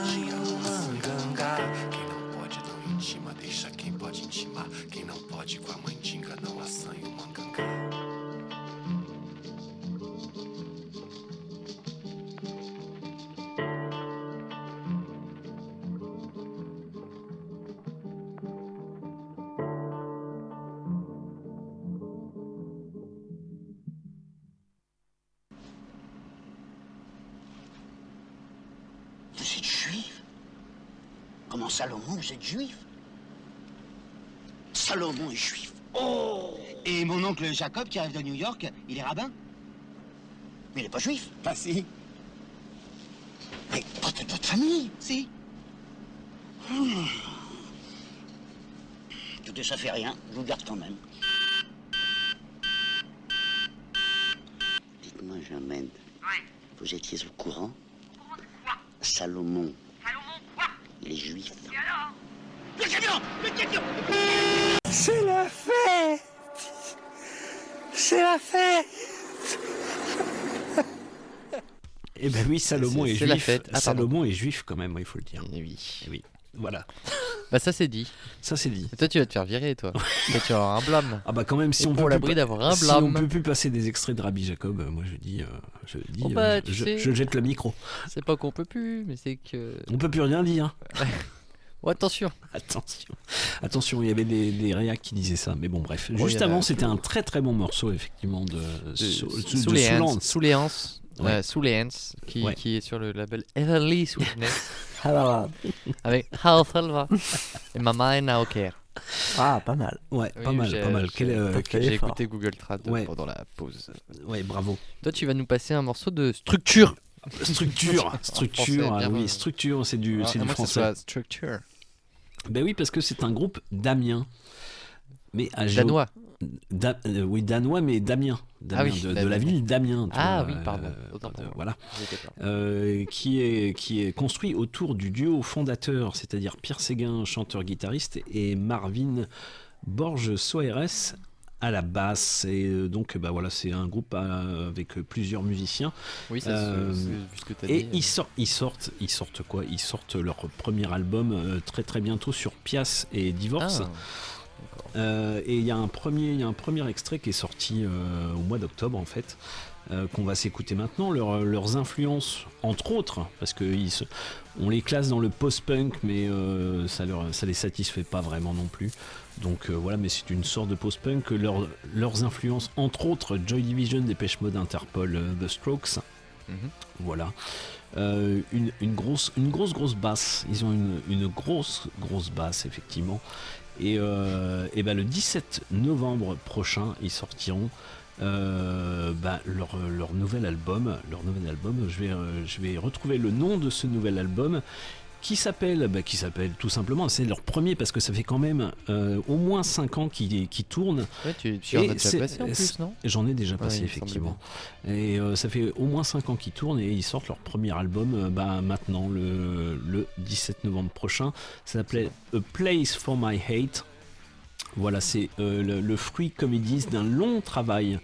Salomon, vous êtes juif? Salomon est juif. Oh Et mon oncle Jacob, qui arrive de New York, il est rabbin? Mais il est pas juif. Bah si. Mais pas de votre famille, si. Écoutez, ça fait rien, je vous garde quand même. Dites-moi, Germaine. Vous étiez au courant? Salomon. Il est juif. Le camion Le camion C'est la fête C'est la fête Eh ben oui, Salomon est, juif. fête. Ah. Salomon est juif quand même, il faut le dire. Eh oui. oui. Voilà. Bah ça c'est dit. Ça c'est dit. Et toi tu vas te faire virer toi. toi tu vas avoir un blâme. Ah bah quand même, si Et on peut l'abri plus, d'avoir un si on blâme. peut plus passer des extraits de Rabbi Jacob, euh, moi je dis, euh, je dis, Oh euh, bah, tu je, sais. je jette le micro. C'est pas qu'on peut plus, mais c'est que. On peut plus rien dire. Oh, attention. Attention. Attention, il y avait des, des réacs qui disaient ça, mais bon, bref. Oh, Juste avant, c'était un très très bon morceau, effectivement, de, de les Ouais. euh, hands, qui, Ouais. qui est sur le label Everly Sweetness. Alors, avec How Salva et Mama and Aoker. Ah, pas mal. Ouais, Oui, pas mal, j'ai- pas mal. j'ai- Quel, euh, quel J'ai effort. écouté Google Trad Ouais. pendant la pause. Ouais, bravo. Toi, tu vas nous passer un morceau de structure. Structure, structure, français, ah oui, structure, c'est du, Ah, du français. structure. Ben oui, parce que c'est un groupe d'Amiens. Mais à Danois. Da- euh, oui, danois, mais d'Amiens. D'Amiens, Ah oui, de, de la ville d'Amiens. Ah vois, oui, pardon. euh, moi. voilà. Euh, qui, est, qui est construit autour du duo fondateur, c'est-à-dire Pierre Séguin, chanteur-guitariste, et Marvin Borges Soares à la basse. Et donc, bah voilà, c'est un groupe avec plusieurs musiciens. Oui, ça, ce que t'as et dit, ils, sortent, ils sortent, ils sortent quoi? Ils sortent leur premier album très très bientôt sur Pias et Divorce. Ah, Euh, et il y a un premier, il y a un premier extrait qui est sorti euh, au mois d'octobre en fait, euh, qu'on va s'écouter maintenant. Leur- leurs influences, entre autres, parce que ils se- on les classe dans le post-punk, mais ça leur, ça les satisfait pas vraiment non plus. Donc voilà, mais c'est une sorte de post-punk. Leur- leurs influences, entre autres, Joy Division, Dépêche Mode, Interpol, The Strokes. Mhm. Voilà. Euh, une, une grosse, une grosse, grosse basse. Ils ont une, une grosse, grosse basse, effectivement. Et, euh, et ben, le 17 novembre prochain, ils sortiront euh, bah, leur, leur nouvel album. Leur nouvel album, je vais, euh, je vais retrouver le nom de ce nouvel album qui s'appelle, bah, qui s'appelle tout simplement, c'est leur premier parce que ça fait quand même euh, au moins 5 ans qu'ils qu'ils tournent. Ouais, tu- tu en as déjà passé en plus, non? J'en ai déjà passé effectivement. Et euh, ça fait au moins 5 ans qu'ils tournent et ils sortent leur premier album euh, bah, maintenant, le, le 17 novembre prochain. Ça s'appelait A Place for My Hate. Voilà, c'est euh, le, le fruit, comme ils disent, d'un long travail.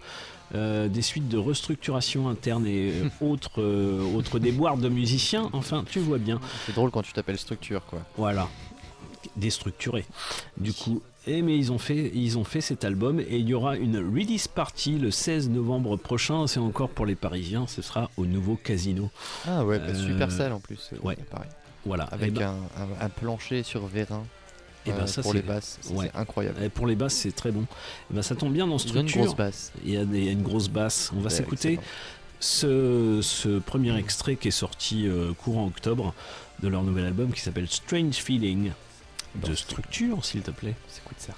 Euh, des suites de restructuration interne et euh, autres, euh, autres déboires de musiciens. Enfin, tu vois bien. C'est drôle quand tu t'appelles structure, quoi. Voilà, déstructuré. Du coup, et mais ils ont fait, ils ont fait cet album et il y aura une release party le 16 novembre prochain. C'est encore pour les Parisiens. Ce sera au nouveau Casino. Ah ouais, bah, Euh, super salle en plus. Ouais. Pareil. Voilà. Avec Eh ben- un, un- un plancher sur vérin. Et ben euh, ça pour c'est- les basses, ça, ouais. c'est incroyable. Et pour les basses, c'est très bon. Et ben ça tombe bien dans une structure. grosse basse. Il y a, des- il y a une grosse basse. On va s'écouter ce, ce premier extrait qui est sorti euh, courant octobre de leur nouvel album qui s'appelle Strange Feeling de structure, s'il te plaît. Écoute ça?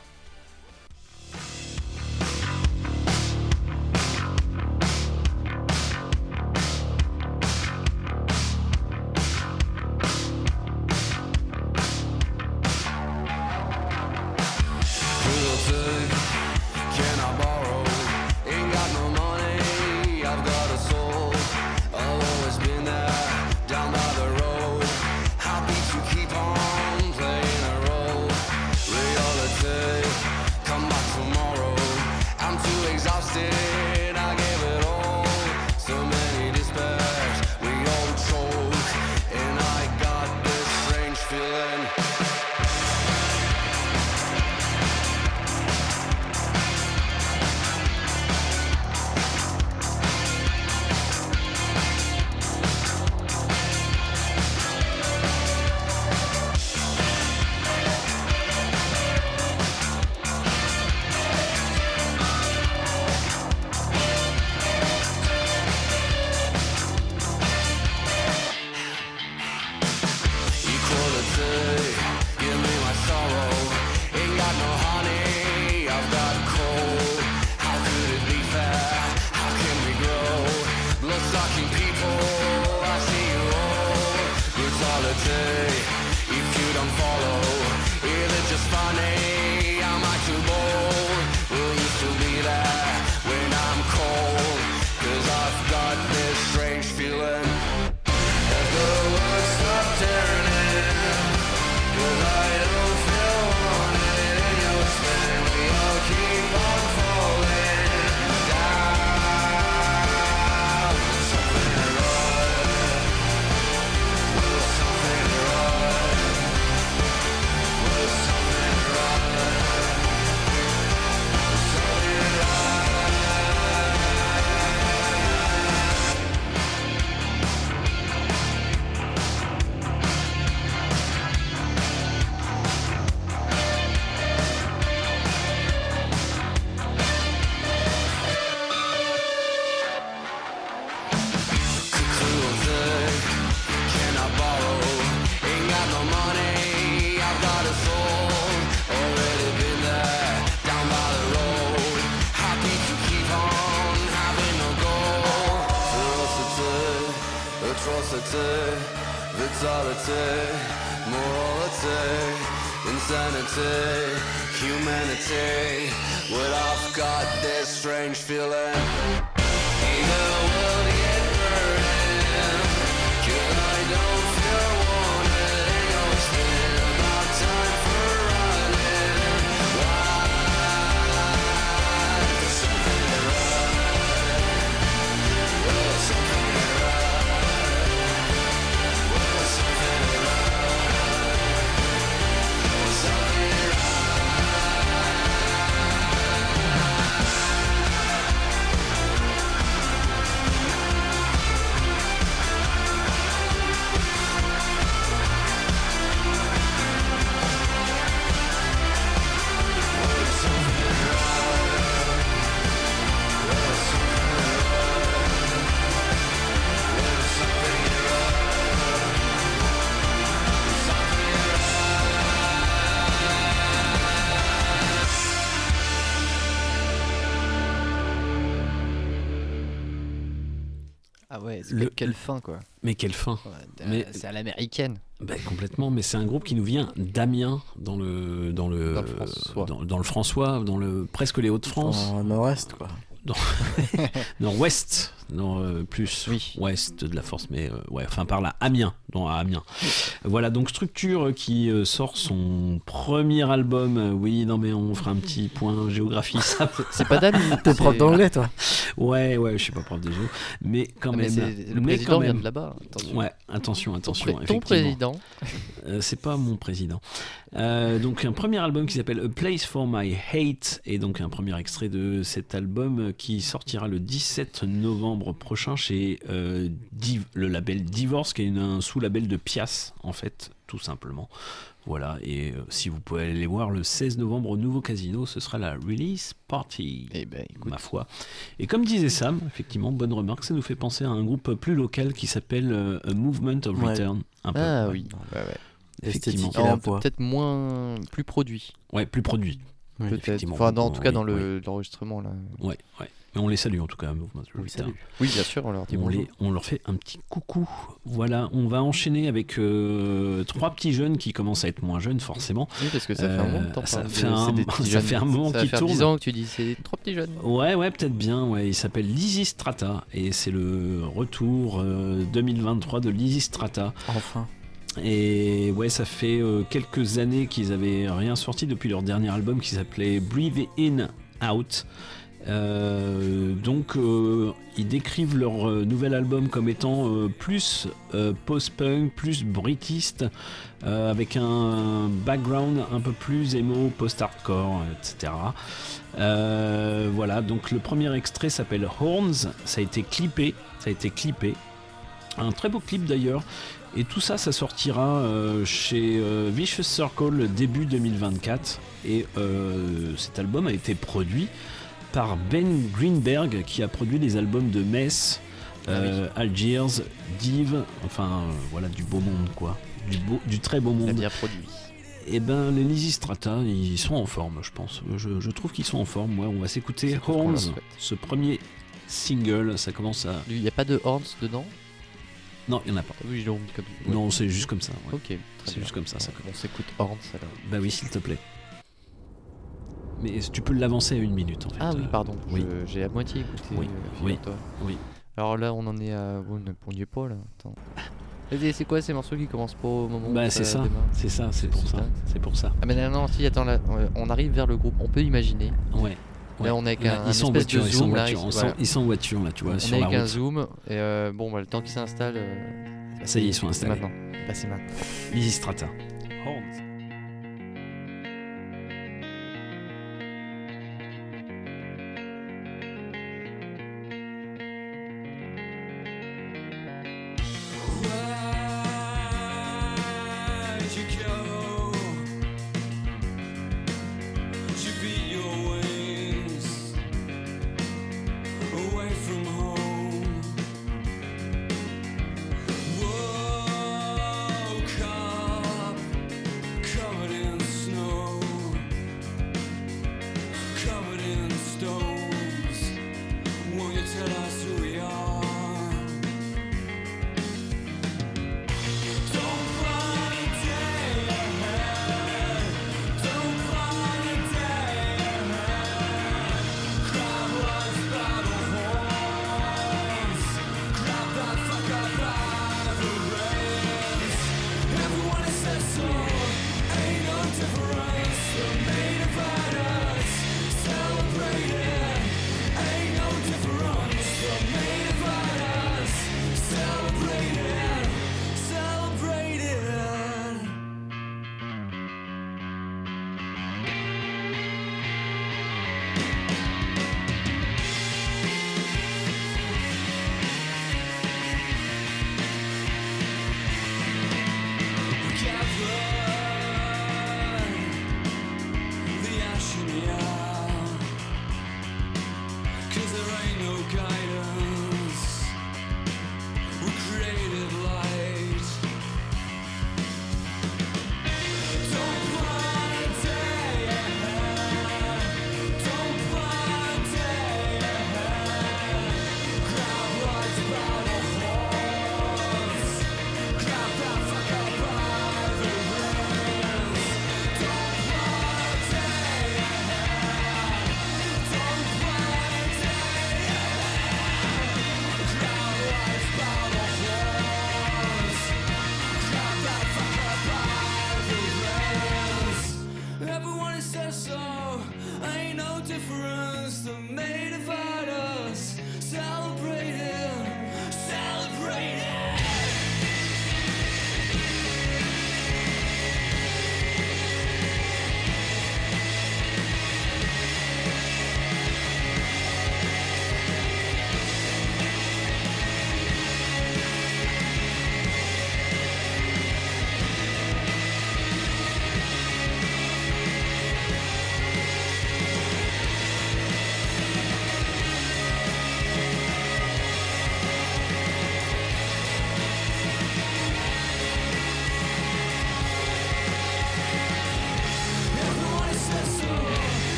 Le- quelle fin quoi. Mais quelle fin Mais c'est à l'américaine. Bah, complètement, mais c'est un groupe qui nous vient d'Amiens, dans le dans le Dans le François. dans, dans le François, dans le presque les Hauts-de-France. Nord-est, quoi. Dans- Nord-ouest, non euh, plus ouest de la force, mais euh, ouais, enfin par là, Amiens, non à Amiens. Voilà donc Structure qui euh, sort son premier album. Euh, Oui, non mais on fera un petit point géographie. ça. C'est pas d'Amiens, T'es prof d'anglais, toi Ouais, ouais, je suis pas prof de géo, mais quand Ah, mais même. le mais président quand vient même. de là-bas, attention. Ouais, attention, attention. pré- ton effectivement. président. Euh, c'est pas mon président. Euh, donc un premier album qui s'appelle A Place for My Hate et donc un premier extrait de cet album qui sortira le 17 novembre prochain chez euh, Div- le label Divorce qui est une- un sous-label de Pias en fait tout simplement. Voilà et euh, si vous pouvez aller les voir le 16 novembre au nouveau casino ce sera la release party. Eh ben, ma foi. Et comme disait Sam, effectivement bonne remarque, ça nous fait penser à un groupe plus local qui s'appelle euh, A Movement of Ouais. Return. Un peu. Ah oui. Ouais, ouais. Effectivement. Peut-être moins plus produit. Ouais, plus produit. Oui, Peut-être. effectivement. Enfin, dans, en tout cas Oui, dans oui. le- l'enregistrement là. Ouais, ouais. Mais on les salue en tout cas. Oui, bien sûr, on leur dit on, bonjour. les- on leur fait un petit coucou. Voilà, on va enchaîner avec euh, trois petits jeunes qui commencent à être moins jeunes forcément. Oui, parce que ça fait un moment que Euh, ça fait un, ça fait un moment faire tournent. 10 ans que tu dis c'est trois petits jeunes. Ouais, ouais, peut-être bien. Ouais, il s'appelle Lizzy Strata et c'est le retour euh, 2023 de Lizzy Strata. Enfin. Et ouais, ça fait euh, quelques années qu'ils avaient rien sorti depuis leur dernier album qui s'appelait Breathe In Out. Euh, donc euh, ils décrivent leur euh, nouvel album comme étant plus post-punk, plus britiste, avec un background un peu plus emo, post-hardcore, etc. Voilà, donc le premier extrait s'appelle Horns, ça a été clippé, ça a été clippé. Un très beau clip d'ailleurs. Et tout ça, ça sortira chez Vicious Circle début 2024. Et cet album a été produit par Ben Greenberg, qui a produit les albums de Mess, euh, Algiers, Div, enfin euh, voilà, du beau monde quoi. Du, beau, du très beau monde. bien produit. Et ben les Lizzy Strata, ils sont en forme, je pense. Je, je trouve qu'ils sont en forme. Ouais, on va s'écouter Horns, ce premier single. Ça commence à. Il n'y a pas de horns dedans? Non, il n'y en a pas. Oui, ils l'ont mis comme Non, c'est juste comme ça. ouais. Ok, C'est juste comme ça. ça On s'écoute Horns alors. Bah oui, s'il te plaît. Mais tu peux l'avancer à une minute en fait. Ah oui, Euh, pardon. Oui. J'ai à moitié écouté. Oui, euh, oui, oui. Alors là, on en est à. On n'est- on n'y est pas là. Attends. C'est quoi ces morceaux qui commencent pas au moment où Bah c'est ça, c'est ça, c'est pour ça, c'est pour ça. Ah mais non, non, si, attends, là, on- on arrive vers le groupe. On peut imaginer. Ouais. Là, on est avec Là, un, ils sont en espèce voiture, de ils sont en zoom là. voiture, ils- voilà. ils sont en voiture là, tu vois, On sur est la avec un zoom. Et euh, bon, bah, le temps qu'ils s'installent. euh, Ça y est, ils sont installés. maintenant. Bah, c'est maintenant. Strata.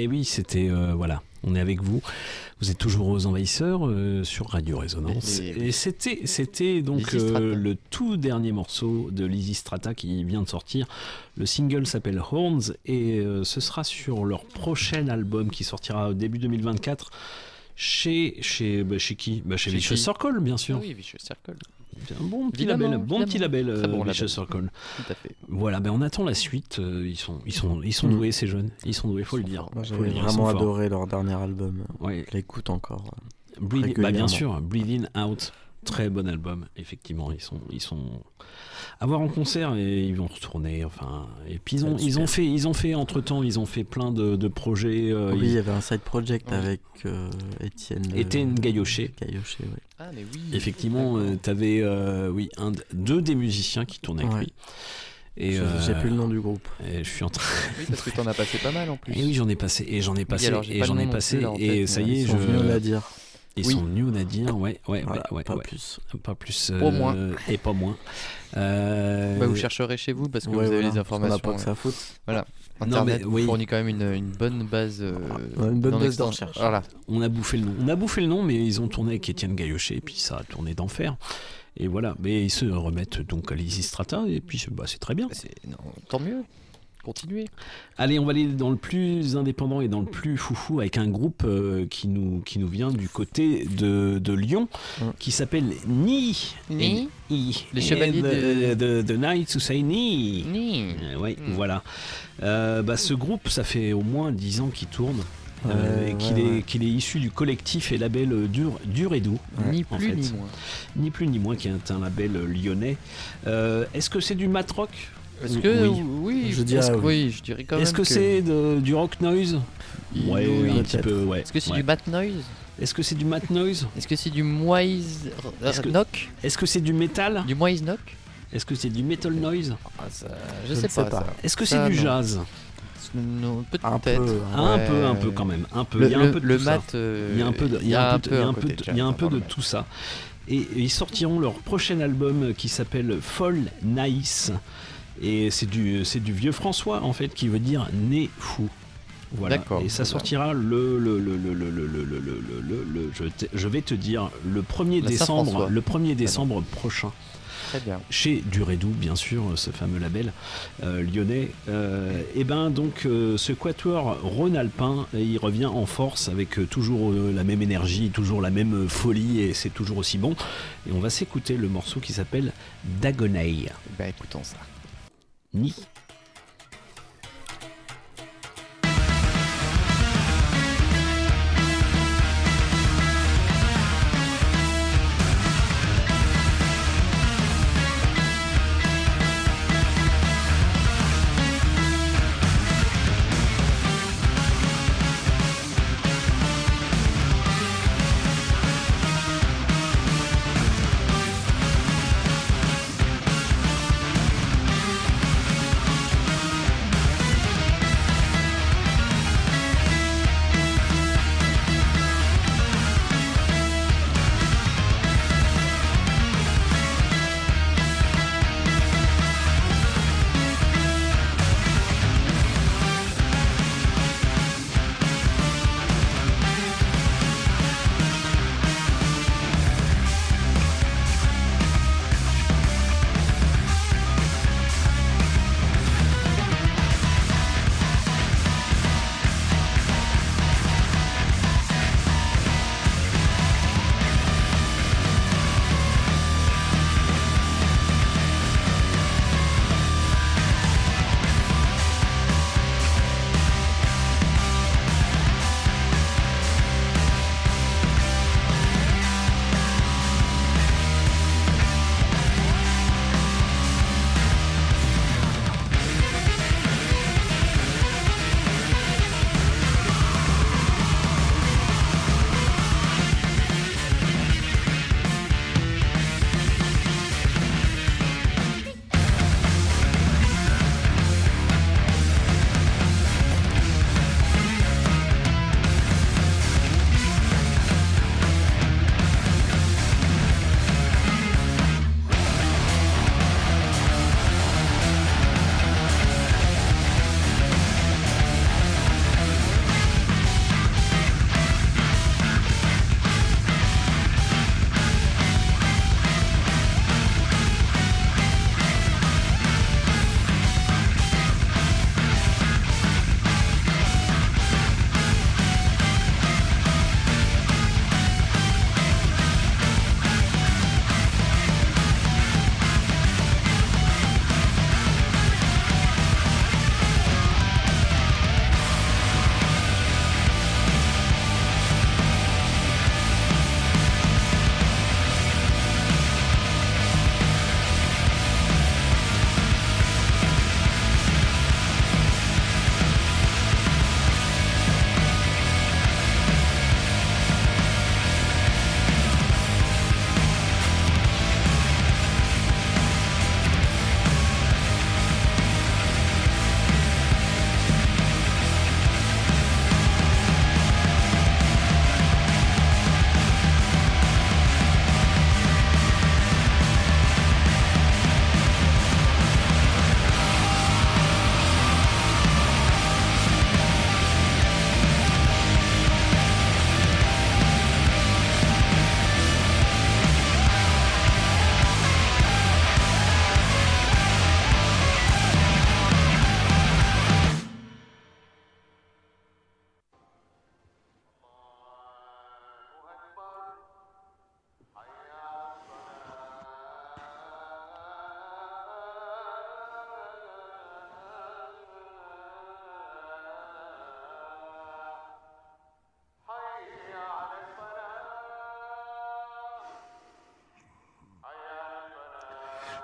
Et oui, c'était euh, voilà, on est avec vous. Vous êtes toujours aux envahisseurs euh, sur Radio Résonance. Et- et- Et c'était c'était donc euh, le tout dernier morceau de Lizzy Strata qui vient de sortir. Le single s'appelle Horns et ce sera sur leur prochain album qui sortira au début 2024 chez chez bah, chez qui Bah, Chez Chez Vicious qui Circle bien sûr. Ah oui, Vicious Circle. Un bon petit Évidemment, label, bon petit label, euh, bon Vicious label. Circle. Tout à fait. Voilà, ben on attend la suite. euh, ils sont, ils sont, ils sont Mm. doués ces jeunes. Ils sont doués, faut le dire. Moi, Faut j'avais le dire, ils vraiment adoré leur dernier album. Ouais. Je l'écoute encore. euh, Breathe- bah, bien sûr, Breathing Out. Très bon album, effectivement. Ils sont, ils sont à voir en concert et ils vont retourner. Enfin, et puis ils ont, Ouais, ils ont fait, ils ont fait entre temps, ils ont fait plein de, de projets. euh, oui, ils- il y avait un side project Oui. avec euh, Étienne. euh, Étienne Gaillochet. Gaillochet, oui. Ah, mais oui. Effectivement, tu avais oui, un, deux des musiciens qui tournaient avec Ouais. lui. Et, J'ai- j'ai plus le nom du groupe. Et je suis en train. Oui, parce que t'en as passé pas mal en plus. Et oui, j'en ai passé, et j'en ai passé, et j'en ai passé, plus, là, en et tête, ça y est, je. au Nadir. Ils Oui. sont venus au Nadir, ouais, ouais, Voilà, ouais, ouais, pas ouais. plus. Pas plus. Pas moins. euh, Et pas moins. Euh, Bah, vous chercherez chez vous parce que Ouais, vous avez voilà, les informations. pas que ça à foutre. Voilà. Non, Internet mais vous oui. fournit quand même une, une bonne base. euh, Ouais, une bonne non base de recherche. Voilà. On a bouffé le nom. On a bouffé le nom, mais ils ont tourné avec Étienne Gaillochet, et puis ça a tourné d'enfer. Et voilà, mais ils se remettent donc à l'Easy Strata, et puis bah, c'est très bien. Non, tant mieux. Continuez. Allez, on va aller dans le plus indépendant et dans le plus foufou avec un groupe euh, qui, nous, qui nous vient du côté de, de Lyon, qui s'appelle Ni. Ni Ni. Les chevaliers de... de, de Knights who say Ni. Ni. Euh, ouais, voilà. Euh, bah, ce groupe, ça fait au moins 10 ans qu'il tourne. euh, Ouais, et qu'il ouais, est, ouais. qu'il est issu du collectif et label Dur, Dur et Doux. Ni en plus fait. ni moins. Ni plus ni moins, qui est un label lyonnais. Euh, Est-ce que c'est du mat que Oui. oui, Je est-ce dirais que- oui. oui, je dirais quand Est-ce même que, c'est du rock noise Ouais, Oui, un petit peut-être. peu, ouais. Est-ce que c'est ouais. du bat noise Est-ce que c'est du mat noise Est-ce que c'est du moise Est-ce que- knock Est-ce que c'est du métal Du moise knock Est-ce que c'est du metal noise Ah, ça, je, Je sais ne sais pas. Est-ce que c'est du non. jazz Non, Un peu, Un Ouais. peu, un peu quand même. Un peu. Le, il y a un le- peu de le tout ça. mat, euh, Il y a un peu de, il y a un peu de- il y a un peu côté de- jazz il y a un peu dans de le tout ça. Et, et ils sortiront leur prochain album qui s'appelle Fall Nice. Et c'est du, du vieux François, en fait, qui veut dire né fou. Voilà. Et ça sortira le, le, vais te dire le 1er décembre, prochain. Très bien. Chez Durédou, bien sûr, ce fameux label lyonnais. Euh, et ben donc ce quatuor rhône-alpin, il revient en force avec toujours la même énergie, toujours la même folie et c'est toujours aussi bon. Et on va s'écouter le morceau qui s'appelle Dagonay. Bah écoutons ça. 你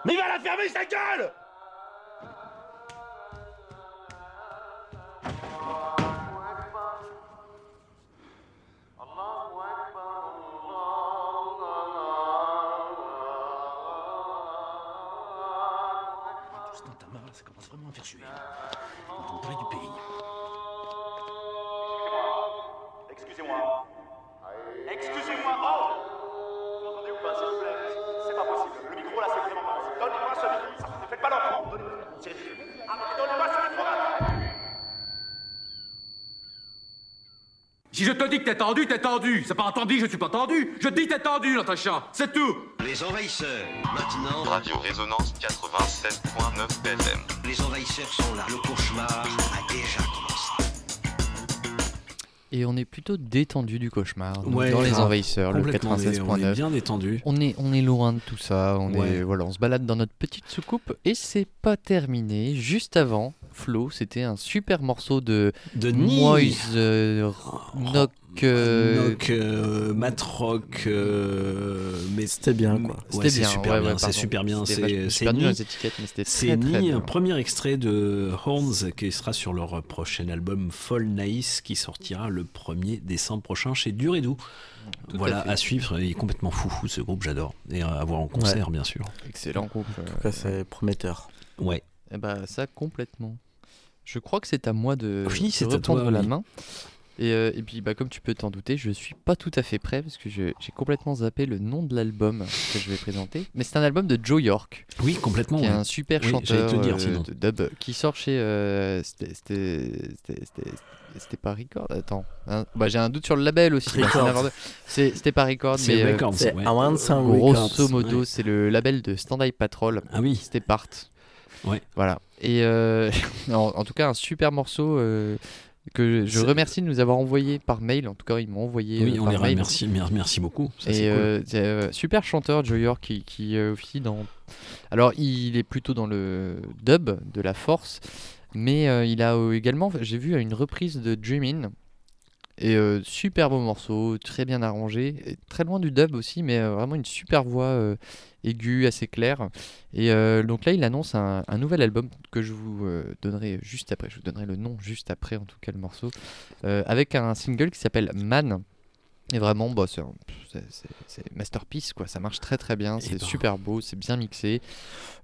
Mais il va la fermer sa gueule Putain, Tamara, ça commence vraiment à faire suer. On dirait du pays. Excusez-moi. Excusez-moi. Oh Vous entendez ou pas, s'il vous plaît? C'est pas possible. Le micro là, c'est vraiment pas. Donnez-moi ce micro. Ça, ne faites pas l'enfant. Donnez-moi. Donnez-moi ce micro. Si je te dis que t'es tendu, t'es tendu. C'est pas entendu, je suis pas tendu. Je dis t'es tendu, Natacha. C'est tout. Les envahisseurs, maintenant. Radio Résonance 87.9 FM. Les envahisseurs sont là. Le cauchemar a déjà. Et on est plutôt détendu du cauchemar Ouais, dans les envahisseurs, le Complètement, on est- 96.9. on est bien détendu. On est, on est loin de tout ça. On Ouais. est, voilà, on se balade dans notre petite soucoupe et c'est pas terminé. Juste avant, Flo, c'était un super morceau de De. Moise euh, Nock. euh, Nock, euh, Matrock, euh, mais C'était bien, quoi. Ouais, C'était bien, super ouais, bien, ouais, c'est super bien. C'est C'est très, un premier extrait de Horns qui sera sur leur prochain album Fall Nice qui sortira le 1er décembre prochain chez Dur et Doux. Tout voilà, à suivre. Il est complètement foufou ce groupe, j'adore. Et à voir en concert, Ouais. bien sûr. Excellent groupe. En tout cas, c'est prometteur. Ouais. Eh bah ça complètement. Je crois que c'est à moi de, Oui, de c'est à reprendre toi, la oui. main. Et, euh, et puis bah, comme tu peux t'en douter, je suis pas tout à fait prêt parce que j'ai complètement zappé le nom de l'album que je vais présenter. Mais c'est un album de Joe York. Oui, complètement. Qui est ouais. un super Oui, j'allais chanteur te dire, euh, de dub qui sort chez. euh, c'était- pas Record Attends. hein, bah, j'ai un doute sur le label aussi. c'était pas Record, C'est mais. euh, Records, C'est ouais. Grosso Records. modo, ouais. c'est le label de Stand Eye Patrol. Ah oui. C'était Part. Ouais. Voilà. Et euh, en, en tout cas, un super morceau euh, que je remercie de nous avoir envoyé par mail. En tout cas, ils m'ont envoyé Oui, euh, on par les mail. remercie. mer- Merci beaucoup. Ça, Et c'est cool. c'est, super chanteur, Joe York, qui, qui officie dans. Alors, il est plutôt dans le dub de la force, mais il a également, j'ai vu une reprise de Dreamin'. Et euh, super beau morceau, très bien arrangé, et très loin du dub aussi, mais euh, vraiment une super voix euh, aiguë, assez claire. Et donc là, il annonce un, un nouvel album que je vous donnerai juste après. Je vous donnerai le nom juste après, en tout cas le morceau, avec un single qui s'appelle Man. Et vraiment, bah, c'est masterpiece, quoi. Ça marche très très bien, c'est ben. super beau, c'est bien mixé.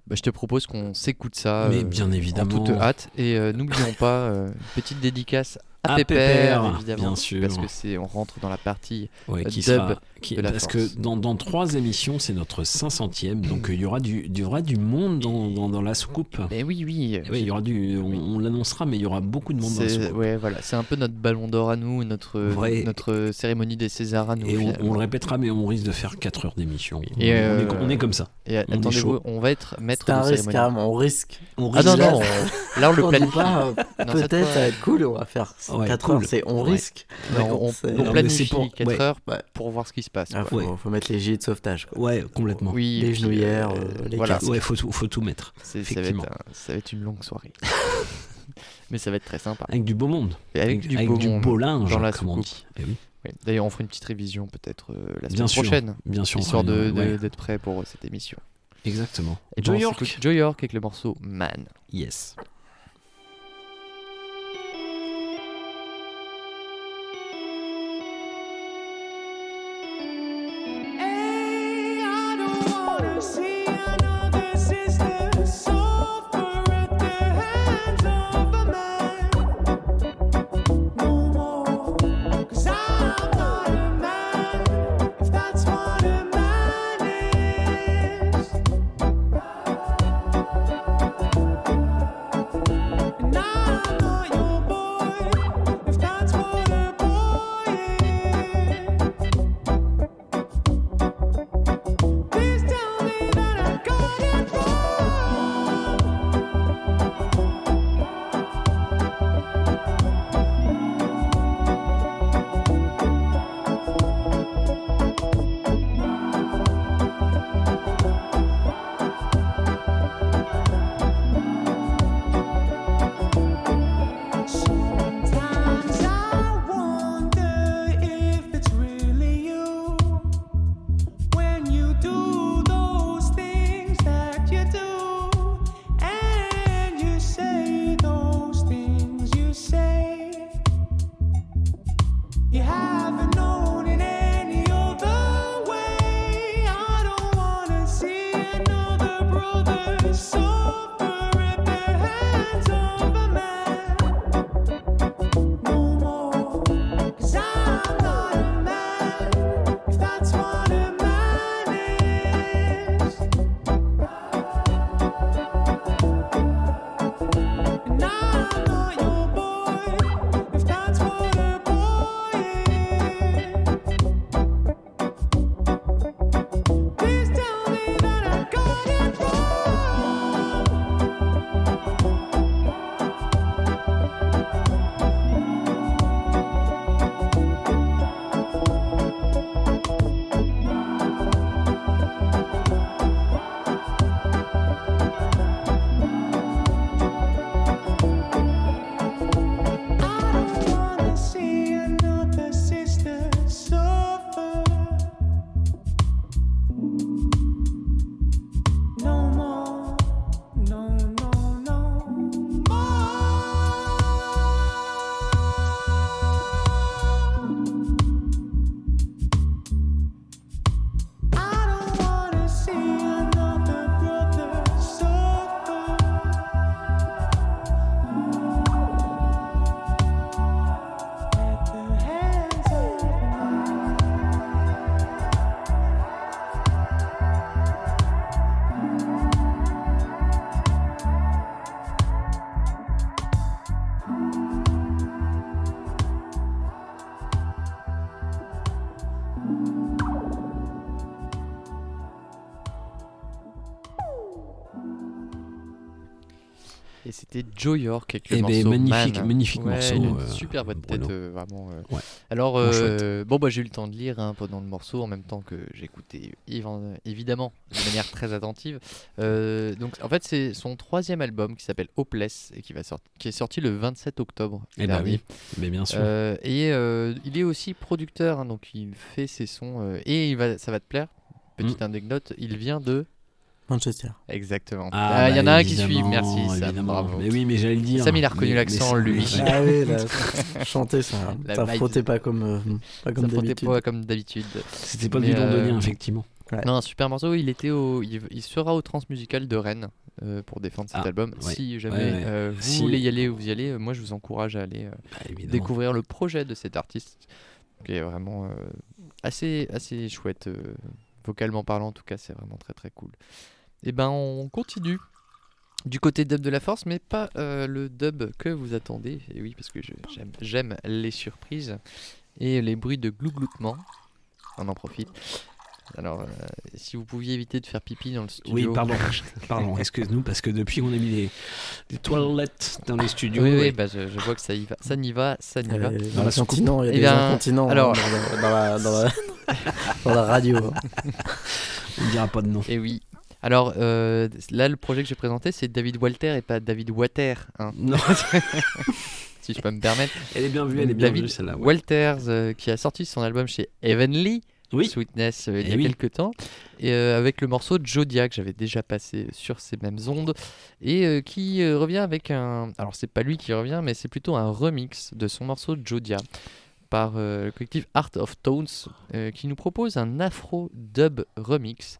Bah, je te propose qu'on s'écoute ça Mais bien évidemment. en toute hâte. Et n'oublions pas, une petite dédicace à, Pépère, Pépère, évidemment, bien sûr. parce que c'est on rentre dans la partie Ouais, euh, qui dub sera, qui- de la parce force. que dans, dans trois émissions, c'est notre 500e, donc euh, il y aura du, il y aura du monde dans, dans, dans la soucoupe. Mais oui, oui. Il y aura du, on, on l'annoncera, mais il y aura beaucoup de monde dans la soucoupe. ouais, voilà, c'est un peu notre ballon d'or à nous, notre, notre cérémonie des Césars à nous. Et on, le répétera, mais on risque de faire 4 heures d'émission. On, Et on euh, est, on est comme ça. Et On est attendez-vous, on va être maître de risque, cérémonie. on risque. On Ah non, non, on- là on le planifie. pas, Peut-être ça va être cool, on va faire Ouais, 4 cool. heures, c'est on Ouais. risque. Non, on, on mais planifie pour- 4 ouais. heures pour voir ce qui se passe. Ah, quoi. faut, Ouais. faut mettre les gilets de sauvetage. quoi. Ouais, complètement. Oui, Les et genouillères, euh, euh, les voilà. casques. Ouais, faut tout, faut tout mettre. Ça, va être, Effectivement. un- ça va être une longue soirée. Mais ça va être très sympa. Avec du beau monde. Et avec, du, avec beau, du monde beau linge, dans la comme on dit. Eh oui. Oui. D'ailleurs, on fera une petite révision peut-être euh, la semaine Bien sûr, prochaine. bien sûr, on Histoire d'être prêt pour euh, cette émission. Exactement. Et Joe bon, on York. Joe York avec le morceau Man. Yes. Joe York avec le Eh ben, magnifique- Man. magnifique Ouais, morceau, il a une euh, super de tête, euh, vraiment. euh. Ouais. Alors, bon, bah, j'ai eu le temps de lire hein, pendant le morceau en même temps que j'écoutais évi- évidemment de manière très attentive. Donc, en fait, c'est son troisième album qui s'appelle Hopeless et qui, va sorti- qui est sorti le 27 octobre. Eh ben oui, mais bien sûr. Et il est aussi producteur, hein, donc il fait ses sons et il va, ça va te plaire. Petite Mm. anecdote, il vient de Manchester. Exactement. Ah, Ah, il y en bah, a un qui suit, merci. Sam, bravo. Mais oui, mais j'allais le dire. Sam, il a reconnu l'accent, lui. Ah oui, là, chanter, ça, La ça frottait pas comme, euh, pas comme Ça frottait d'habitude. pas comme d'habitude. C'était pas Mais, du londonien, euh, effectivement. Non, un super morceau. Il était au, il, sera au Transmusical de Rennes euh, pour défendre cet Ah, album. ouais. Si jamais Ouais, ouais. euh, vous Si- voulez y aller ou vous y allez, euh, moi je vous encourage à aller euh, évidemment. découvrir le projet de cet artiste, qui est vraiment euh, assez, assez chouette, euh, vocalement parlant. En tout cas, c'est vraiment très très cool. Et ben, on continue du côté dub de la force, mais pas euh, le dub que vous attendez. Et oui, parce que j'aime, les surprises et les bruits de glougloutement. On en profite. Alors, euh, si vous pouviez éviter de faire pipi dans le studio. Oui, pardon, pardon, excuse-nous, parce que depuis on a mis des, des toilettes dans les studios. Oui, oui, ouais. bah, je, je vois que ça y va, ça n'y va, ça n'y Euh, va. dans la continent, il y a Eh des bien, incontinents Alors, dans, la, dans, la, dans, la, dans la radio. hein. On dira pas de nom. Et oui. Alors euh, là, le projet que j'ai présenté, c'est David Walter et pas David Water. hein. Non. si je peux me permettre. Elle est bien vue, elle est bien David vue, celle-là, ouais. Walters, euh, qui a sorti son album chez Heavenly. Sweetness euh, il y Eh a oui. quelques temps et euh, avec le morceau Jodia que j'avais déjà passé sur ces mêmes ondes et euh, qui revient avec un alors c'est pas lui qui revient mais c'est plutôt un remix de son morceau Jodia par le collectif Art of Tones qui nous propose un afro dub remix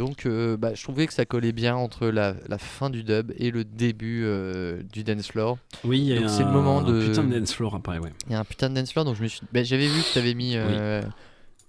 donc euh, bah, je trouvais que ça collait bien entre la, la fin du dub et le début euh, du dance floor Oui, c'est le moment un de putain de dance floor après, ouais. il y a un putain de dance floor, donc je me suis. bah, J'avais vu que tu avais mis euh,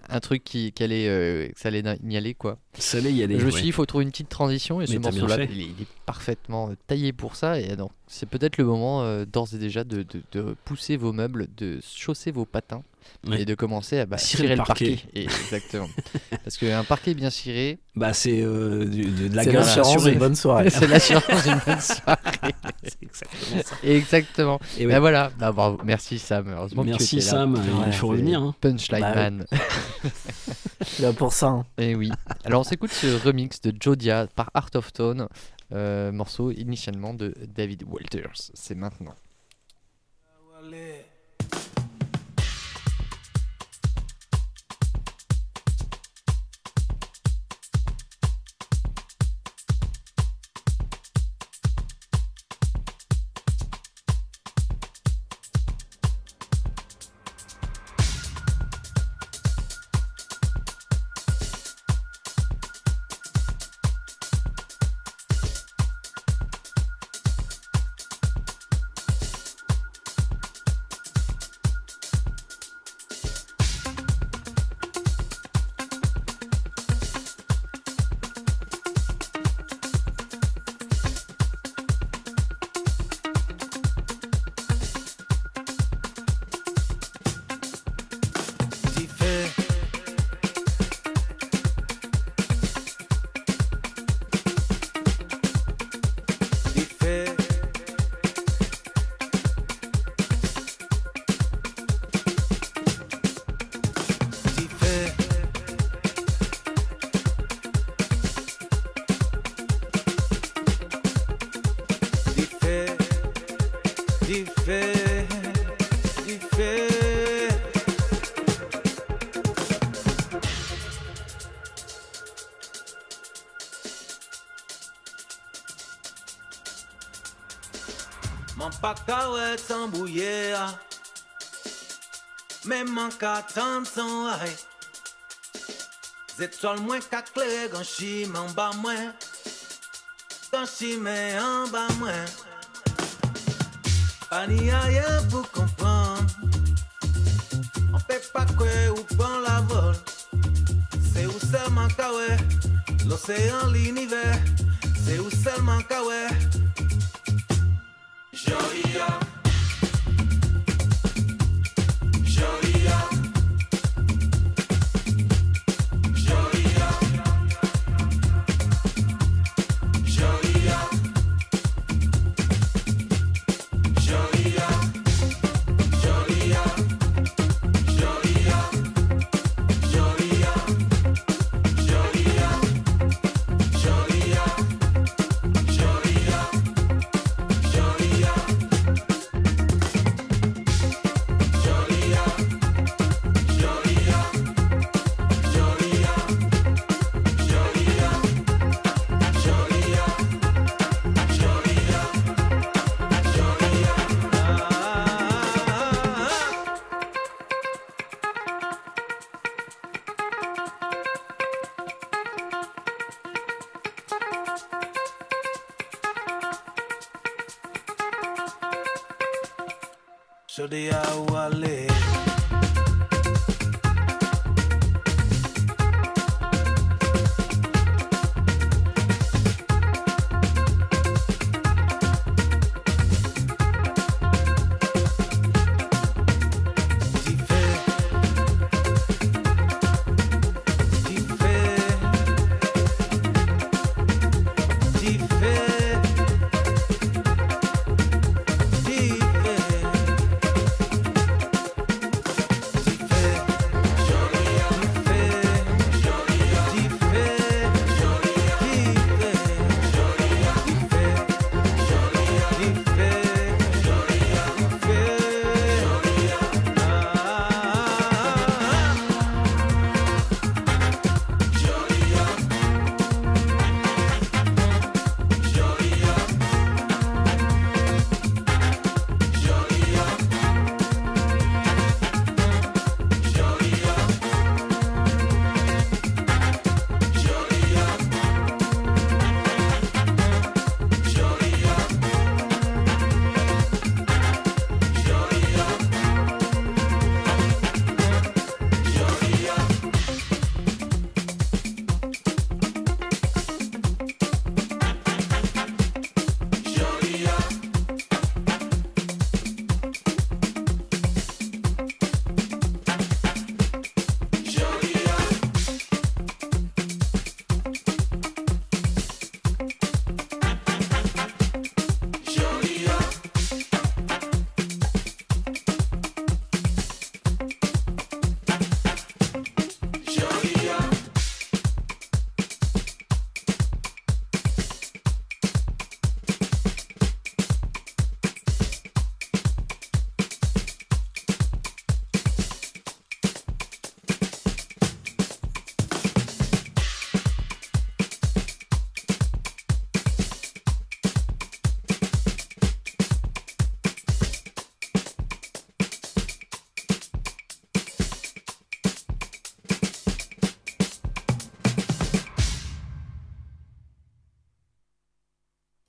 un truc qui, qui allait, euh, que ça allait y aller, quoi. Ça allait y aller, Je me suis dit, il faut trouver une petite transition, et ce Mais morceau-là, il, est- il est parfaitement taillé pour ça. Et donc, c'est peut-être le moment, euh, d'ores et déjà, de, de- de pousser vos meubles, de chausser vos patins. Ouais. Et de commencer à bah, Cirer cirer le parquet. parquet. Et- exactement. Parce qu'un parquet bien ciré. Bah, c'est euh, de, de la l'assurance d'une bonne soirée. C'est l'assurance d'une bonne soirée. C'est exactement ça. Exactement. Et Et ouais. voilà. Bah, bravo. Merci Sam. Heureusement que tu Merci là. Sam, il faut revenir, hein. Punchline Bah Man. Là pour ça. hein. Et oui. Alors on s'écoute ce remix de Jodia par Art of Tone, morceau initialement de David Walters. C'est maintenant. fait. Pakawet san bouye a Men man ka tan san ay Zetwal mwen ka kle gan chi men ba mwen an ba mwen a ye pou kompran An pe pa kwe ou pan la vol. Se ou selman ka we L'océan l'univers. Se ou selman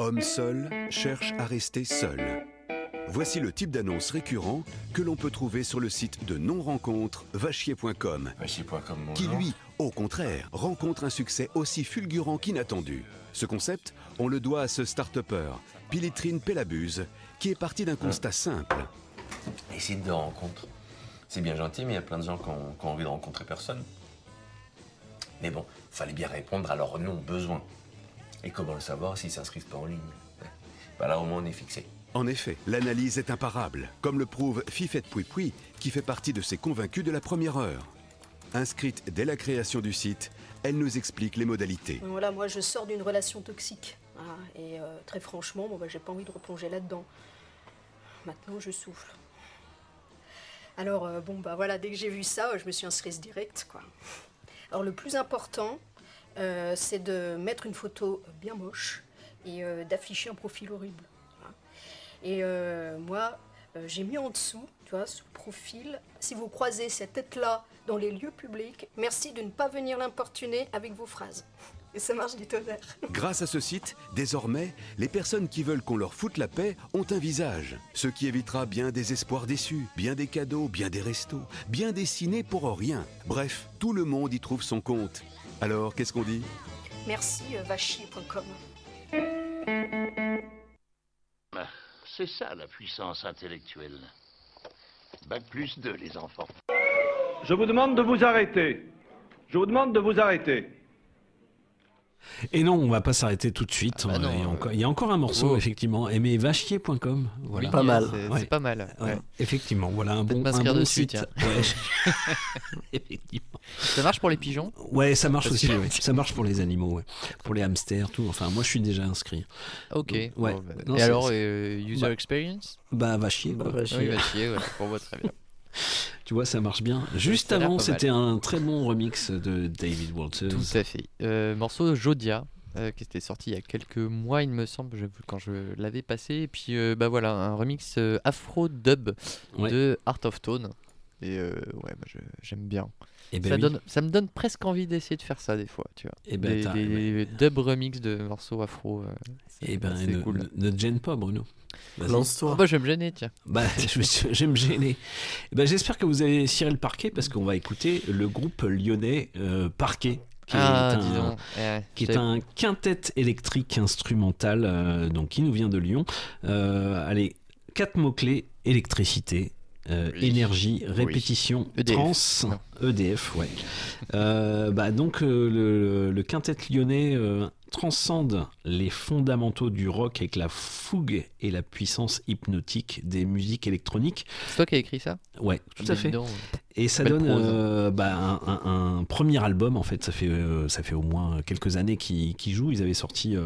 Homme seul cherche à rester seul. Voici le type d'annonce récurrent que l'on peut trouver sur le site de non-rencontre vachier.com. Qui lui, au contraire, rencontre un succès aussi fulgurant qu'inattendu. Ce concept, on le doit à ce start-upper, Pilitrine Pellabuse, qui est parti d'un constat simple. Les sites de rencontre, C'est bien gentil, mais il y a plein de gens qui ont, qui ont envie de rencontrer personne. Mais bon, fallait bien répondre à leurs noms besoins. Et comment le savoir s'ils s'inscrivent pas en ligne? Bah là, au moins, on est fixé. En effet, l'analyse est imparable, comme le prouve Fifette Pouipoui, qui fait partie de ces convaincus de la première heure. Inscrite dès la création du site, elle nous explique les modalités. Voilà, moi je sors d'une relation toxique. Voilà, et euh, très franchement, bon, bah, j'ai pas envie de replonger là-dedans. Maintenant, je souffle. Alors, euh, bon, bah voilà, dès que j'ai vu ça, je me suis inscrite direct, quoi. Alors, le plus important, euh, c'est de mettre une photo bien moche et euh, d'afficher un profil horrible. Voilà. Et euh, moi, j'ai mis en dessous, tu vois, profil. Si vous croisez cette tête-là dans les lieux publics, merci de ne pas venir l'importuner avec vos phrases. Et ça marche du tonnerre. Grâce à ce site, désormais, les personnes qui veulent qu'on leur foute la paix ont un visage. Ce qui évitera bien des espoirs déçus, bien des cadeaux, bien des restos, bien des ciné pour rien. Bref, tout le monde y trouve son compte. Alors, qu'est-ce qu'on dit? Merci, euh, vachier.com. C'est ça la puissance intellectuelle. Bac plus 2, les enfants. Je vous demande de vous arrêter. Je vous demande de vous arrêter. Et non, on va pas s'arrêter tout de suite. bah non, il, y a euh, encore, il y a encore un morceau, oh. effectivement. Aimez vachier.com. Voilà. Oui, Pas mal. c'est- pas mal, ouais. Effectivement, voilà un bon, un bon dessus, site. effectivement. Ça marche pour les pigeons? Ouais, ça marche aussi. Ça marche pour les animaux, ouais. pour les hamsters, tout. Enfin, moi, je suis déjà inscrit. Ok. Donc, bon, ouais. bah, Non, et alors, euh, user bah, experience? Bah, va chier. quoi. Oui, va chier, ouais, pour moi, très bien. Tu vois, ça marche bien. Juste Ça avant, c'était un très bon remix de David Walters. Tout à fait. Euh, morceau Jodia, euh, qui était sorti il y a quelques mois, il me semble, je- quand je l'avais passé. Et puis, euh, bah voilà, un remix euh, afro-dub Ouais. de Art of Tone. Et ouais, bah, j'aime bien. Eh ben ça, oui. donne, ça me donne presque envie d'essayer de faire ça des fois, tu vois. Eh ben, des t'as- des dub remix de morceaux afro. c'est Eh ben, c'est ne, cool. ne te gêne pas, Bruno. Vas-y. Oh, bah, je vais me gêner, tiens. Bah, je vais, je vais me gêner. Ben, J'espère que vous allez cirer le parquet parce qu'on va écouter le groupe lyonnais euh, Parquet. Qui Ah, est, un, donc. Eh, qui est j'avais- un quintet électrique instrumental euh, donc, qui nous vient de Lyon. Euh, allez, quatre mots-clés électricité, euh, Oui. énergie, Oui. répétition, EDF. trans, Non. EDF, ouais. Euh, bah, donc euh, le, le quintet lyonnais euh, transcende les fondamentaux du rock avec la fougue et la puissance hypnotique des musiques électroniques. C'est toi qui as écrit ça? Ouais, tout à fait. Et ça donne bah, un, un- un premier album en fait. Ça fait ça fait au moins quelques années qu'ils qu'ils jouent. Ils avaient sorti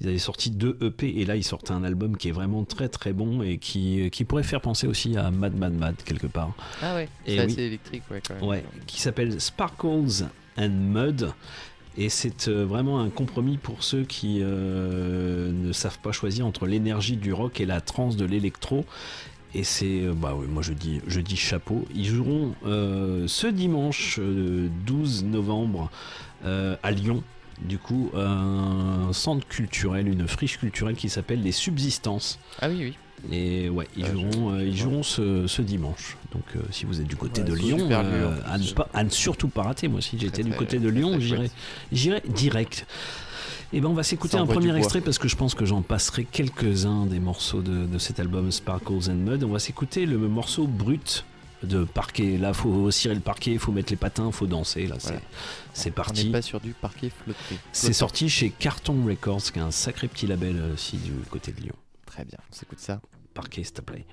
ils avaient sorti deux EP et là ils sortent un album qui est vraiment très très bon et qui qui pourrait faire penser aussi à Mad Mad Mad quelque part. Ah ouais, c'est oui. électrique, ouais, quand même. Ouais, qui s'appelle Sparkles and Mud. Et c'est euh, vraiment un compromis pour ceux qui euh, ne savent pas choisir entre l'énergie du rock et la trance de l'électro. Et c'est, euh, bah oui, moi je dis, je dis chapeau. Ils joueront ce dimanche euh, 12 novembre à Lyon. Du coup, un centre culturel, une friche culturelle qui s'appelle Les Subsistances. Ah oui, oui. Et ouais, ils Ah, joueront, euh, ils joueront ce, ce dimanche. Donc, euh, si vous êtes du côté Ouais, de Lyon, euh, à, ne pas, à ne surtout pas rater. Moi, si j'étais du côté de Lyon, j'irais, direct. Et ben, on va s'écouter un premier extrait parce que je pense que j'en passerai quelques-uns des morceaux de, de cet album Sparkles and Mud. On va s'écouter le morceau brut de parquet. Là, faut cirer le parquet, faut mettre les patins, faut danser. Là, Voilà. c'est, c'est On parti. n'est pas sur du parquet flotté. C'est sorti chez Carton Records, qui est un sacré petit label euh, aussi du côté de Lyon. Très bien, on s'écoute ça. Parquet, s'il te plaît.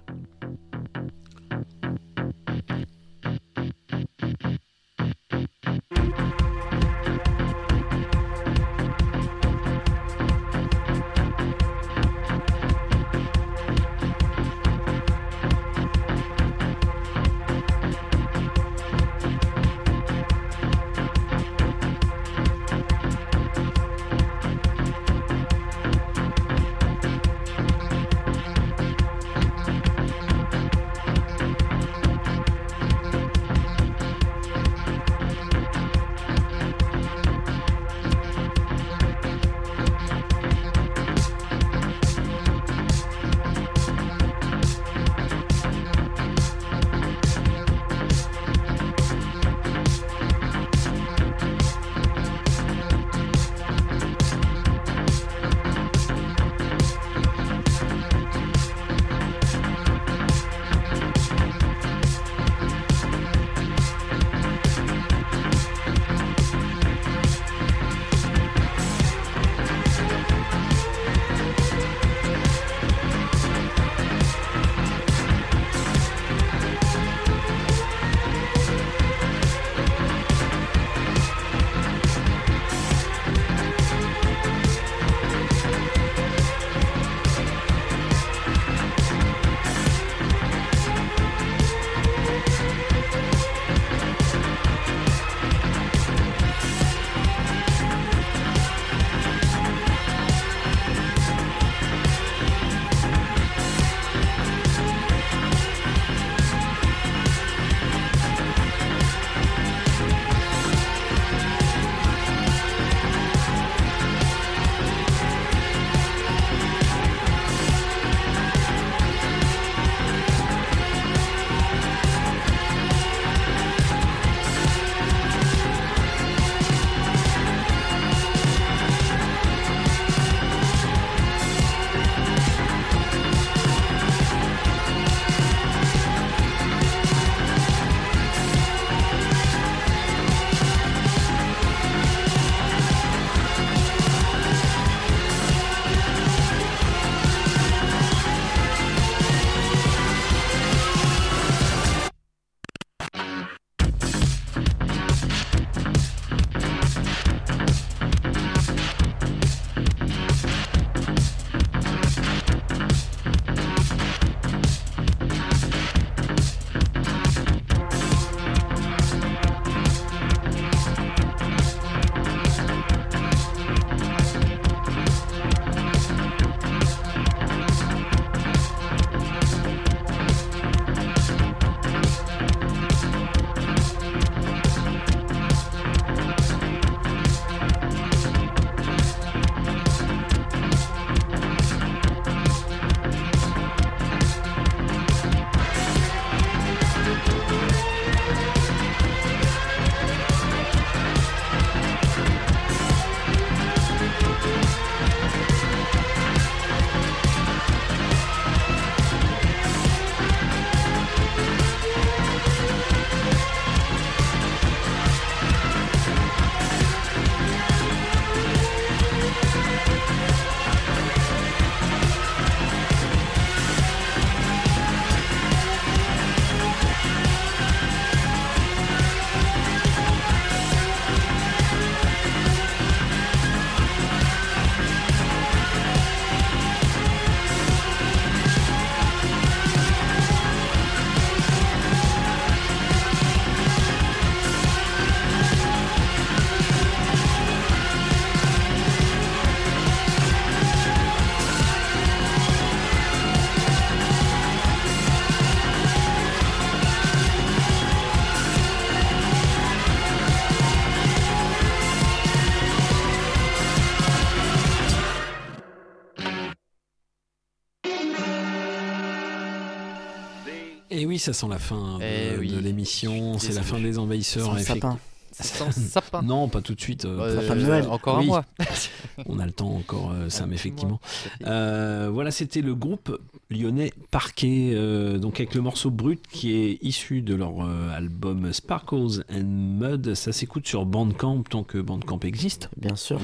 Ça sent la fin de, Eh oui. de l'émission, c'est la fin des envahisseurs. Ça sent le effectivement. sapin. Ça sent le sapin. Non, pas tout de suite. euh, Euh, pour- Noël. encore un mois. On a le temps encore, euh, Sam, petit effectivement. Euh, voilà, c'était le groupe lyonnais Parquet, euh, donc avec le morceau Brut qui est issu de leur euh, album Sparkles and Mud. Ça s'écoute sur Bandcamp tant que Bandcamp existe. Bien sûr.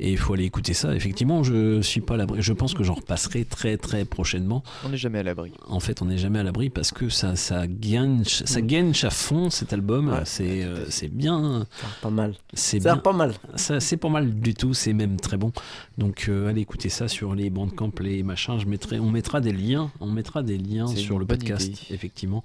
Et il faut aller écouter ça. Effectivement, je suis pas à l'abri. Je pense que j'en repasserai très très prochainement. On n'est jamais à l'abri. En fait, on n'est jamais à l'abri parce que ça, ça gagne, ça gagne à fond cet album. Ouais. C'est, euh, c'est bien. Pas mal. C'est bien. pas mal. Ça, c'est pas mal du tout. C'est même très bon. Donc, euh, allez écouter ça sur les bandcamp, les machins. Je mettrai, on mettra des liens. On mettra des liens sur le podcast, idée. effectivement.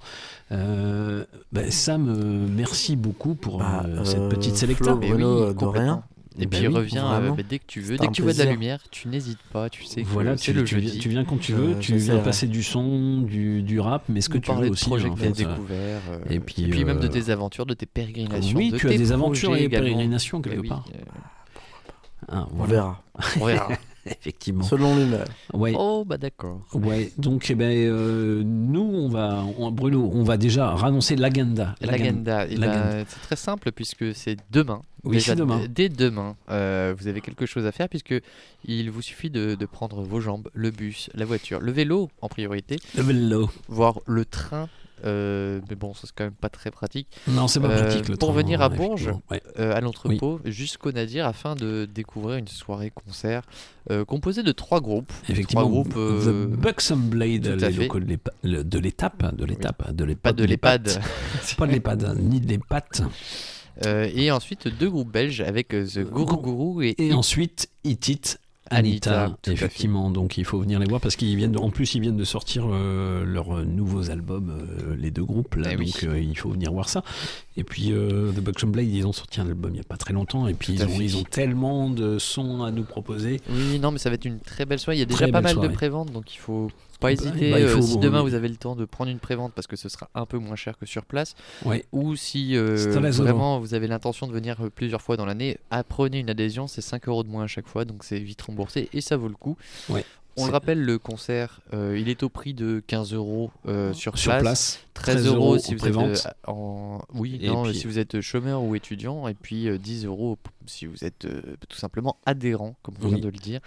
Euh, bah, Sam, euh, merci beaucoup pour Bah, euh, cette euh, petite Flo, sélecta. Mais Bruno, oui, euh, de rien. Et puis oui, reviens euh, bah, dès que tu veux, dès que tu vois de la lumière, tu n'hésites pas, tu sais que Voilà, tu, le tu jeudi. viens, tu viens quand tu veux, tu viens passer du son, du, du rap, mais ce que tu veux parler de aussi. projets en que as fait, euh, découverts, et puis, même de tes aventures, de tes pérégrinations. Oui, de tu as des aventures et également. pérégrinations quelque oui, part. Ah, On verra. on verra. Effectivement. Selon l'humeur. Ouais. Oh bah d'accord. Ouais, donc eh ben, euh, nous, on va, on- Bruno, on va déjà rannoncer l'agenda. L'agenda, c'est très simple puisque c'est demain. Oui, Déjà, c'est demain. Dès demain, euh, vous avez quelque chose à faire puisque il vous suffit de, de prendre vos jambes, le bus, la voiture, le vélo en priorité, Le vélo. voire le train. Euh, mais bon, ça c'est quand même pas très pratique. Non, c'est pas Euh, pratique, le Pour venir à hein, Bourges, effectivement, ouais. euh, à l'entrepôt, jusqu'au Nadir, afin de découvrir une soirée concert composée de trois groupes. Effectivement, trois groupes. The Buxom Blade, à les locaux de l'épa- le- de l'étape, de l'étape, de l'épa- Pas de l'EHPAD. l'EHPAD. pas de l'EHPAD, ni de l'EHPAD. Et ensuite deux groupes belges avec The Guru Guru et, Et ensuite, It It, Anita, effectivement. Donc il faut venir les voir parce qu'ils viennent, de- en plus ils viennent de sortir euh, leurs nouveaux albums, euh, les deux groupes là. Eh donc oui. euh, il faut venir voir ça. Et puis The Buxom Blade, ils ont sorti un album il y a pas très longtemps et puis ils ont, ils ont tellement de sons à nous proposer. Oui, non, mais ça va être une très belle soirée. Il y a déjà Très pas mal soirée. de préventes, donc il faut pas Bah, hésiter. bah, euh, faut- si demain vous avez le temps de prendre une prévente parce que ce sera un peu moins cher que sur place, Ouais. ou si euh, vraiment vous avez l'intention de venir euh, plusieurs fois dans l'année, apprenez une adhésion, c'est 5 euros de moins à chaque fois, donc c'est vite remboursé et ça vaut le coup. Ouais. On le rappelle, le concert, euh, il est au prix de 15 euros euh, sur, Sur place, 13 13 euros si vous êtes euh, en oui non, puis- si vous êtes chômeur ou étudiant et puis euh, 10 euros si vous êtes euh, tout simplement adhérent comme on Oui. vient de le dire.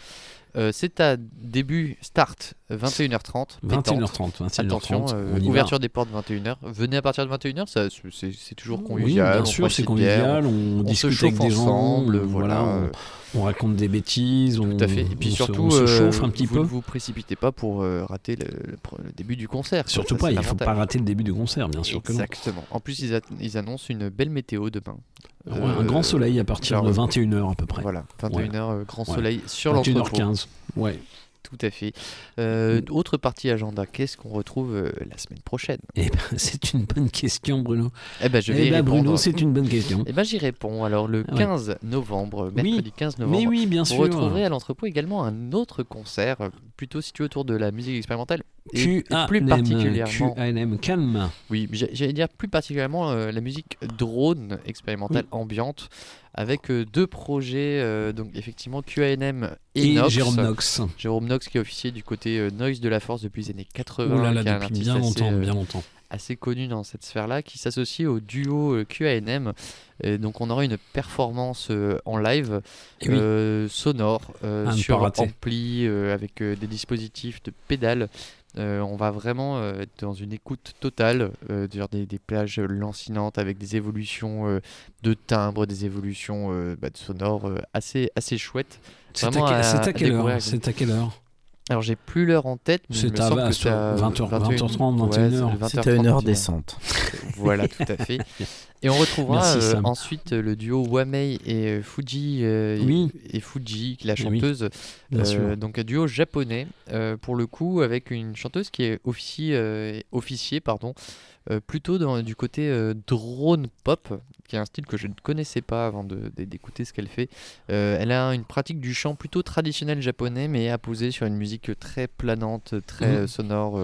Euh, c'est à début start 21h30. 21h30, 21h30, Attention, euh, on ouverture va. des portes 21h. Venez à partir de 21h, ça c'est c'est toujours Oui, convivial. bien on sûr, c'est bière, convivial, on, discute avec des gens, ensemble, on- voilà. euh, on, on raconte des bêtises, on, tout à fait. Et puis on se- surtout, on se, chauffe un petit vous peu. ne vous précipitez pas pour rater le, le pr- le début du concert. Surtout Ça, pas, il faut l'avantage. pas rater le début du concert, bien sûr que non. Exactement. En plus, ils, a- ils annoncent une belle météo demain. Ouais, un grand soleil à partir de 21h à peu près. Voilà, 21h, euh, grand Ouais. soleil sur l'entrepôt. 21h15, ouais. Tout à fait. Euh, Autre partie agenda, qu'est-ce qu'on retrouve euh, la semaine prochaine? Eh ben, c'est une bonne question, Bruno. Eh ben, je vais Eh y ben, répondre. Bruno, c'est une bonne question. Eh ben, j'y réponds. Alors, le Ouais. 15 novembre, mercredi 15 novembre, mais oui, bien vous sûr. retrouverez à l'entrepôt également un autre concert, euh, plutôt situé autour de la musique expérimentale. Et, et plus particulièrement. QANM, calme. Oui, j'allais dire plus particulièrement euh, la musique drone expérimentale ambiante avec euh, deux projets, euh, donc effectivement QANM et, Et Nox. Jérôme Nox. Jérôme Nox qui est officier du côté euh, Noise de la Force depuis les années 80. Oh là là, depuis bien assez, longtemps, bien longtemps. assez connu dans cette sphère-là, qui s'associe au duo QANM. Et donc on aura une performance euh, en live oui. sonore euh, sur ampli avec des dispositifs de pédales. Euh, on va vraiment euh, être dans une écoute totale, euh, des, des plages lancinantes avec des évolutions de timbre, des évolutions bah, de sonores assez, assez chouettes. À, à C'est à quelle heure? Alors j'ai plus l'heure en tête, C'est me à semble vingt- que sur c'est à 20h, 21, 20h30, ouais, 21h. c'est C'était à une heure 20h30. décente. Voilà, tout à fait. Et on retrouvera Merci, euh, ensuite euh, le duo Wamei et euh, Fuji euh, Oui. et Fuji, la oui, chanteuse. bien euh, sûr. donc un duo japonais euh, pour le coup avec une chanteuse qui est officie, euh, officier pardon, euh, plutôt dans, du côté euh, drone pop, qui est un style que je ne connaissais pas avant d'écouter ce qu'elle fait. Euh, elle a une pratique du chant plutôt traditionnel japonais, mais apposée sur une musique très planante, très Mhm. sonore,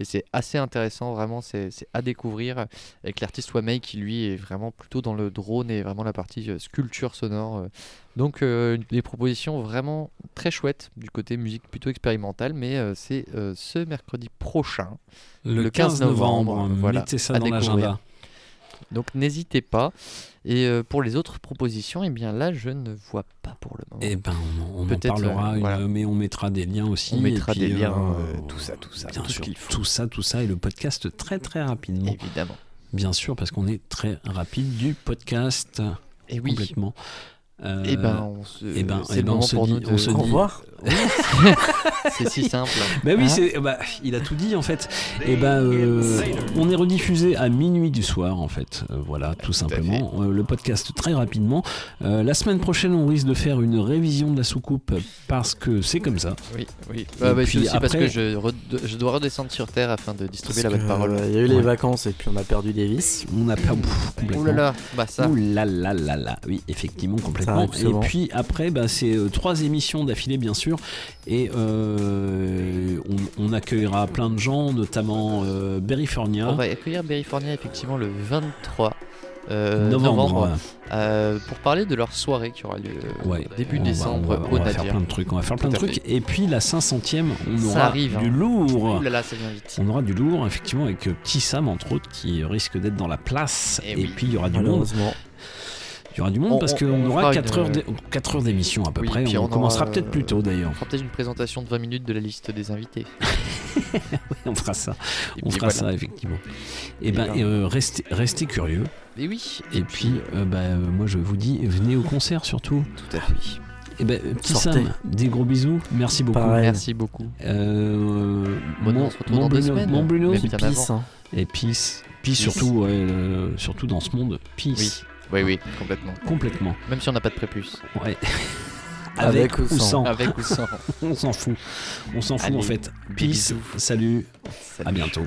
et c'est assez intéressant, vraiment, c'est à découvrir avec l'artiste Wamei qui lui est vraiment plutôt dans le drone et vraiment la partie sculpture sonore. Euh. Donc euh, des propositions vraiment très chouettes du côté musique plutôt expérimentale, mais euh, c'est euh, ce mercredi prochain, Le 15 novembre, mettez ça à dans l'agenda. Donc n'hésitez pas. Et euh, pour les autres propositions, eh bien là, je ne vois pas pour le moment. Eh ben, on, on en parlera, euh, une- voilà. mais on mettra des liens aussi. On mettra puis, des liens, euh, euh, tout ça, tout ça, Bien tout sûr, faut. tout ça, tout ça, et le podcast très très rapidement. Évidemment. Bien sûr, parce qu'on est très rapide du podcast. Et oui. Complètement. Euh, Eh ben, on se- eh ben, c'est eh le ben, on moment se pour dit, nous de- on se Au dit- revoir. Oui. C'est si simple. Bah oui, Hein c'est, bah, il a tout dit en fait. Et ben, euh, on est rediffusé à minuit du soir en fait. Euh, voilà, tout simplement. Euh, le podcast très rapidement. Euh, la semaine prochaine, on risque de faire une révision de la soucoupe parce que c'est comme ça. Oui, oui. Et Bah, bah, c'est puis aussi parce après- que je, re- je dois redescendre sur Terre afin de distribuer la bonne parole. Il y a eu les Ouais. vacances et puis on a perdu des vis. On a perdu complètement. Ouh là là, bah ça. Ouh là là là là, oui, effectivement, complètement. Et puis après, bah, c'est euh, trois émissions d'affilée, bien sûr. Et euh, on, on accueillera plein de gens, notamment euh, Berryfornia. On va accueillir Berryfornia effectivement le 23 euh, Novembre, novembre, ouais. euh, pour parler de leur soirée qui aura lieu Ouais, début on va- décembre on va, on au va faire plein de trucs, on va faire plein de trucs. Et puis la 500ème, on Ça aura arrive, du hein. lourd. Ouh là là, ça vient vite. On aura du lourd, effectivement, avec Petit Sam, entre autres, qui risque d'être dans la place. Eh Et, oui. puis il y aura du monde. Il y aura du monde On- parce on- qu'on on aura fera 4 une- heures, d'é- quatre heures d'émission à peu Oui, près. puis On, on commencera aura, peut-être plus tôt d'ailleurs. On fera peut-être une présentation de 20 minutes de la liste des invités. on fera ça. Et on fera voilà. ça, effectivement. Et, Et ben, ben- et, euh, restez, restez curieux. Et oui. Et puis, euh, bah, euh, moi, je vous dis, venez au concert surtout. Tout à fait. Et ben, euh, petit Sortez. Sam, des gros bisous. Merci beaucoup. Pareil. Merci beaucoup. Euh, Bon, mon, on se retrouve mon dans deux Bruno, semaines. mon Bruno. Bien peace, hein. Et peace. Peace, Peace. surtout, ouais, euh, surtout dans ce monde. Peace. Oui. Oui, oui, complètement. Complètement. Même si on n'a pas de prépuce. Ouais. Avec Avec, ou sans. sans. Avec ou sans. On s'en fout. On s'en fout Allez, en fait. Peace. Salut. Salut. À bientôt.